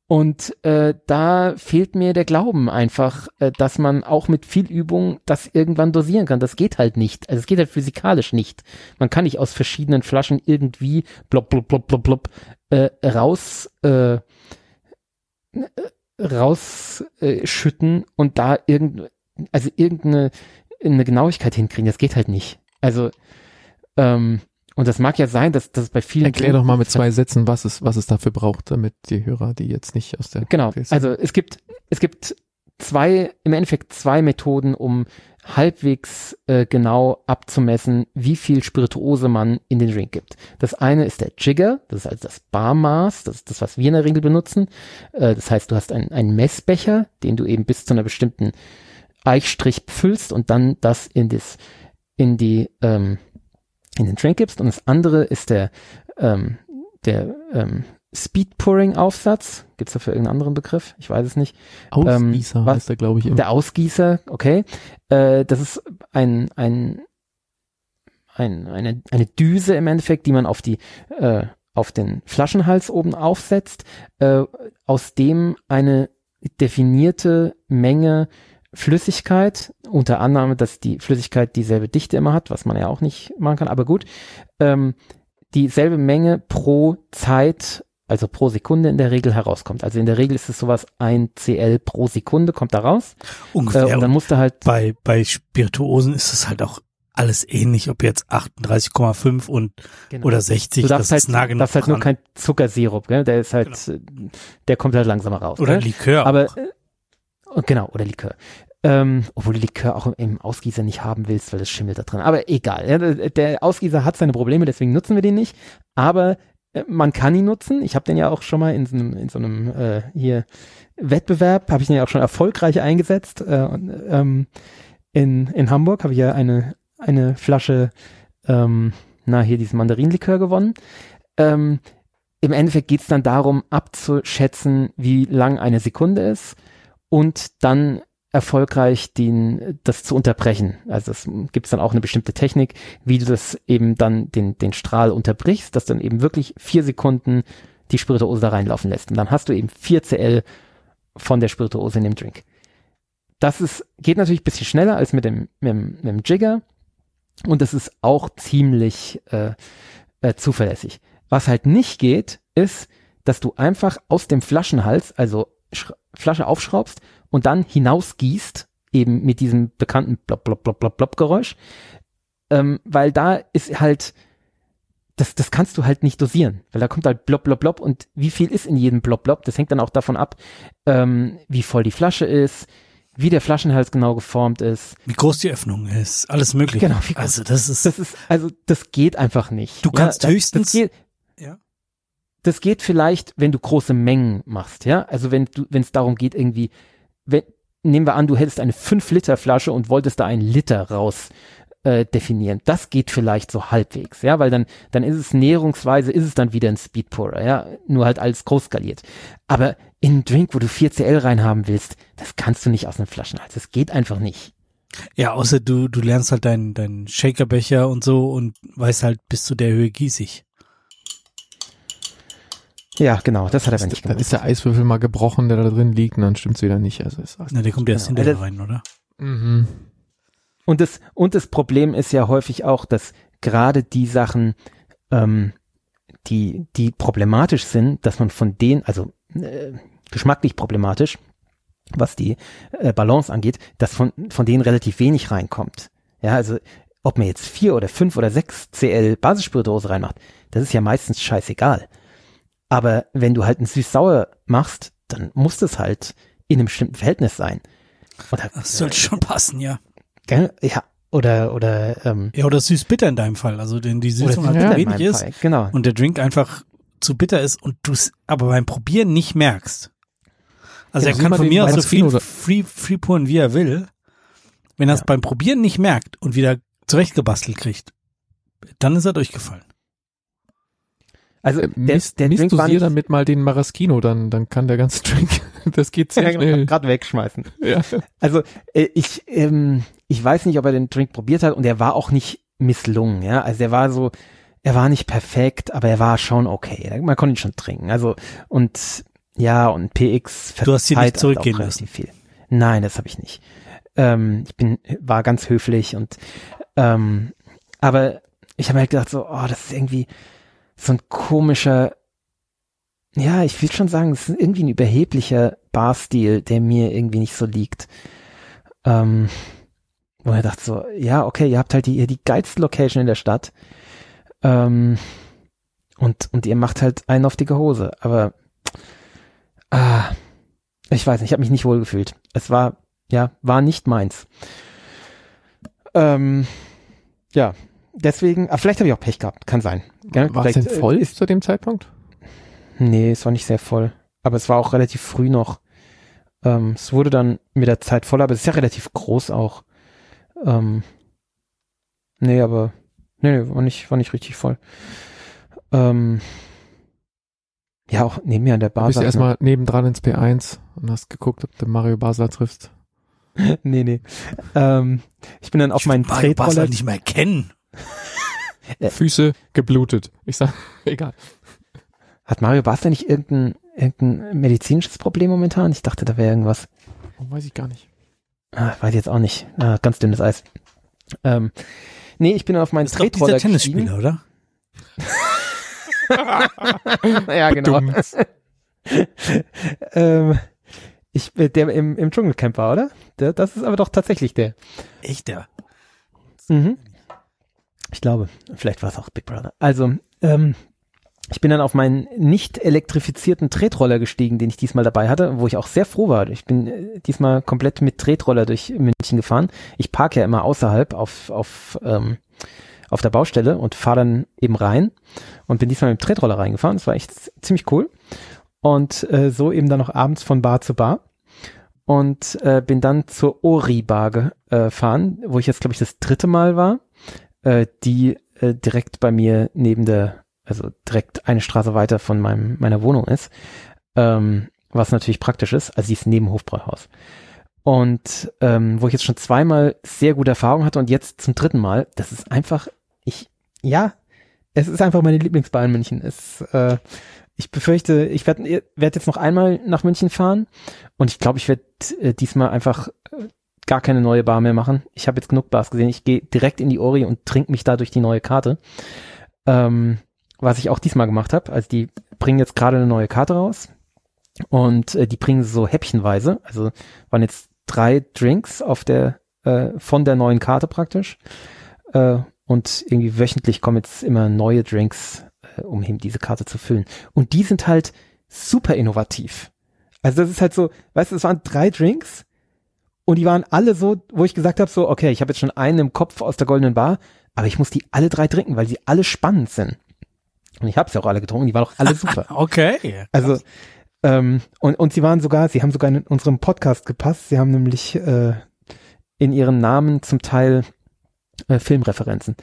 Und äh, da fehlt mir der Glauben einfach, äh, dass man auch mit viel Übung das irgendwann dosieren kann. Das geht halt nicht. Also es geht halt physikalisch nicht. Man kann nicht aus verschiedenen Flaschen irgendwie blop, blop, blop, blop, blop äh, raus äh, rausschütten äh, und da irgend also irgendeine eine Genauigkeit hinkriegen. Das geht halt nicht. Also ähm, und das mag ja sein, dass das bei vielen Erklär doch mal mit zwei Sätzen, was es, was es dafür braucht, damit die Hörer, die jetzt nicht aus der Genau. Also es gibt, es gibt zwei, im Endeffekt zwei Methoden, um halbwegs äh, genau abzumessen, wie viel Spirituose man in den Drink gibt. Das eine ist der Jigger, das ist also das Barmaß, das ist das, was wir in der Regel benutzen. Äh, das heißt, du hast einen, einen Messbecher, den du eben bis zu einer bestimmten Eichstrich füllst und dann das in das, in die, ähm, in den Drink gibst. Und das andere ist der, ähm, der ähm, Speed Pouring Aufsatz. Gibt es dafür irgendeinen anderen Begriff? Ich weiß es nicht. Ausgießer ähm, was, heißt der, glaube ich. Immer. Der Ausgießer, okay. Äh, das ist ein, ein, ein, eine, eine Düse im Endeffekt, die man auf die, äh, auf den Flaschenhals oben aufsetzt, äh, aus dem eine definierte Menge Flüssigkeit, unter Annahme, dass die Flüssigkeit dieselbe Dichte immer hat, was man ja auch nicht machen kann, aber gut, ähm, dieselbe Menge pro Zeit, also pro Sekunde in der Regel herauskommt. Also in der Regel ist es sowas, ein CL pro Sekunde kommt da raus. Ungefähr. Äh, und dann musst du halt. Bei, bei Spirituosen ist es halt auch alles ähnlich, ob jetzt 38,5 und genau. oder 60, du darfst das halt, ist nah genug darfst halt nur dran. kein Zuckersirup, gell? Der ist halt, äh, der kommt halt langsamer raus. Oder gell? Likör. Aber auch. äh, genau, oder Likör. Ähm, obwohl du Likör auch im, Ausgießer nicht haben willst, weil das schimmelt da drin. Aber egal. Ja, der, der Ausgießer hat seine Probleme, deswegen nutzen wir den nicht. Aber äh, man kann ihn nutzen. Ich habe den ja auch schon mal in so einem, in so einem äh, hier Wettbewerb, habe ich den ja auch schon erfolgreich eingesetzt. Äh, und, ähm, in, in Hamburg habe ich ja eine, eine Flasche, ähm, na hier diesen Mandarinlikör gewonnen. Ähm, Im Endeffekt geht es dann darum, abzuschätzen, wie lang eine Sekunde ist und dann erfolgreich den, das zu unterbrechen. Also es gibt dann auch eine bestimmte Technik, wie du das eben dann den, den Strahl unterbrichst, dass dann eben wirklich vier Sekunden die Spirituose da reinlaufen lässt. Und dann hast du eben 4 CL von der Spirituose in dem Drink. Das ist, geht natürlich ein bisschen schneller als mit dem, mit dem, mit dem Jigger. Und das ist auch ziemlich äh, äh, zuverlässig. Was halt nicht geht, ist, dass du einfach aus dem Flaschenhals, also Sch Flasche aufschraubst und dann hinausgießt, eben mit diesem bekannten Blop, Blop, Blop, Blop, Blop Geräusch, ähm, weil da ist halt, das, das kannst du halt nicht dosieren, weil da kommt halt Blop, Blop, Blop und wie viel ist in jedem Blop, Blop, das hängt dann auch davon ab, ähm, wie voll die Flasche ist, wie der Flaschenhals genau geformt ist. Wie groß die Öffnung ist, alles mögliche. Genau, wie groß- also das ist, Das ist, also, das geht einfach nicht. Du kannst das, höchstens- Das geht, ja. das geht vielleicht, wenn du große Mengen machst, ja. Also wenn du, wenn es darum geht, irgendwie, wenn, nehmen wir an, du hättest eine 5 Liter Flasche und wolltest da einen Liter raus äh, definieren. Das geht vielleicht so halbwegs, ja, weil dann, dann ist es näherungsweise, ist es dann wieder ein Speedpourer, ja, nur halt als groß skaliert. Aber in einen Drink, wo du 4 CL reinhaben willst, das kannst du nicht aus einem Flaschenhals. Das geht einfach nicht. Ja, außer du, du lernst halt deinen, deinen Shakerbecher und so und weißt halt, bis zu der Höhe gieß ich. Ja, genau, das hat er aber nicht Dann gemacht. ist der Eiswürfel mal gebrochen, der da drin liegt, und dann stimmt's wieder nicht. Also ist Na, der kommt erst Genau. hinterher Also- rein, oder? mhm. Und das, und das Problem ist ja häufig auch, dass gerade die Sachen, ähm, die, die problematisch sind, dass man von denen, also äh, geschmacklich problematisch, was die äh, Balance angeht, dass von, von denen relativ wenig reinkommt. Ja, also ob man jetzt vier oder fünf oder sechs CL Basisspirituose reinmacht, das ist ja meistens scheißegal. Aber wenn du halt ein süß-sauer machst, dann muss das halt in einem bestimmten Verhältnis sein. Oder, Das sollte schon passen, ja. Ja, oder, oder, ähm, Ja, oder süß-bitter in deinem Fall. Also, denn die Süßung halt Bitter zu in wenig ist Fall. Genau. und der Drink einfach zu bitter ist und du es aber beim Probieren nicht merkst. Also Ja, er sieh kann von mir aus so viel free, free pouren, wie er will. Wenn er es Ja. beim Probieren nicht merkt und wieder zurechtgebastelt kriegt, dann ist er durchgefallen. Also Äh, der, Mist, der Drink war nicht, damit mal den Maraschino, dann, dann kann der ganze Drink, das geht sehr schnell. gerade wegschmeißen. Ja. Also äh, ich, ähm, ich weiß nicht, ob er den Drink probiert hat und er war auch nicht misslungen, ja. Also er war so, er war nicht perfekt, aber er war schon okay. Man konnte ihn schon trinken. Also und ja, und PX Du hast ihn nicht halt zurückgehen auch relativ viel. Nein, das habe ich nicht. Ähm, ich bin, war ganz höflich und ähm, aber ich habe mir halt gedacht, so, oh, das ist irgendwie so ein komischer, ja, ich will schon sagen, es ist irgendwie ein überheblicher Barstil, der mir irgendwie nicht so liegt. Ähm, wo er dachte so, ja, okay, ihr habt halt die, die geilste Location in der Stadt. Ähm, und, und ihr macht halt einen auf dicke Hose. Aber ah, ich weiß nicht, ich habe mich nicht wohl gefühlt. Es war, ja, war nicht meins. Ähm, ja, deswegen, aber vielleicht habe ich auch Pech gehabt, kann sein. Gell? War es Vielleicht, denn äh, voll Ist, zu dem Zeitpunkt? nee, es war nicht sehr voll. Aber es war auch relativ früh noch. Ähm, es wurde dann mit der Zeit voller, aber es ist ja relativ groß auch. Ähm, nee, aber nee, nee, war nicht, war nicht richtig voll. Ähm, ja, auch neben mir an der Du Bar. bist ja erstmal nebendran ins P1 und hast geguckt, ob du Mario Basler triffst. nee, nee. Ähm, ich bin dann auf Ich meinen würd Mario Basler Tretroller. nicht mehr kennen. Füße geblutet. Ich sag, egal. Hat Mario Basler nicht irgendein, irgendein medizinisches Problem momentan? Ich dachte, da wäre irgendwas. Oh, weiß ich gar nicht. Ah, weiß ich jetzt auch nicht. Ah, ganz dünnes Eis. Ähm, nee, ich bin auf meinen Das ist doch Tretroller dieser Tennisspieler, oder? ja, genau. Ähm, ich, äh, der im, im Dschungelcamp war, oder? Der, das ist aber doch tatsächlich der. Echt, der. Mhm. Ich glaube, vielleicht war es auch Big Brother. Also, ähm, ich bin dann auf meinen nicht elektrifizierten Tretroller gestiegen, den ich diesmal dabei hatte, wo ich auch sehr froh war. Ich bin äh, diesmal komplett mit Tretroller durch München gefahren. Ich parke ja immer außerhalb auf, auf, ähm, auf der Baustelle und fahre dann eben rein und bin diesmal mit dem Tretroller reingefahren. Das war echt ziemlich cool. Und äh, so eben dann noch abends von Bar zu Bar. Und äh, bin dann zur Ori-Bar gefahren, wo ich jetzt, glaube ich, das dritte Mal war, äh, die äh, direkt bei mir neben der, also direkt eine Straße weiter von meinem, meiner Wohnung ist. Ähm, was natürlich praktisch ist. Also die ist neben Hofbräuhaus. Und ähm, wo ich jetzt schon zweimal sehr gute Erfahrungen hatte und jetzt zum dritten Mal, das ist einfach, ich, ja, es ist einfach meine Lieblingsbar in München. Es, äh, ich befürchte, ich werde werd jetzt noch einmal nach München fahren und ich glaube, ich werde äh, diesmal einfach äh, gar keine neue Bar mehr machen. Ich habe jetzt genug Bars gesehen. Ich gehe direkt in die Ori und trinke mich da durch die neue Karte. Ähm, was ich auch diesmal gemacht habe. Also die bringen jetzt gerade eine neue Karte raus und äh, die bringen sie so häppchenweise. Also waren jetzt drei Drinks auf der äh, von der neuen Karte praktisch. Äh, und irgendwie wöchentlich kommen jetzt immer neue Drinks, äh, um eben diese Karte zu füllen. Und die sind halt super innovativ. Also das ist halt so, weißt du, es waren drei Drinks und die waren alle so, wo ich gesagt habe, so, okay, ich habe jetzt schon einen im Kopf aus der goldenen Bar, aber ich muss die alle drei trinken, weil sie alle spannend sind. Und ich habe sie auch alle getrunken, die waren auch alle super. Okay. Also ähm, und, und sie waren sogar, sie haben sogar in unserem Podcast gepasst. Sie haben nämlich äh, in ihren Namen zum Teil äh, Filmreferenzen.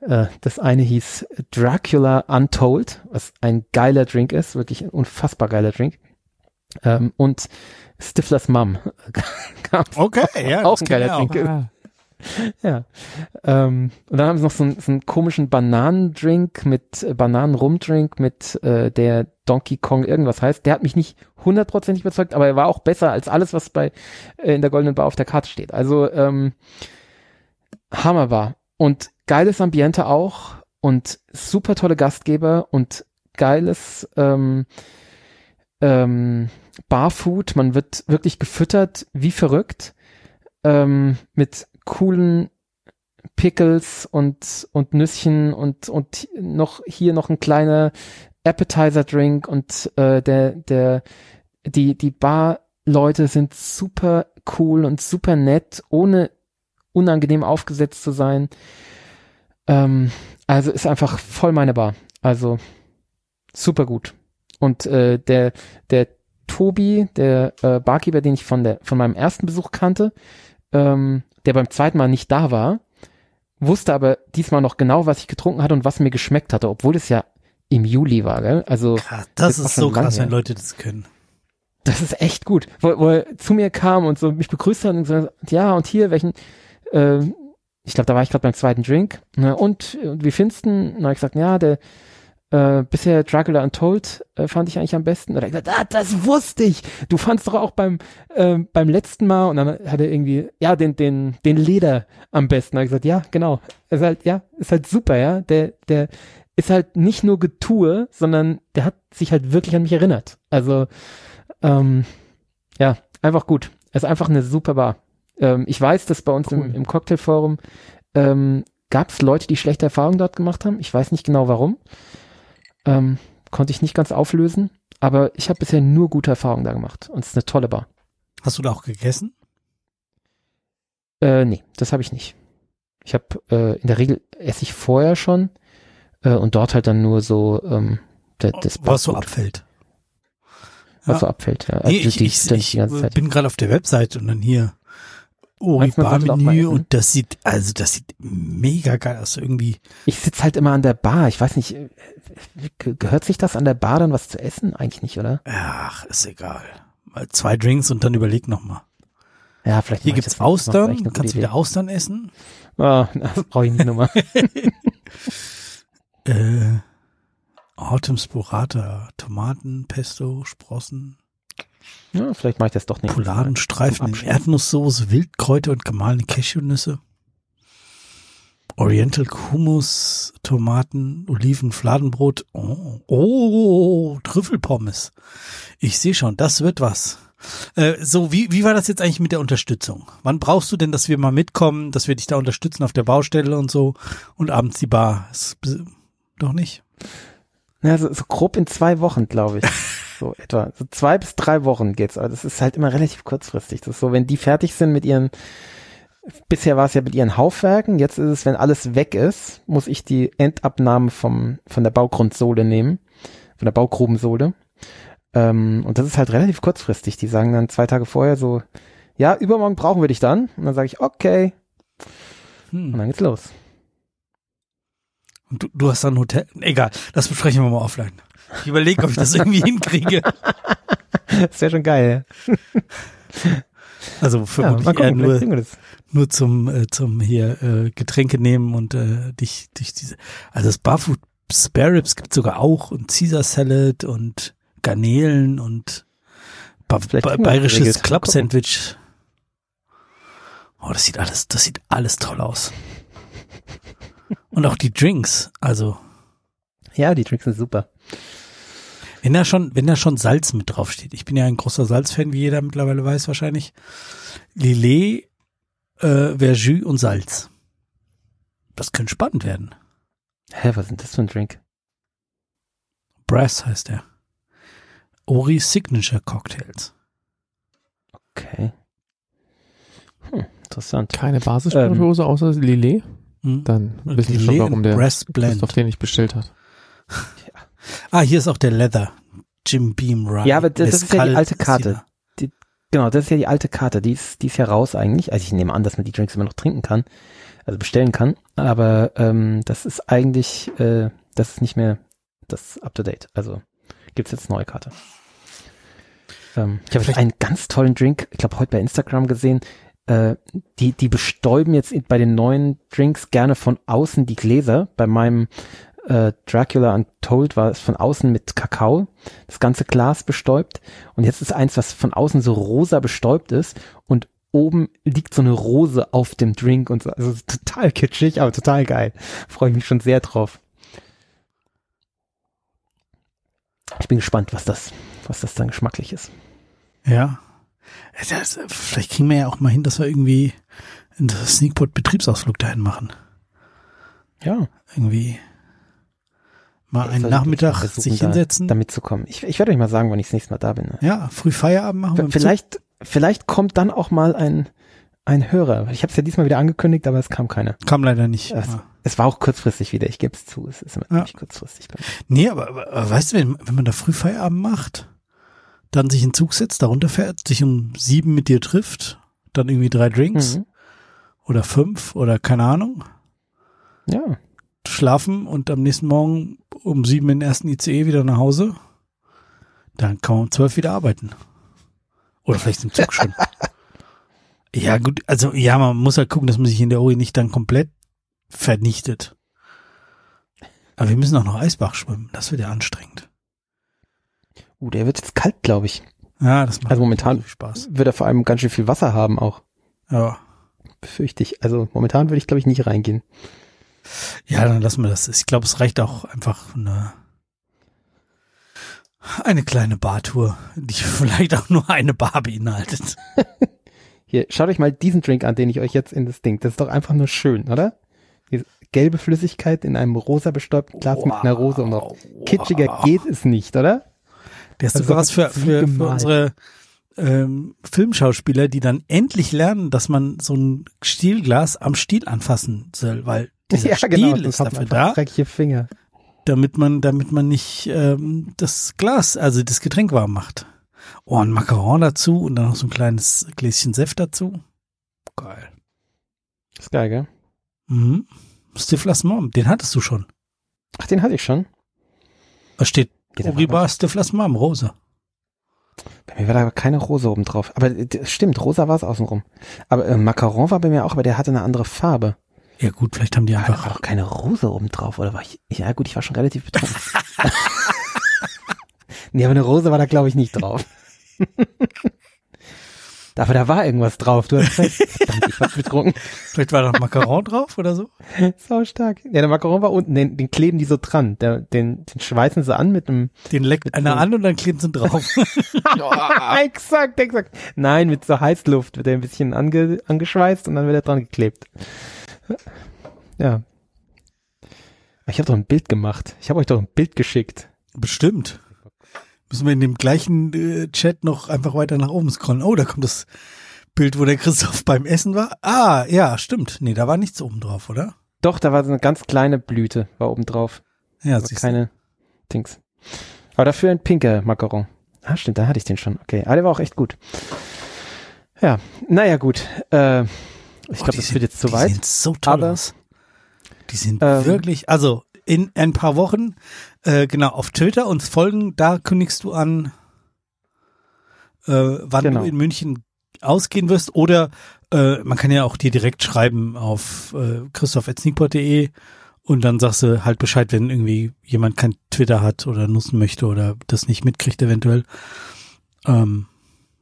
Äh, das eine hieß Dracula Untold, was ein geiler Drink ist, wirklich ein unfassbar geiler Drink. Ähm, und Stiflers Mum. Okay, ja. auch ein geiler. Drink. Ah, Ja. Ähm, und dann haben sie noch so, einen- so einen komischen Bananendrink mit äh, Bananenrumdrink mit äh, der Donkey Kong irgendwas heißt. Der hat mich nicht hundertprozentig überzeugt, aber er war auch besser als alles, was bei äh, in der Goldenen Bar auf der Karte steht. Also ähm, Hammerbar. Und geiles Ambiente auch und super tolle Gastgeber und geiles ähm, ähm, Barfood. Man wird wirklich gefüttert wie verrückt ähm, mit coolen Pickles und, und Nüsschen und, und noch hier noch ein kleiner Appetizer-Drink und äh, der, der, die, die Barleute sind super cool und super nett, ohne unangenehm aufgesetzt zu sein. Ähm, also ist einfach voll meine Bar. Also super gut. Und äh, der, der Tobi, der äh, Barkeeper, den ich von der, von meinem ersten Besuch kannte, ähm, der beim zweiten Mal nicht da war, wusste aber diesmal noch genau, was ich getrunken hatte und was mir geschmeckt hatte, obwohl es ja im Juli war, gell? Also Krass, das ist so krass, wenn her. Leute das können. das ist echt gut. Wo, wo er zu mir kam und so mich begrüßt hat und so, ja, und hier, welchen, äh, ich glaube, da war ich gerade beim zweiten Drink. Ne, und, und wie findest du? hab ich gesagt, ja, der äh, bisher Dracula Untold äh, fand ich eigentlich am besten. Und er gesagt, ah, das wusste ich. Du fandst doch auch beim äh, beim letzten Mal. Und dann hat er irgendwie, ja, den den den Leder am besten. Ich gesagt, ja, genau. Ist halt, ja, ist halt super, ja. Der der ist halt nicht nur Getue, sondern der hat sich halt wirklich an mich erinnert. Also ähm, ja, einfach gut. Es ist einfach eine super Bar. Ähm, ich weiß, dass bei uns Cool. im, im Cocktailforum ähm, gab es Leute, die schlechte Erfahrungen dort gemacht haben. Ich weiß nicht genau warum. Ähm, konnte ich nicht ganz auflösen. aber ich habe bisher nur gute Erfahrungen da gemacht und es ist eine tolle Bar. Hast du da auch gegessen? Äh, nee, das habe ich nicht. Ich habe äh, in der Regel esse ich vorher schon äh, und dort halt dann nur so ähm, der, das Was so abfällt. was Ja. so abfällt. Ja. Nee, Also ich, die- ich, die- ich die Zeit. bin gerade auf der Webseite und dann hier Ori-Bar-Menü und das sieht, also das sieht mega geil aus. Irgendwie, Ich sitz halt immer an der Bar. Ich weiß nicht, äh, ge- gehört sich das an der Bar dann was zu essen? Eigentlich nicht, oder? ach, ist egal. Mal zwei Drinks und dann überleg nochmal. Ja, vielleicht. Hier gibt's mal. Austern, kannst gute wieder Austern essen. Ah, das brauche ich nicht nochmal. Äh, Autumn Sporata, Tomaten, Pesto, Sprossen, ja, vielleicht mache ich das doch nicht. Pouladenstreifen in. Erdnusssoße, Wildkräuter und gemahlene Cashewnüsse. Oriental Hummus, Tomaten, Oliven, Fladenbrot. Oh, oh Trüffelpommes. Ich sehe schon, das wird was. Äh, so, wie, wie war das jetzt eigentlich mit der Unterstützung? Wann brauchst du denn, dass wir mal mitkommen, dass wir dich da unterstützen auf der Baustelle und so und abends die Bar? Ist, doch nicht? Ja, so, so grob in zwei Wochen, glaube ich. So etwa. So zwei bis drei Wochen geht's. Aber das ist halt immer relativ kurzfristig. Das ist so, wenn die fertig sind mit ihren, bisher war es ja mit ihren Haufwerken, jetzt ist es, wenn alles weg ist, muss ich die Endabnahme vom, von der Baugrundsohle nehmen. Von der Baugrubensohle. Ähm, und das ist halt relativ kurzfristig. Die sagen dann zwei Tage vorher so, ja, übermorgen brauchen wir dich dann. Und dann sage ich, okay. Und Hm. dann geht's los. Und du, du hast dann ein Hotel. Egal, das besprechen wir mal offline. Ich überlege, ob ich das irgendwie hinkriege. Das wäre schon geil. Also Ja, vermutlich eher gucken, vielleicht nur, nur zum, äh, zum hier äh, Getränke nehmen und äh, dich, dich diese. Also das Barfood Spare Ribs gibt sogar auch und Caesar Salad und Garnelen und ba ba bayerisches Club. Sandwich. Oh, das sieht alles, das sieht alles toll aus. Und auch die Drinks, also Ja, die Tricks sind super. Wenn da schon, wenn da schon Salz mit draufsteht. Ich bin ja ein großer Salzfan, wie jeder mittlerweile weiß wahrscheinlich. Lillet, äh, Verjus und Salz. Das könnte spannend werden. Hä, was ist denn das für ein Drink? Brass heißt er. Ori Signature Cocktails. Okay. Hm, interessant. Keine Basisspirituose außer Lillet. Hm? Dann wissen wir Lillet schon, warum und der Brass Blend. Christoph den nicht bestellt hat. Ah, hier ist auch der Leather. Jim Beam Rye. Ja, aber das- das ist ja die alte Karte. Tequila. Genau, das ist ja die alte Karte. Die ist, die ist ja raus eigentlich. Also ich nehme an, dass man die Drinks immer noch trinken kann, also bestellen kann. Aber ähm, das ist eigentlich, äh, das ist nicht mehr das up to date. Also gibt's jetzt neue Karte. Ähm, ich habe Vielleicht- einen ganz tollen Drink, ich glaube heute bei Instagram gesehen. Äh, die, die bestäuben jetzt bei den neuen Drinks gerne von außen die Gläser. Bei meinem äh, Dracula Untold war es von außen mit Kakao, das ganze Glas bestäubt. Und jetzt ist eins, was von außen so rosa bestäubt ist und oben liegt so eine Rose auf dem Drink und so. Also total kitschig, aber total geil. Freue ich mich schon sehr drauf. Ich bin gespannt, was das, was das dann geschmacklich ist. Ja. Das, vielleicht kriegen wir ja auch mal hin, dass wir irgendwie einen Sneakpot Betriebsausflug dahin machen. Ja. Irgendwie mal einen Nachmittag versuchen, sich da- hinsetzen. Da mitzukommen. Ich, ich werde euch mal sagen, wann ich das nächste Mal da bin. Ne? ja, früh Feierabend machen. wir Zug. Vielleicht, vielleicht kommt dann auch mal ein, ein Hörer. Ich habe es ja diesmal wieder angekündigt, aber es kam keiner. Kam leider nicht. Es, Ja. es war auch kurzfristig wieder, ich gebe es zu. Es ist immer Ja. ziemlich kurzfristig. Nee, aber, aber, aber weißt du, wenn, wenn man da früh Feierabend macht, dann sich in den Zug setzt, da runterfährt, sich um sieben mit dir trifft, dann irgendwie drei Drinks Mhm. oder fünf oder keine Ahnung, Ja, schlafen und am nächsten Morgen um sieben in den ersten ICE wieder nach Hause, dann kann man um zwölf wieder arbeiten. Oder vielleicht im Zug schon. ja, gut, also ja, man muss halt gucken, dass man sich in der Ori nicht dann komplett vernichtet. Aber wir müssen auch noch Eisbach schwimmen, das wird ja anstrengend. uh, der wird jetzt kalt, glaube ich. Ja, das macht Also momentan- viel Spaß. Wird er vor allem ganz schön viel Wasser haben auch, Ja. befürchte ich. Also momentan würde ich, glaube ich, nicht reingehen. Ja, dann lassen wir das. Ich glaube, es reicht auch einfach eine, eine kleine Bartour, die vielleicht auch nur eine Bar beinhaltet. Hier, schaut euch mal diesen Drink an, den ich euch jetzt in das Ding. Das ist doch einfach nur schön, oder? Diese gelbe Flüssigkeit in einem rosa bestäubten Glas mit einer Rose und noch. Kitschiger geht es nicht, oder? Der ist Also sogar was für, für, für unsere ähm, Filmschauspieler, die dann endlich lernen, dass man so ein Stielglas am Stiel anfassen soll, weil dieser Stiel ist sonst hat dafür da, Dreckige Finger. damit man, damit man nicht ähm, das Glas, also das Getränk warm macht. Oh, ein Macaron dazu und dann noch so ein kleines Gläschen Seft dazu. Geil. ist geil, gell? Mhm. Stiflas Mom, den hattest du schon. Ach, den hatte ich schon. Da steht Ja, Oriba Stiflas Mom, rosa. Bei mir war da aber keine Rose oben drauf. Aber stimmt, rosa war es außenrum. Aber äh, Macaron war bei mir auch, aber der hatte eine andere Farbe. Ja gut, vielleicht haben die war einfach. doch keine Rose oben drauf, oder war ich? Ja gut, ich war schon relativ betrunken. nee, aber eine Rose war da glaube ich nicht drauf. aber da war irgendwas drauf. Du hast recht. Verdammt, ich war betrunken. Vielleicht war da Macaron drauf oder so. Sau stark. Ja, der Macaron war unten, den, den kleben die so dran. Der, den, den schweißen sie an mit einem. Den leckt einer an und dann kleben sie drauf. exakt, exakt. Nein, mit so Heißluft wird er ein bisschen ange, angeschweißt und dann wird er dran geklebt. Ja. Ich habe doch ein Bild gemacht. Ich habe euch doch ein Bild geschickt. Bestimmt. Müssen wir in dem gleichen äh, Chat noch einfach weiter nach oben scrollen. Oh, da kommt das Bild, wo der Christoph beim Essen war. Ah, ja, stimmt. Nee, da war nichts oben drauf, oder? Doch, da war so eine ganz kleine Blüte, war oben drauf. Ja, Aber siehst keine Dings. Aber dafür ein pinker Macaron. Ah, stimmt, da hatte ich den schon. Okay, ah, der war auch echt gut. Ja, naja, gut. Äh, ich Oh, glaube, die das sind- wird jetzt zu Die weit. sehen so toll aber- aus. Die sind Ähm, wirklich, also in ein paar Wochen, äh, genau, auf Twitter uns folgen, da kündigst du an, äh, wann Genau. du in München ausgehen wirst oder äh, man kann ja auch dir direkt schreiben auf äh, christoph.sneakpot.de und dann sagst du halt Bescheid, wenn irgendwie jemand kein Twitter hat oder nutzen möchte oder das nicht mitkriegt eventuell. Ähm,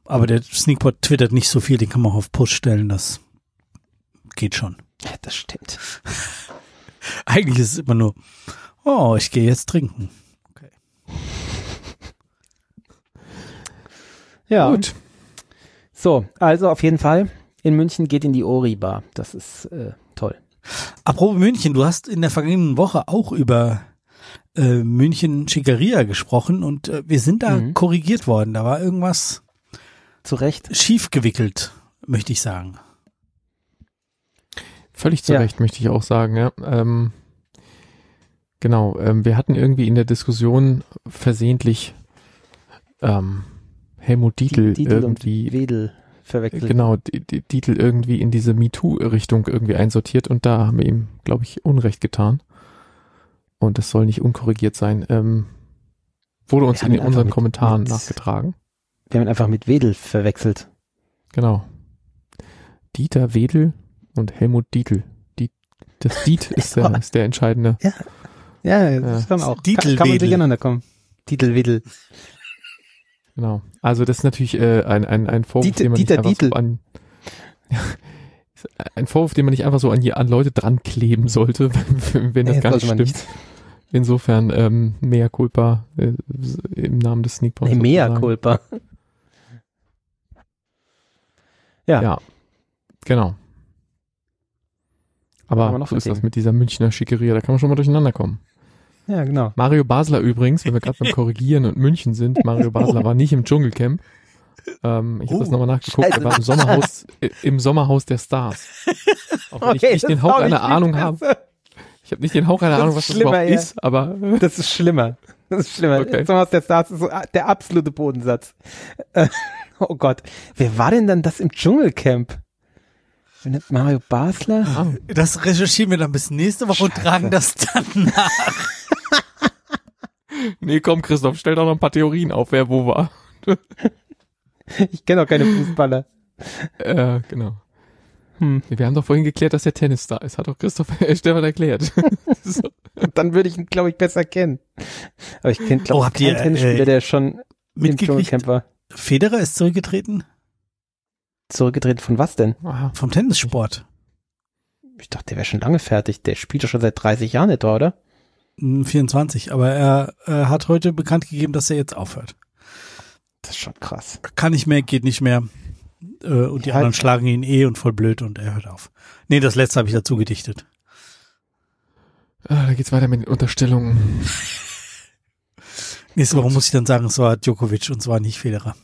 aber der Sneakpot twittert nicht so viel, den kann man auch auf Push stellen, das geht schon. Ja, das stimmt. Eigentlich ist es immer nur, oh, ich gehe jetzt trinken. Ja, Gut. so, also auf jeden Fall, in München geht in die Ori-Bar. Das ist äh, toll. Apropos München, du hast in der vergangenen Woche auch über äh, München Schickeria gesprochen und äh, wir sind da Mhm. korrigiert worden. Da war irgendwas Zu Recht. schief gewickelt, möchte ich sagen. Völlig zu Ja. Recht, möchte ich auch sagen, ja. Ähm, genau, ähm, wir hatten irgendwie in der Diskussion versehentlich ähm, Helmut Dietl, Dietl irgendwie, und Wedel verwechselt. genau, die, die Dietl irgendwie in diese MeToo-Richtung irgendwie einsortiert und da haben wir ihm, glaube ich, Unrecht getan. Und das soll nicht unkorrigiert sein. Ähm, wurde uns in unseren mit- Kommentaren mit- nachgetragen. Wir haben ihn einfach mit Wedel verwechselt. Genau. Dieter Wedel und Helmut Dietl. Die, das Diet ist der, ist der entscheidende. Ja, das ist dann auch. Dietl kann, kann man durcheinander kommen. Wedel. Genau. Also das ist natürlich äh, ein, ein, ein Vorwurf, Dieter- den man Dieter nicht einfach Dietl. so an ein Vorwurf, den man nicht einfach so an, an Leute dran kleben sollte, wenn, wenn das Nee, gar nicht stimmt. Insofern ähm, mehr culpa äh, im Namen des Sneakpots. Nee, mea sozusagen. culpa. Ja. Ja. Genau. Aber so ist das mit dieser Münchner Schickeria, da kann man schon mal durcheinander kommen. Ja, genau. Mario Basler übrigens, wenn wir gerade beim Korrigieren und München sind, Mario Basler war nicht im Dschungelcamp. Ähm, ich habe Oh, das nochmal nachgeguckt, scheiße. er war im Sommerhaus, äh, im Sommerhaus der Stars. Auch wenn ich nicht den Hauch auch einer Ahnung habe. Ich habe nicht den Hauch einer Ahnung, was das überhaupt ja. ist, aber Das ist schlimmer. Das ist schlimmer. Okay. Thomas der Stars ist so äh, der absolute Bodensatz. Äh, oh Gott. Wer war denn dann das im Dschungelcamp? Nennt Mario Basler? Das recherchieren wir dann bis nächste Woche und tragen das dann nach. nee, komm Christoph, stell doch noch ein paar Theorien auf, wer wo war. Ich kenne auch keine Fußballer. Äh, genau. Hm. Wir haben doch vorhin geklärt, dass er Tennisstar ist. Hat doch Christoph Stefan erklärt. so. Dann würde ich ihn, glaube ich, besser kennen. Aber ich kenne, glaube Oh, ich, habt keinen ihr, Tennisspieler, äh, der schon im Mitgekriegt, Dschungelcamp war. Federer ist zurückgetreten Zurückgedreht von was denn? Ah, vom Tennissport. Ich dachte, der wäre schon lange fertig. Der spielt doch schon seit 30 Jahren etwa, oder? Hm, 24, aber er äh, hat heute bekannt gegeben, dass er jetzt aufhört. Das ist schon krass. Kann nicht mehr, geht nicht mehr. Äh, und die Ja, anderen halt- schlagen ihn eh und voll blöd und er hört auf. Nee, das letzte habe ich dazu gedichtet. ah, da geht's weiter mit den Unterstellungen. Nächste Woche muss ich dann sagen, es war Djokovic und zwar nicht Federer.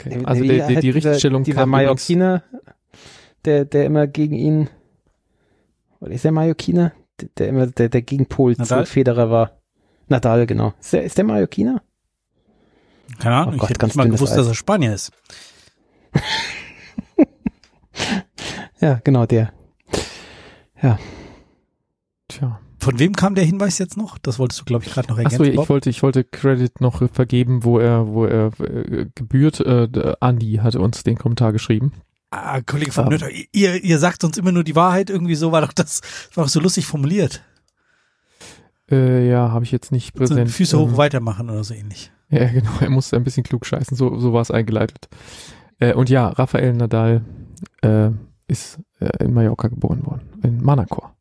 Okay. Also die, die, die Richtigstellung dieser kam übrigens- Mallorquiner, der, der immer gegen ihn, oder ist der Mallorquiner? Der, der immer der, der Gegenpol Nadal? zu Federer war. Nadal, genau. Ist der, ist der Mallorquiner? Keine Ahnung, Oh Gott, ich hätte ganz nicht mal gewusst, Eis. dass er Spanier ist. Ja, genau, der. Tja. Von wem kam der Hinweis jetzt noch? Das wolltest du, glaube ich, gerade noch Achso, ergänzen. ich Bob? wollte, ich wollte Credit noch vergeben, wo er, wo er äh, gebührt. Äh, Andi hatte uns den Kommentar geschrieben. ah, Kollege von Ähm. Nötter, ihr, ihr sagt uns immer nur die Wahrheit, irgendwie so war doch das, war doch so lustig formuliert. Äh, ja, habe ich jetzt nicht So präsent. Füße hoch Ähm, weitermachen oder so ähnlich. Ja, genau, er musste ein bisschen klug scheißen, so, so war es eingeleitet. Äh, und ja, Rafael Nadal äh, ist äh, in Mallorca geboren worden, in Manacor.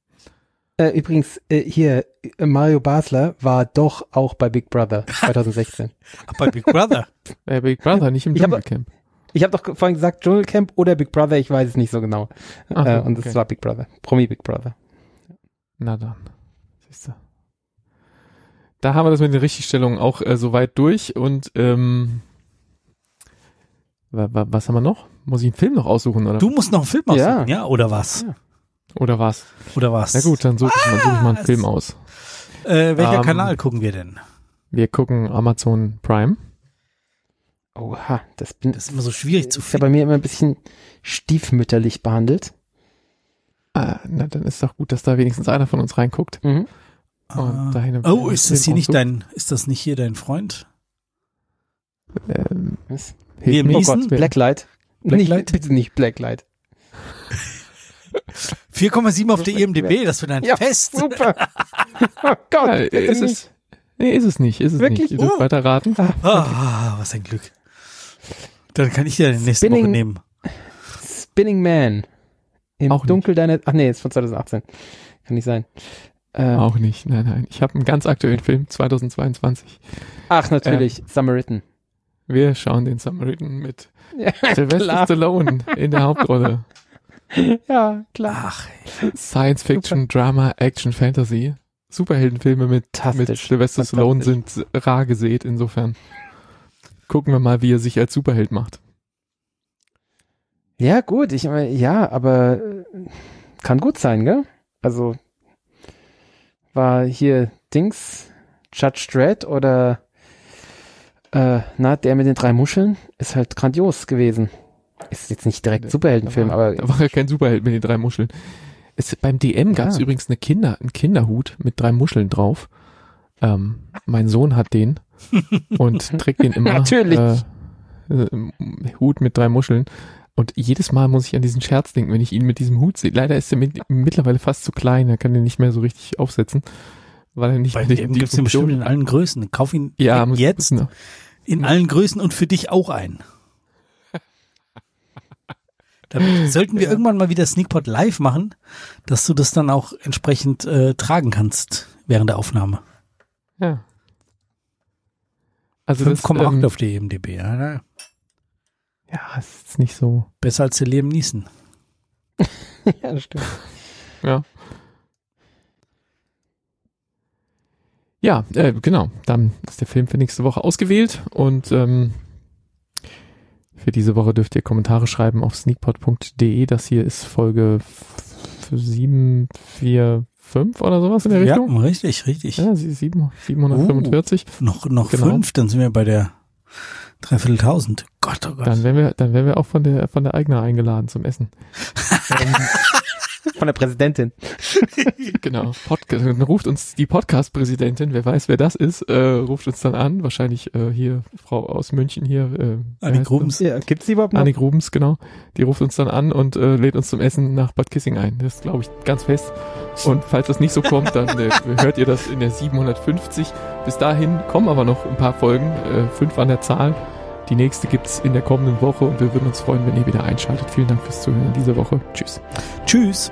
Äh, übrigens, äh, hier, äh, Mario Basler war doch auch bei Big Brother 2016. Ach, bei Big Brother. Äh, Big Brother, nicht im hab- Dschungelcamp. Ich habe doch vorhin gesagt Dschungelcamp oder Big Brother, ich weiß es nicht so genau. Ach äh, und es okay. war Big Brother. Promi Big Brother. Na dann, siehst du. Da haben wir das mit den Richtigstellungen auch äh, soweit durch und ähm, wa, wa, was haben wir noch? Muss ich einen Film noch aussuchen oder, Du musst noch einen Film Ja. aussuchen, ja. Oder was? Ja. Oder was? Oder was? Na gut, dann suche ich, mal- suche ich mal einen Was? Film aus. Äh, welcher Ähm, Kanal gucken wir denn? Wir gucken Amazon Prime. Oha, das bin Das ist immer so schwierig zu ist ja bei finden. mir immer ein bisschen stiefmütterlich behandelt. Ah, na, dann ist doch gut, dass da wenigstens einer von uns reinguckt. Mhm. Und dahin einen oh, ist das hier nicht dein, ist das nicht hier dein Freund? Ähm, Was? hilf Liam. Neeson? Oh Gott, Blacklight. Blacklight? Nicht, bitte nicht Blacklight. 4,7 auf der IMDb, das wird ein Ja, Fest. Super. oh Gott, Ja, ist nicht. es, nee, ist es nicht, ist es Wirklich? nicht. Ihr dürft Oh. weiter raten. Ah, was ein Glück. Dann kann ich dir nächste Spinning- Woche nehmen. Spinning Man. Im Auch nicht. Dunkel deiner, ach nee, ist von 2018. Kann nicht sein. Äh, Auch nicht, nein, nein. Ich habe einen ganz aktuellen Film, 2022. ach, natürlich, Samaritan. Wir schauen den Samaritan mit Ja, Sylvester. Stallone in der Hauptrolle. Ja, klar. Ach, Science Fiction, Drama, Action, Fantasy. Superheldenfilme mit, mit. Sylvester Stallone sind rar gesät, insofern. Gucken wir mal, wie er sich als Superheld macht. Ja, gut, ich meine, ja, aber äh, kann gut sein, gell? Also war hier Dings, Judge Dredd oder äh, na, der mit den drei Muscheln ist halt grandios gewesen. Ist jetzt nicht direkt Superheldenfilm, da war, aber Da war ja kein Superheld mit den drei Muscheln. Es, beim DM gab es Ja. übrigens eine Kinder, einen Kinderhut mit drei Muscheln drauf. Ähm, mein Sohn hat den und trägt den immer. Natürlich. Äh, äh, Hut mit drei Muscheln. Und jedes Mal muss ich an diesen Scherz denken, wenn ich ihn mit diesem Hut sehe. Leider ist er mit, mittlerweile fast zu klein, er kann den nicht mehr so richtig aufsetzen, weil er nicht bei mehr dem gibt's den bestimmt in allen Größen. Kauf ihn ja, jetzt Muss, in allen Größen und für dich auch ein. Dann sollten wir Ja. irgendwann mal wieder Sneakpot live machen, dass du das dann auch entsprechend äh, tragen kannst während der Aufnahme. ja. Also das, 5,8 ähm, auf der IMDb. Ja, ja, ist nicht so. besser als der Liam Neeson. ja, das stimmt. Ja. Ja, äh, genau. Dann ist der Film für nächste Woche ausgewählt und ähm, für diese Woche dürft ihr Kommentare schreiben auf sneakpot.de. Das hier ist Folge 745 oder sowas in der Ja, Richtung. richtig, richtig. Ja, sie- sieben- 745. Noch, noch Genau. fünf, dann sind wir bei der Dreivierteltausend. Gott, oh Gott. Dann werden wir, dann werden wir auch von der von der Eigner eingeladen zum Essen. Ähm, Von der Präsidentin. Genau. Podcast, dann ruft uns die Podcast-Präsidentin, wer weiß, wer das ist, äh, ruft uns dann an. Wahrscheinlich äh, hier Frau aus München hier. Äh, wer Annik heißt Rubens. Ja, gibt's die überhaupt noch? Annik Rubens, genau. Die ruft uns dann an und äh, lädt uns zum Essen nach Bad Kissing ein. Das ist, glaube ich, ganz fest. Und falls das nicht so kommt, dann äh, hört ihr das in der 750. Bis dahin kommen aber noch ein paar Folgen, äh, fünf an der Zahl. Die nächste gibt's in der kommenden Woche und wir würden uns freuen, wenn ihr wieder einschaltet. Vielen Dank fürs Zuhören in dieser Woche. Tschüss. Tschüss.